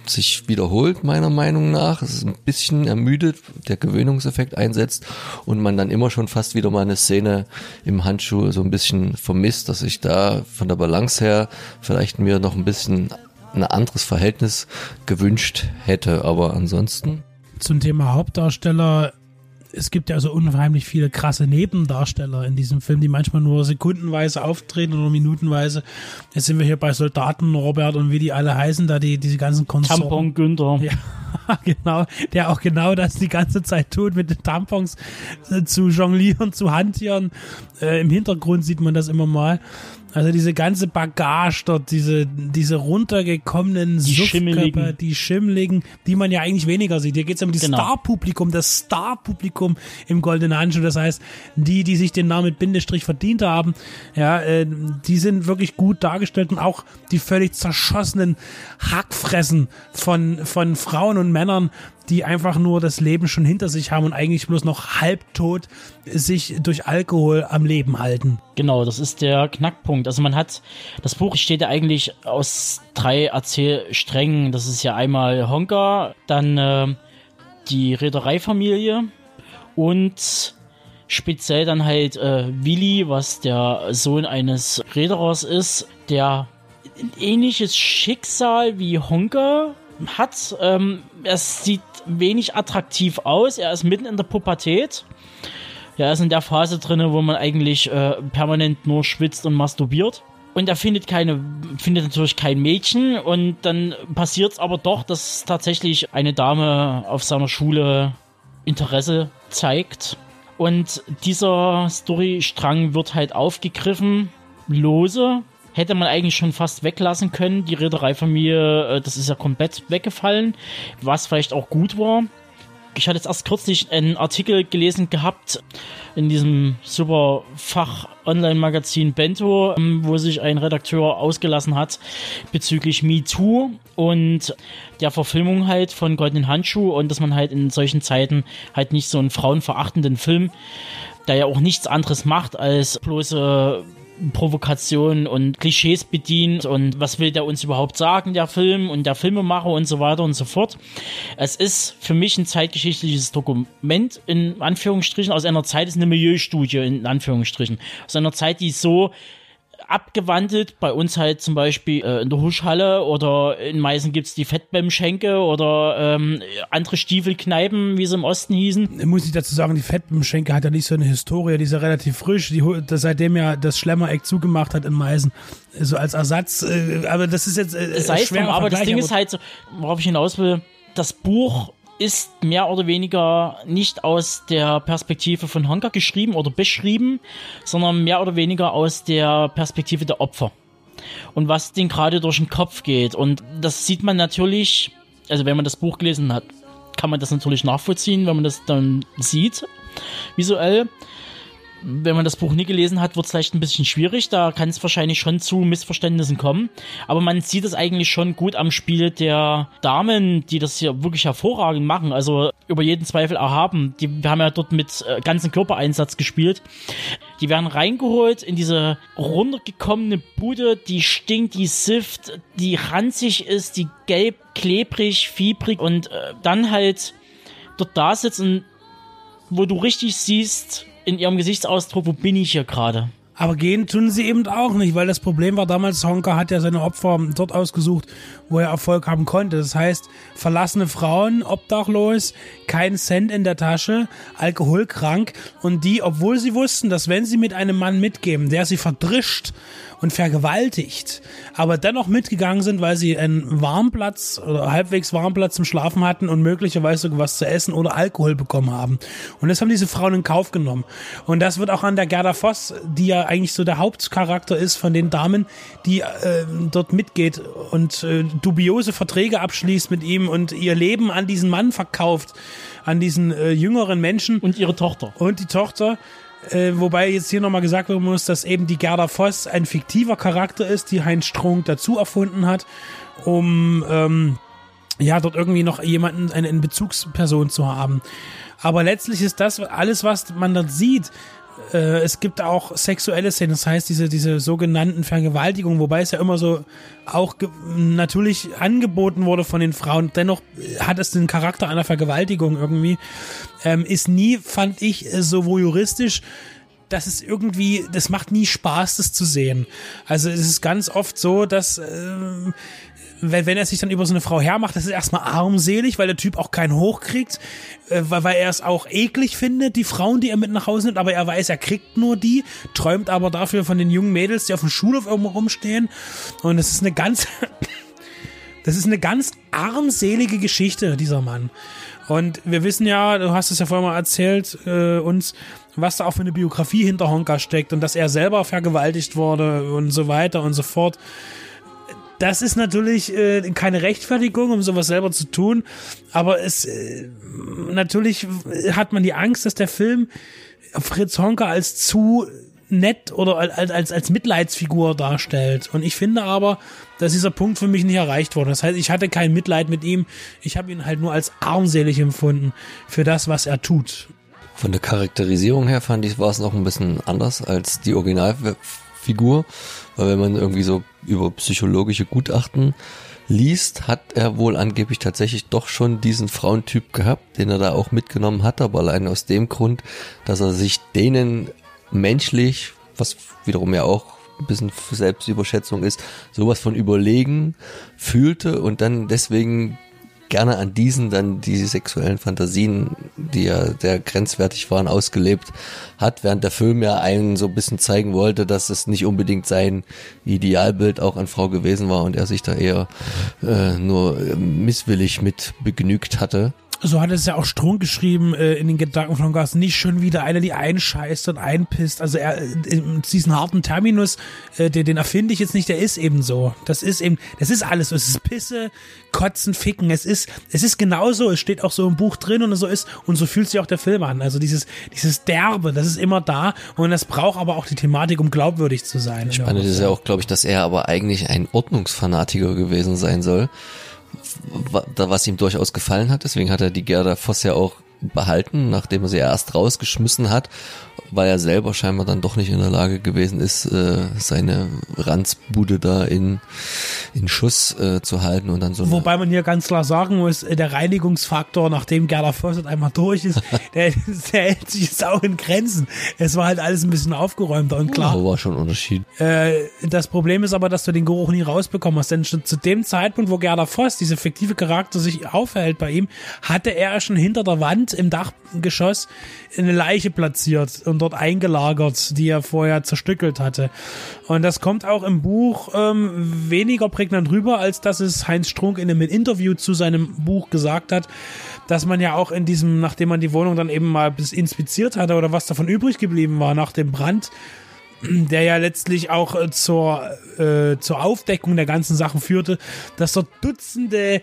sich wiederholt, meiner Meinung nach. Es ist ein bisschen ermüdet, der Gewöhnungseffekt einsetzt und man dann immer schon fast wieder mal eine Szene im Handschuh so ein bisschen vermisst, dass ich da von der Balance her vielleicht mir noch ein bisschen ein anderes Verhältnis gewünscht hätte. Aber ansonsten. Zum Thema Hauptdarsteller es gibt ja so unheimlich viele krasse Nebendarsteller in diesem Film, die manchmal nur sekundenweise auftreten oder minutenweise. Jetzt sind wir hier bei Soldaten Norbert und wie die alle heißen, da die diese ganzen Konsorten. Tampon Günther. Ja, genau, der auch genau das die ganze Zeit tut, mit den Tampons äh, zu jonglieren, zu hantieren. Äh, Im Hintergrund sieht man das immer mal. Also diese ganze Bagage dort, diese, diese runtergekommenen Die Suffkörper, Schimmeligen. die Schimmligen, die man ja eigentlich weniger sieht. Hier geht es um die Genau. Star-Publikum, das Star-Publikum im Goldenen Handschuh. Das heißt, die, die sich den Namen mit Bindestrich verdient haben, ja, äh, die sind wirklich gut dargestellt und auch die völlig zerschossenen Hackfressen von, von Frauen und Männern, die einfach nur das Leben schon hinter sich haben und eigentlich bloß noch halbtot sich durch Alkohol am Leben halten. Genau, das ist der Knackpunkt. Also man hat, das Buch besteht ja eigentlich aus drei Erzählsträngen. Das ist ja einmal Honka, dann äh, die Reedereifamilie und speziell dann halt äh, Willi, was der Sohn eines Reederers ist, der ein ähnliches Schicksal wie Honka hat. Ähm, er sieht wenig attraktiv aus. Er ist mitten in der Pubertät. Er ist in der Phase drin, wo man eigentlich äh, permanent nur schwitzt und masturbiert. Und er findet keine, findet natürlich kein Mädchen und dann passiert es aber doch, dass tatsächlich eine Dame auf seiner Schule Interesse zeigt. Und dieser Storystrang wird halt aufgegriffen, lose. Hätte man eigentlich schon fast weglassen können. Die Reedereifamilie, äh, das ist ja komplett weggefallen, was vielleicht auch gut war. Ich hatte jetzt erst kürzlich einen Artikel gelesen gehabt in diesem super Fach-Online-Magazin Bento, ähm, wo sich ein Redakteur ausgelassen hat bezüglich MeToo und der Verfilmung halt von Goldenen Handschuh und dass man halt in solchen Zeiten halt nicht so einen frauenverachtenden Film, der ja auch nichts anderes macht als bloße Provokationen und Klischees bedient und was will der uns überhaupt sagen, der Film und der Filmemacher und so weiter und so fort. Es ist für mich ein zeitgeschichtliches Dokument, in Anführungsstrichen, aus einer Zeit, ist eine Milieustudie, in Anführungsstrichen, aus einer Zeit, die so abgewandelt, bei uns halt zum Beispiel äh, in der Huschhalle oder in Meißen gibt's die Fettbämmschenke oder ähm, andere Stiefelkneipen, wie sie im Osten hießen. Muss ich dazu sagen, die Fettbemschenke hat ja nicht so eine Historie, die ist ja relativ frisch, die, seitdem ja das Schlemmereck zugemacht hat in Meißen, so als Ersatz, äh, aber das ist jetzt äh, sei es drum, schwerer aber das Ding ist halt so, worauf ich hinaus will, das Buch ist mehr oder weniger nicht aus der Perspektive von Honka geschrieben oder beschrieben, sondern mehr oder weniger aus der Perspektive der Opfer. Und was denen gerade durch den Kopf geht. Und das sieht man natürlich, also wenn man das Buch gelesen hat, kann man das natürlich nachvollziehen, wenn man das dann sieht, visuell. Wenn man das Buch nie gelesen hat, wird es vielleicht ein bisschen schwierig. Da kann es wahrscheinlich schon zu Missverständnissen kommen. Aber man sieht es eigentlich schon gut am Spiel der Damen, die das hier wirklich hervorragend machen. Also über jeden Zweifel erhaben. Die wir haben ja dort mit äh, ganzen Körpereinsatz gespielt. Die werden reingeholt in diese runtergekommene Bude, die stinkt, die sifft, die ranzig ist, die gelb, klebrig, fiebrig und äh, dann halt dort da sitzen, wo du richtig siehst in ihrem Gesichtsausdruck, wo bin ich hier gerade. Aber gehen tun sie eben auch nicht, weil das Problem war damals, Honka hat ja seine Opfer dort ausgesucht, wo er Erfolg haben konnte. Das heißt, verlassene Frauen, obdachlos, kein Cent in der Tasche, alkoholkrank und die, obwohl sie wussten, dass wenn sie mit einem Mann mitgeben, der sie verdrischt und vergewaltigt, aber dennoch mitgegangen sind, weil sie einen Warmplatz oder halbwegs Warmplatz zum Schlafen hatten und möglicherweise was zu essen oder Alkohol bekommen haben. Und das haben diese Frauen in Kauf genommen. Und das wird auch an der Gerda Voss, die ja eigentlich so der Hauptcharakter ist von den Damen, die äh, dort mitgeht und äh, dubiose Verträge abschließt mit ihm und ihr Leben an diesen Mann verkauft, an diesen äh, jüngeren Menschen. Und ihre Tochter. Und die Tochter. Äh, wobei jetzt hier nochmal gesagt werden muss, dass eben die Gerda Voss ein fiktiver Charakter ist, die Heinz Strunk dazu erfunden hat, um ähm, ja dort irgendwie noch jemanden, eine, eine Bezugsperson zu haben. Aber letztlich ist das alles, was man dort sieht, äh, es gibt auch sexuelle Szenen, das heißt diese, diese sogenannten Vergewaltigungen, wobei es ja immer so auch natürlich angeboten wurde von den Frauen, dennoch hat es den Charakter einer Vergewaltigung irgendwie, ähm, ist nie, fand ich, äh, so voyeuristisch, das ist irgendwie, das macht nie Spaß, das zu sehen. Also es ist ganz oft so, dass ähm, wenn, wenn er sich dann über so eine Frau hermacht, das ist erstmal armselig, weil der Typ auch keinen hochkriegt, äh, weil, weil er es auch eklig findet, die Frauen, die er mit nach Hause nimmt, aber er weiß, er kriegt nur die, träumt aber dafür von den jungen Mädels, die auf dem Schulhof irgendwo rumstehen. Und es ist eine ganz, das ist eine ganz armselige Geschichte, dieser Mann. Und wir wissen ja, du hast es ja vorhin mal erzählt, äh, uns, was da auch für eine Biografie hinter Honka steckt und dass er selber vergewaltigt wurde und so weiter und so fort. Das ist natürlich äh, keine Rechtfertigung, um sowas selber zu tun, aber es äh, natürlich hat man die Angst, dass der Film Fritz Honka als zu nett oder als, als, als Mitleidsfigur darstellt. Und ich finde aber, dass dieser Punkt für mich nicht erreicht wurde. Das heißt, ich hatte kein Mitleid mit ihm. Ich habe ihn halt nur als armselig empfunden für das, was er tut. Von der Charakterisierung her fand ich, war es noch ein bisschen anders als die Originalfigur, weil wenn man irgendwie so über psychologische Gutachten liest, hat er wohl angeblich tatsächlich doch schon diesen Frauentyp gehabt, den er da auch mitgenommen hat, aber allein aus dem Grund, dass er sich denen menschlich, was wiederum ja auch ein bisschen Selbstüberschätzung ist, sowas von überlegen fühlte und dann deswegen gerne an diesen dann die sexuellen Fantasien, die ja sehr grenzwertig waren, ausgelebt hat, während der Film ja einen so ein bisschen zeigen wollte, dass es nicht unbedingt sein Idealbild auch an Frau gewesen war und er sich da eher äh, nur misswillig mit begnügt hatte. So hat es ja auch Strunk geschrieben äh, in den Gedanken von Gas. Nicht schon wieder einer, die einscheißt und einpisst. Also er, äh, diesen harten Terminus, äh, den, den erfinde ich jetzt nicht, der ist eben so. Das ist eben, das ist alles so. Es ist Pisse, Kotzen, Ficken. Es ist, es ist genauso. Es steht auch so im Buch drin und so ist. Und so fühlt sich auch der Film an. Also dieses, dieses Derbe, das ist immer da. Und das braucht aber auch die Thematik, um glaubwürdig zu sein. Spannend ist ja auch, glaube ich, dass er aber eigentlich ein Ordnungsfanatiker gewesen sein soll was ihm durchaus gefallen hat. Deswegen hat er die Gerda Voss ja auch behalten, nachdem er sie erst rausgeschmissen hat, weil er selber scheinbar dann doch nicht in der Lage gewesen ist, äh, seine Ranzbude da in, in Schuss äh, zu halten und dann so. Wobei man hier ganz klar sagen muss, äh, der Reinigungsfaktor, nachdem Gerda Voss einmal durch ist, der, der hält sich jetzt auch in Grenzen. Es war halt alles ein bisschen aufgeräumter und klar. Ja, war schon ein Unterschied. Äh, das Problem ist aber, dass du den Geruch nie rausbekommen hast, denn schon zu dem Zeitpunkt, wo Gerda Voss, diese fiktive Charakter, sich aufhält bei ihm, hatte er schon hinter der Wand im Dachgeschoss eine Leiche platziert und dort eingelagert, die er vorher zerstückelt hatte. Und das kommt auch im Buch ähm, weniger prägnant rüber, als dass es Heinz Strunk in einem Interview zu seinem Buch gesagt hat, dass man ja auch in diesem, nachdem man die Wohnung dann eben mal bis inspiziert hatte oder was davon übrig geblieben war nach dem Brand, der ja letztlich auch äh, zur, äh, zur Aufdeckung der ganzen Sachen führte, dass dort Dutzende äh,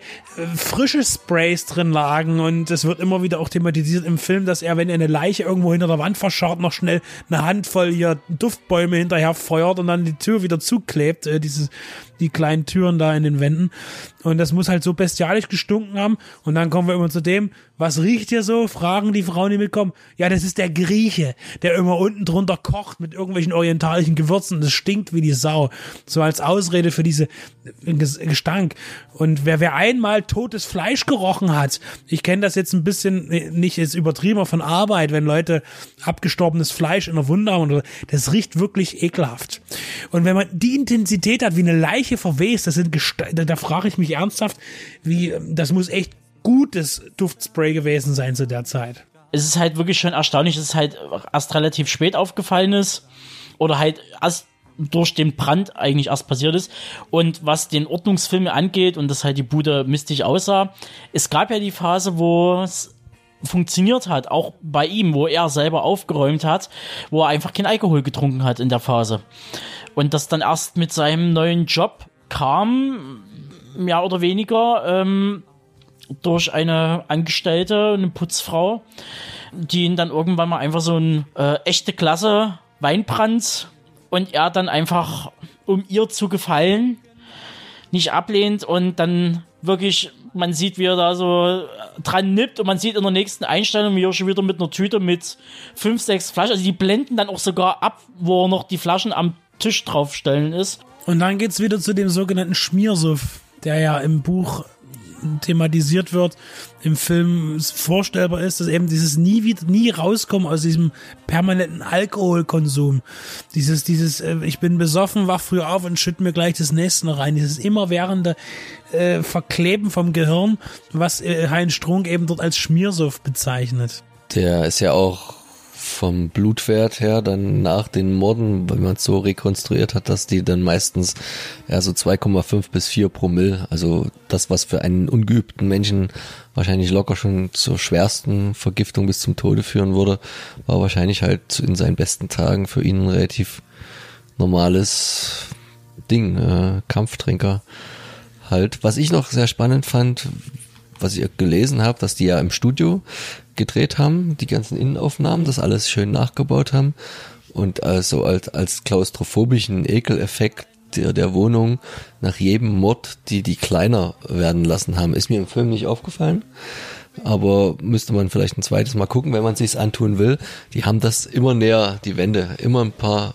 frische Sprays drin lagen und es wird immer wieder auch thematisiert im Film, dass er, wenn er eine Leiche irgendwo hinter der Wand verscharrt, noch schnell eine Handvoll hier Duftbäume hinterher feuert und dann die Tür wieder zuklebt, äh, diese, die kleinen Türen da in den Wänden. Und das muss halt so bestialisch gestunken haben. Und dann kommen wir immer zu dem, was riecht hier so? Fragen die Frauen, die mitkommen. Ja, das ist der Grieche, der immer unten drunter kocht mit irgendwelchen orientalischen Gewürzen. Das stinkt wie die Sau. So als Ausrede für diese Gestank. Und wer, wer einmal totes Fleisch gerochen hat, ich kenne das jetzt ein bisschen, nicht jetzt übertrieben von Arbeit, wenn Leute abgestorbenes Fleisch in der Wunde haben, das riecht wirklich ekelhaft. Und wenn man die Intensität hat, wie eine Leiche verwest, das sind Geste da, da frage ich mich ernsthaft, wie, das muss echt gutes Duftspray gewesen sein zu der Zeit. Es ist halt wirklich schon erstaunlich, dass es halt erst relativ spät aufgefallen ist oder halt erst durch den Brand eigentlich erst passiert ist. Und was den Ordnungsfilm angeht und dass halt die Bude mistig aussah, es gab ja die Phase, wo es funktioniert hat, auch bei ihm, wo er selber aufgeräumt hat, wo er einfach kein Alkohol getrunken hat in der Phase. Und das dann erst mit seinem neuen Job kam, mehr oder weniger, ähm, durch eine Angestellte, eine Putzfrau, die ihn dann irgendwann mal einfach so ein äh, echte Klasse Weinbrand und er dann einfach, um ihr zu gefallen, nicht ablehnt und dann wirklich Man sieht, wie er da so dran nippt und man sieht in der nächsten Einstellung, wie er schon wieder mit einer Tüte mit fünf, sechs Flaschen, also die blenden dann auch sogar ab, wo er noch die Flaschen am Tisch draufstellen ist. Und dann geht's wieder zu dem sogenannten Schmiersuff, der ja im Buch thematisiert wird, im Film vorstellbar ist, dass eben dieses nie wieder, nie rauskommen aus diesem permanenten Alkoholkonsum. Dieses, dieses, äh, ich bin besoffen, wach früh auf und schütte mir gleich das nächste rein. Dieses immerwährende äh, Verkleben vom Gehirn, was äh, Heinz Strunk eben dort als Schmiersuff bezeichnet. Der ist ja auch vom Blutwert her dann nach den Morden, wenn man es so rekonstruiert hat, dass die dann meistens ja so 2,5 bis 4 Promille, also das, was für einen ungeübten Menschen wahrscheinlich locker schon zur schwersten Vergiftung bis zum Tode führen würde, war wahrscheinlich halt in seinen besten Tagen für ihn ein relativ normales Ding, äh, Kampftrinker halt. Was ich noch sehr spannend fand, was ich gelesen habe, dass die ja im Studio gedreht haben, die ganzen Innenaufnahmen, das alles schön nachgebaut haben und also als, als klaustrophobischen Ekeleffekt der, der Wohnung nach jedem Mord, die die kleiner werden lassen haben, ist mir im Film nicht aufgefallen. Aber müsste man vielleicht ein zweites Mal gucken, wenn man sich's antun will. Die haben das immer näher, die Wände, immer ein paar,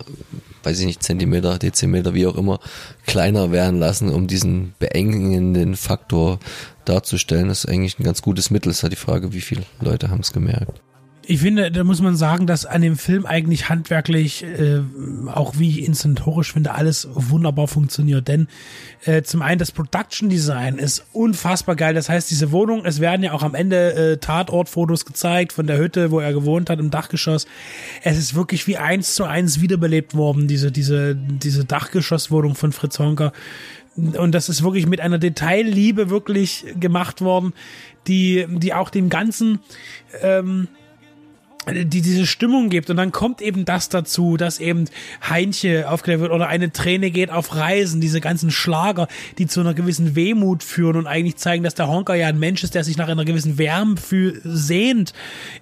weiß ich nicht, Zentimeter, Dezimeter, wie auch immer, kleiner werden lassen, um diesen beengenden Faktor darzustellen. Das ist eigentlich ein ganz gutes Mittel. Es ist halt die Frage, wie viele Leute haben es gemerkt. Ich finde, da muss man sagen, dass an dem Film eigentlich handwerklich, äh, auch wie ich inszentorisch finde, alles wunderbar funktioniert. Denn äh, zum einen das Production Design ist unfassbar geil. Das heißt, diese Wohnung, es werden ja auch am Ende äh, Tatortfotos gezeigt von der Hütte, wo er gewohnt hat, im Dachgeschoss. Es ist wirklich wie eins zu eins wiederbelebt worden, diese, diese, diese Dachgeschosswohnung von Fritz Honker. Und das ist wirklich mit einer Detailliebe wirklich gemacht worden, die, die auch dem Ganzen, ähm, die diese Stimmung gibt. Und dann kommt eben das dazu, dass eben Heinche aufgeklärt wird oder eine Träne geht auf Reisen, diese ganzen Schlager, die zu einer gewissen Wehmut führen und eigentlich zeigen, dass der Honker ja ein Mensch ist, der sich nach einer gewissen Wärme fühl, sehnt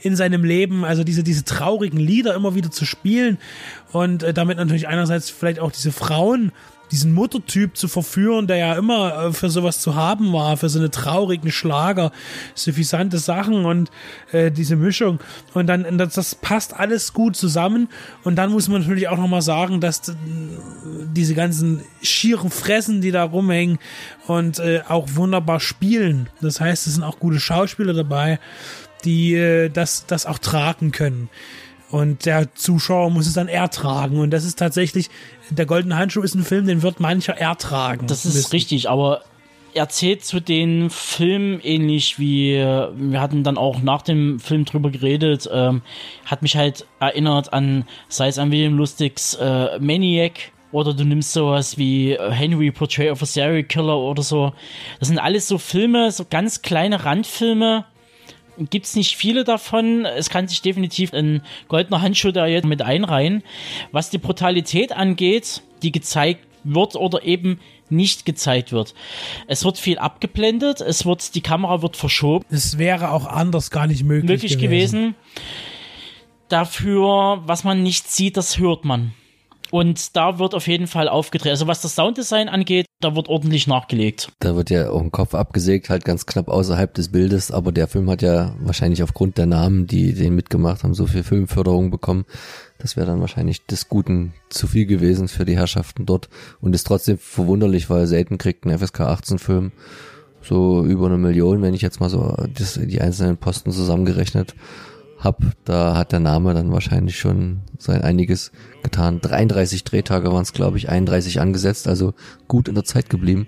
in seinem Leben, also diese, diese traurigen Lieder immer wieder zu spielen und äh, damit natürlich einerseits vielleicht auch diese Frauen diesen Muttertyp zu verführen, der ja immer äh, für sowas zu haben war, für so eine traurigen Schlager, suffisante Sachen und äh, diese Mischung. Und dann, das, das passt alles gut zusammen. Und dann muss man natürlich auch nochmal sagen, dass diese ganzen schieren Fressen, die da rumhängen und äh, auch wunderbar spielen. Das heißt, es sind auch gute Schauspieler dabei, die äh, das, das auch tragen können. Und der Zuschauer muss es dann ertragen. Und das ist tatsächlich, der Goldene Handschuh ist ein Film, den wird mancher ertragen. Das ist müssen. richtig, aber er zählt zu den Filmen ähnlich wie, wir hatten dann auch nach dem Film drüber geredet, ähm, hat mich halt erinnert an, sei es an William Lustigs äh, Maniac, oder du nimmst sowas wie Henry Portrait of a Serial Killer oder so. Das sind alles so Filme, so ganz kleine Randfilme, gibt es nicht viele davon. Es kann sich definitiv ein goldener Handschuh da jetzt mit einreihen. Was die Brutalität angeht, die gezeigt wird oder eben nicht gezeigt wird. Es wird viel abgeblendet, es wird, die Kamera wird verschoben. Es wäre auch anders gar nicht möglich, möglich gewesen. gewesen. Dafür, was man nicht sieht, das hört man. Und da wird auf jeden Fall aufgedreht. Also was das Sounddesign angeht, da wird ordentlich nachgelegt. Da wird ja auch ein Kopf abgesägt, halt ganz knapp außerhalb des Bildes, aber der Film hat ja wahrscheinlich aufgrund der Namen, die den mitgemacht haben, so viel Filmförderung bekommen. Das wäre dann wahrscheinlich des Guten zu viel gewesen für die Herrschaften dort und ist trotzdem verwunderlich, weil selten kriegt ein FSK 18 Film so über eine Million, wenn ich jetzt mal so das, die einzelnen Posten zusammengerechnet hab, da hat der Name dann wahrscheinlich schon sein einiges getan. 33 Drehtage waren es, glaube ich, 31 angesetzt, also gut in der Zeit geblieben.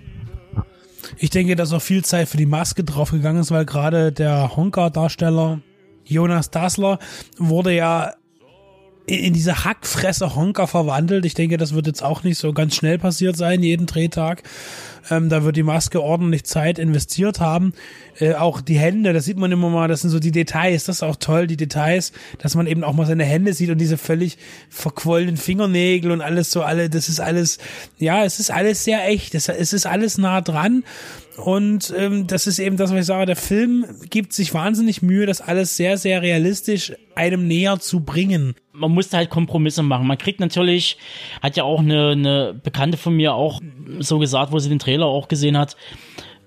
Ich denke, dass auch viel Zeit für die Maske draufgegangen ist, weil gerade der Honka-Darsteller Jonas Dassler wurde ja in diese Hackfresse Honka verwandelt. Ich denke, das wird jetzt auch nicht so ganz schnell passiert sein, jeden Drehtag. Ähm, da wird die Maske ordentlich Zeit investiert haben. Äh, auch die Hände, das sieht man immer mal, das sind so die Details, das ist auch toll, die Details, dass man eben auch mal seine Hände sieht und diese völlig verquollenen Fingernägel und alles so, alle, das ist alles, ja, es ist alles sehr echt, es, es ist alles nah dran und ähm, das ist eben das, was ich sage, der Film gibt sich wahnsinnig Mühe, das alles sehr, sehr realistisch einem näher zu bringen. Man musste halt Kompromisse machen. Man kriegt natürlich, hat ja auch eine, eine Bekannte von mir auch so gesagt, wo sie den Trailer auch gesehen hat,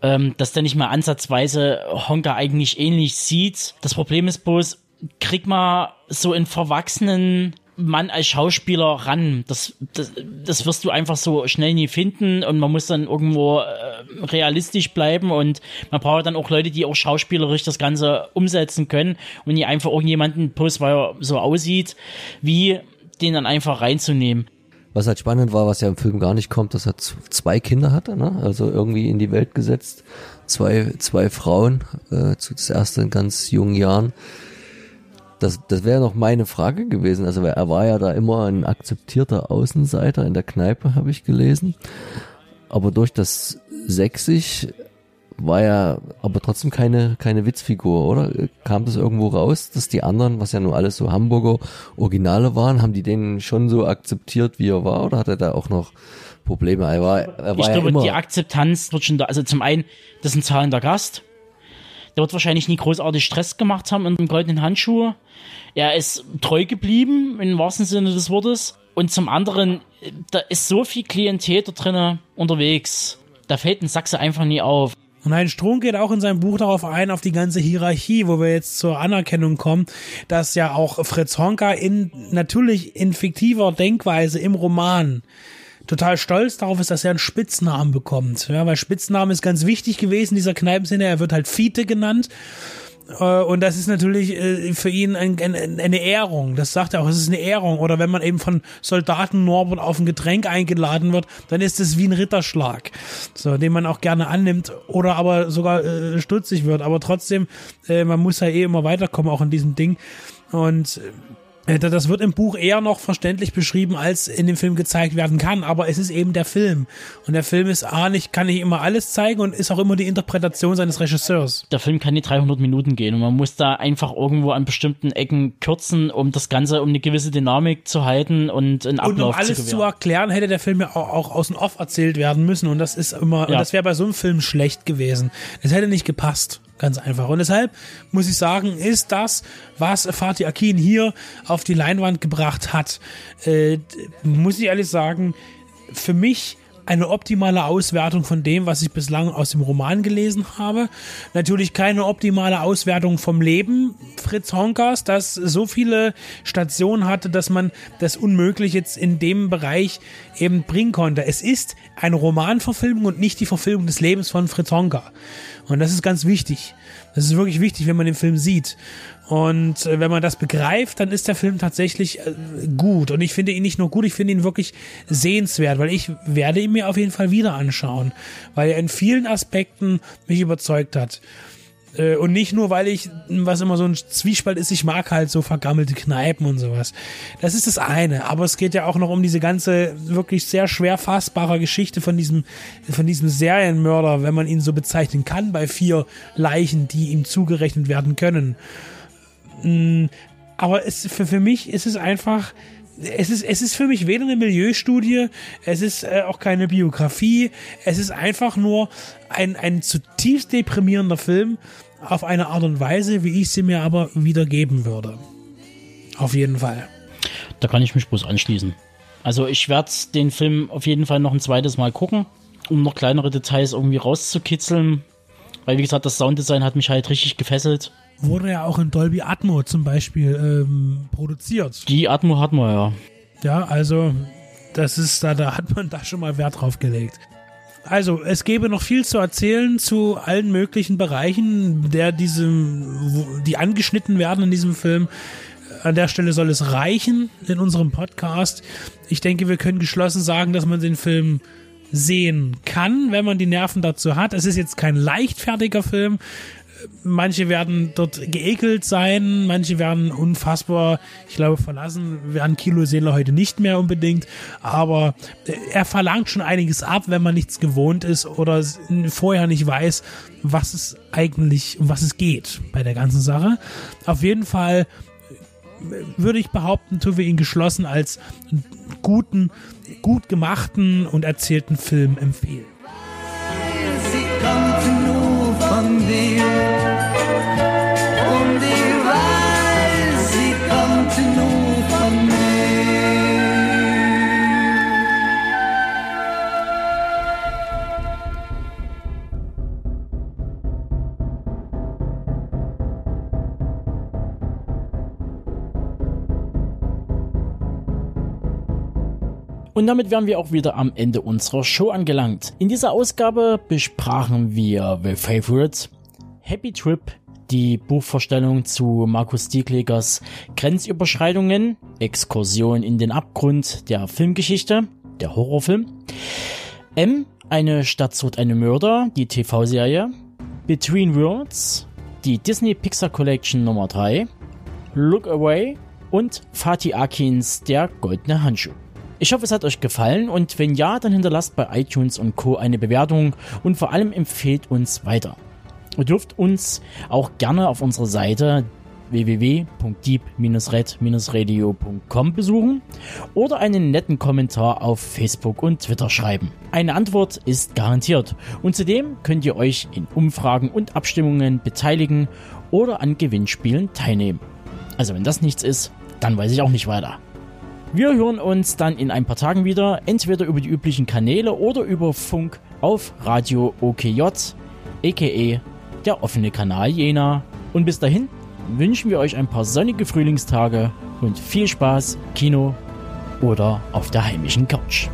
ähm, dass der nicht mal ansatzweise Honka eigentlich ähnlich sieht. Das Problem ist bloß, krieg mal so einen verwachsenen Mann als Schauspieler ran. Das, das, das wirst du einfach so schnell nie finden und man muss dann irgendwo äh, realistisch bleiben und man braucht dann auch Leute, die auch schauspielerisch das Ganze umsetzen können und nicht einfach irgendjemanden post, weil er so aussieht, wie den dann einfach reinzunehmen. Was halt spannend war, was ja im Film gar nicht kommt, dass er zwei Kinder hatte, ne? also irgendwie in die Welt gesetzt, zwei, zwei Frauen, äh, zu das erste in ganz jungen Jahren. Das, das wäre noch meine Frage gewesen. Also er war ja da immer ein akzeptierter Außenseiter in der Kneipe, habe ich gelesen. Aber durch das Sächsisch war er aber trotzdem keine, keine Witzfigur, oder? Kam das irgendwo raus, dass die anderen, was ja nur alles so Hamburger Originale waren, haben die den schon so akzeptiert, wie er war, oder hat er da auch noch Probleme? Er war, er war ich ja glaube, immer, die Akzeptanz wird schon da. Also zum einen, das ist ein zahlender Gast. Der wird wahrscheinlich nie großartig Stress gemacht haben in dem goldenen Handschuh. Er ist treu geblieben, im wahrsten Sinne des Wortes. Und zum anderen, da ist so viel Klientel da drinnen unterwegs. Da fällt ein Sachse einfach nie auf. Und Heinz Strunk geht auch in seinem Buch darauf ein, auf die ganze Hierarchie, wo wir jetzt zur Anerkennung kommen, dass ja auch Fritz Honka in, natürlich in fiktiver Denkweise im Roman total stolz darauf ist, dass er einen Spitznamen bekommt. Ja, weil Spitzname ist ganz wichtig gewesen dieser Kneipenszene. Er wird halt Fiete genannt. Äh, Und das ist natürlich äh, für ihn ein, ein, eine Ehrung. Das sagt er auch, es ist eine Ehrung. Oder wenn man eben von Soldaten Norbert auf ein Getränk eingeladen wird, dann ist es wie ein Ritterschlag, so, den man auch gerne annimmt oder aber sogar äh, stutzig wird. Aber trotzdem, man muss ja eh immer weiterkommen, auch in diesem Ding. Und das wird im Buch eher noch verständlich beschrieben, als in dem Film gezeigt werden kann. Aber es ist eben der Film. Und der Film ist A, nicht, kann nicht immer alles zeigen und ist auch immer die Interpretation seines Regisseurs. Der Film kann die 300 Minuten gehen und man muss da einfach irgendwo an bestimmten Ecken kürzen, um das Ganze, um eine gewisse Dynamik zu halten und einen Und um Ablauf alles zu zu, erklären, hätte der Film ja auch, auch aus dem Off erzählt werden müssen. Und das ist immer, und Ja. das wäre bei so einem Film schlecht gewesen. Es hätte nicht gepasst. Ganz einfach. Und deshalb muss ich sagen, ist das, was Fatih Akin hier auf die Leinwand gebracht hat, äh, muss ich ehrlich sagen, für mich eine optimale Auswertung von dem, was ich bislang aus dem Roman gelesen habe. Natürlich keine optimale Auswertung vom Leben Fritz Honkas, das so viele Stationen hatte, dass man das unmöglich jetzt in dem Bereich eben bringen konnte. Es ist eine Romanverfilmung und nicht die Verfilmung des Lebens von Fritz Honka. Und das ist ganz wichtig. Das ist wirklich wichtig, wenn man den Film sieht. Und äh, wenn man das begreift, dann ist der Film tatsächlich äh, gut. Und ich finde ihn nicht nur gut, ich finde ihn wirklich sehenswert, weil ich werde ihn mir auf jeden Fall wieder anschauen, weil er in vielen Aspekten mich überzeugt hat. Äh, Und nicht nur, weil ich, was immer so ein Zwiespalt ist, ich mag halt so vergammelte Kneipen und sowas. Das ist das eine. Aber es geht ja auch noch um diese ganze wirklich sehr schwer fassbare Geschichte von diesem, von diesem Serienmörder, wenn man ihn so bezeichnen kann, bei vier Leichen, die ihm zugerechnet werden können. Aber es, für, für mich ist es einfach, es ist, es ist für mich weder eine Milieustudie, es ist äh, auch keine Biografie, es ist einfach nur ein, ein zutiefst deprimierender Film auf eine Art und Weise, wie ich sie mir aber wiedergeben würde. Auf jeden Fall. Da kann ich mich bloß anschließen. Also ich werde den Film auf jeden Fall noch ein zweites Mal gucken, um noch kleinere Details irgendwie rauszukitzeln. Weil, wie gesagt, das Sounddesign hat mich halt richtig gefesselt. Wurde ja auch in Dolby Atmo zum Beispiel ähm, produziert. Die Atmo hat man ja. Ja, also das ist da, da hat man da schon mal Wert drauf gelegt. Also, es gäbe noch viel zu erzählen zu allen möglichen Bereichen, der diesem, die angeschnitten werden in diesem Film. An der Stelle soll es reichen in unserem Podcast. Ich denke, wir können geschlossen sagen, dass man den Film sehen kann, wenn man die Nerven dazu hat. Es ist jetzt kein leichtfertiger Film. Manche werden dort geekelt sein, manche werden unfassbar, ich glaube, verlassen werden Kinoseele heute nicht mehr unbedingt, aber äh, er verlangt schon einiges ab, wenn man nichts gewohnt ist oder vorher nicht weiß, was es eigentlich, um was es geht bei der ganzen Sache. Auf jeden Fall äh, würde ich behaupten, tun wir ihn geschlossen als guten, gut gemachten und erzählten Film empfehlen. Und damit wären wir auch wieder am Ende unserer Show angelangt. In dieser Ausgabe besprachen wir The Favorites, Happy Trip, die Buchvorstellung zu Markus Dieklegers Grenzüberschreitungen, Exkursion in den Abgrund der Filmgeschichte, der Horrorfilm, M, eine Stadt sucht eine Mörder, die TV-Serie, Between Worlds, die Disney Pixar Collection Nummer 3, Look Away und Fatih Akins Der goldene Handschuh. Ich hoffe, es hat euch gefallen und wenn ja, dann hinterlasst bei iTunes und Co. eine Bewertung und vor allem empfehlt uns weiter. Ihr dürft uns auch gerne auf unserer Seite www.deep-red-radio.com besuchen oder einen netten Kommentar auf Facebook und Twitter schreiben. Eine Antwort ist garantiert und zudem könnt ihr euch in Umfragen und Abstimmungen beteiligen oder an Gewinnspielen teilnehmen. Also wenn das nichts ist, dann weiß ich auch nicht weiter. Wir hören uns dann in ein paar Tagen wieder, entweder über die üblichen Kanäle oder über Funk auf Radio OKJ, aka der offene Kanal Jena. Und bis dahin wünschen wir euch ein paar sonnige Frühlingstage und viel Spaß, Kino oder auf der heimischen Couch.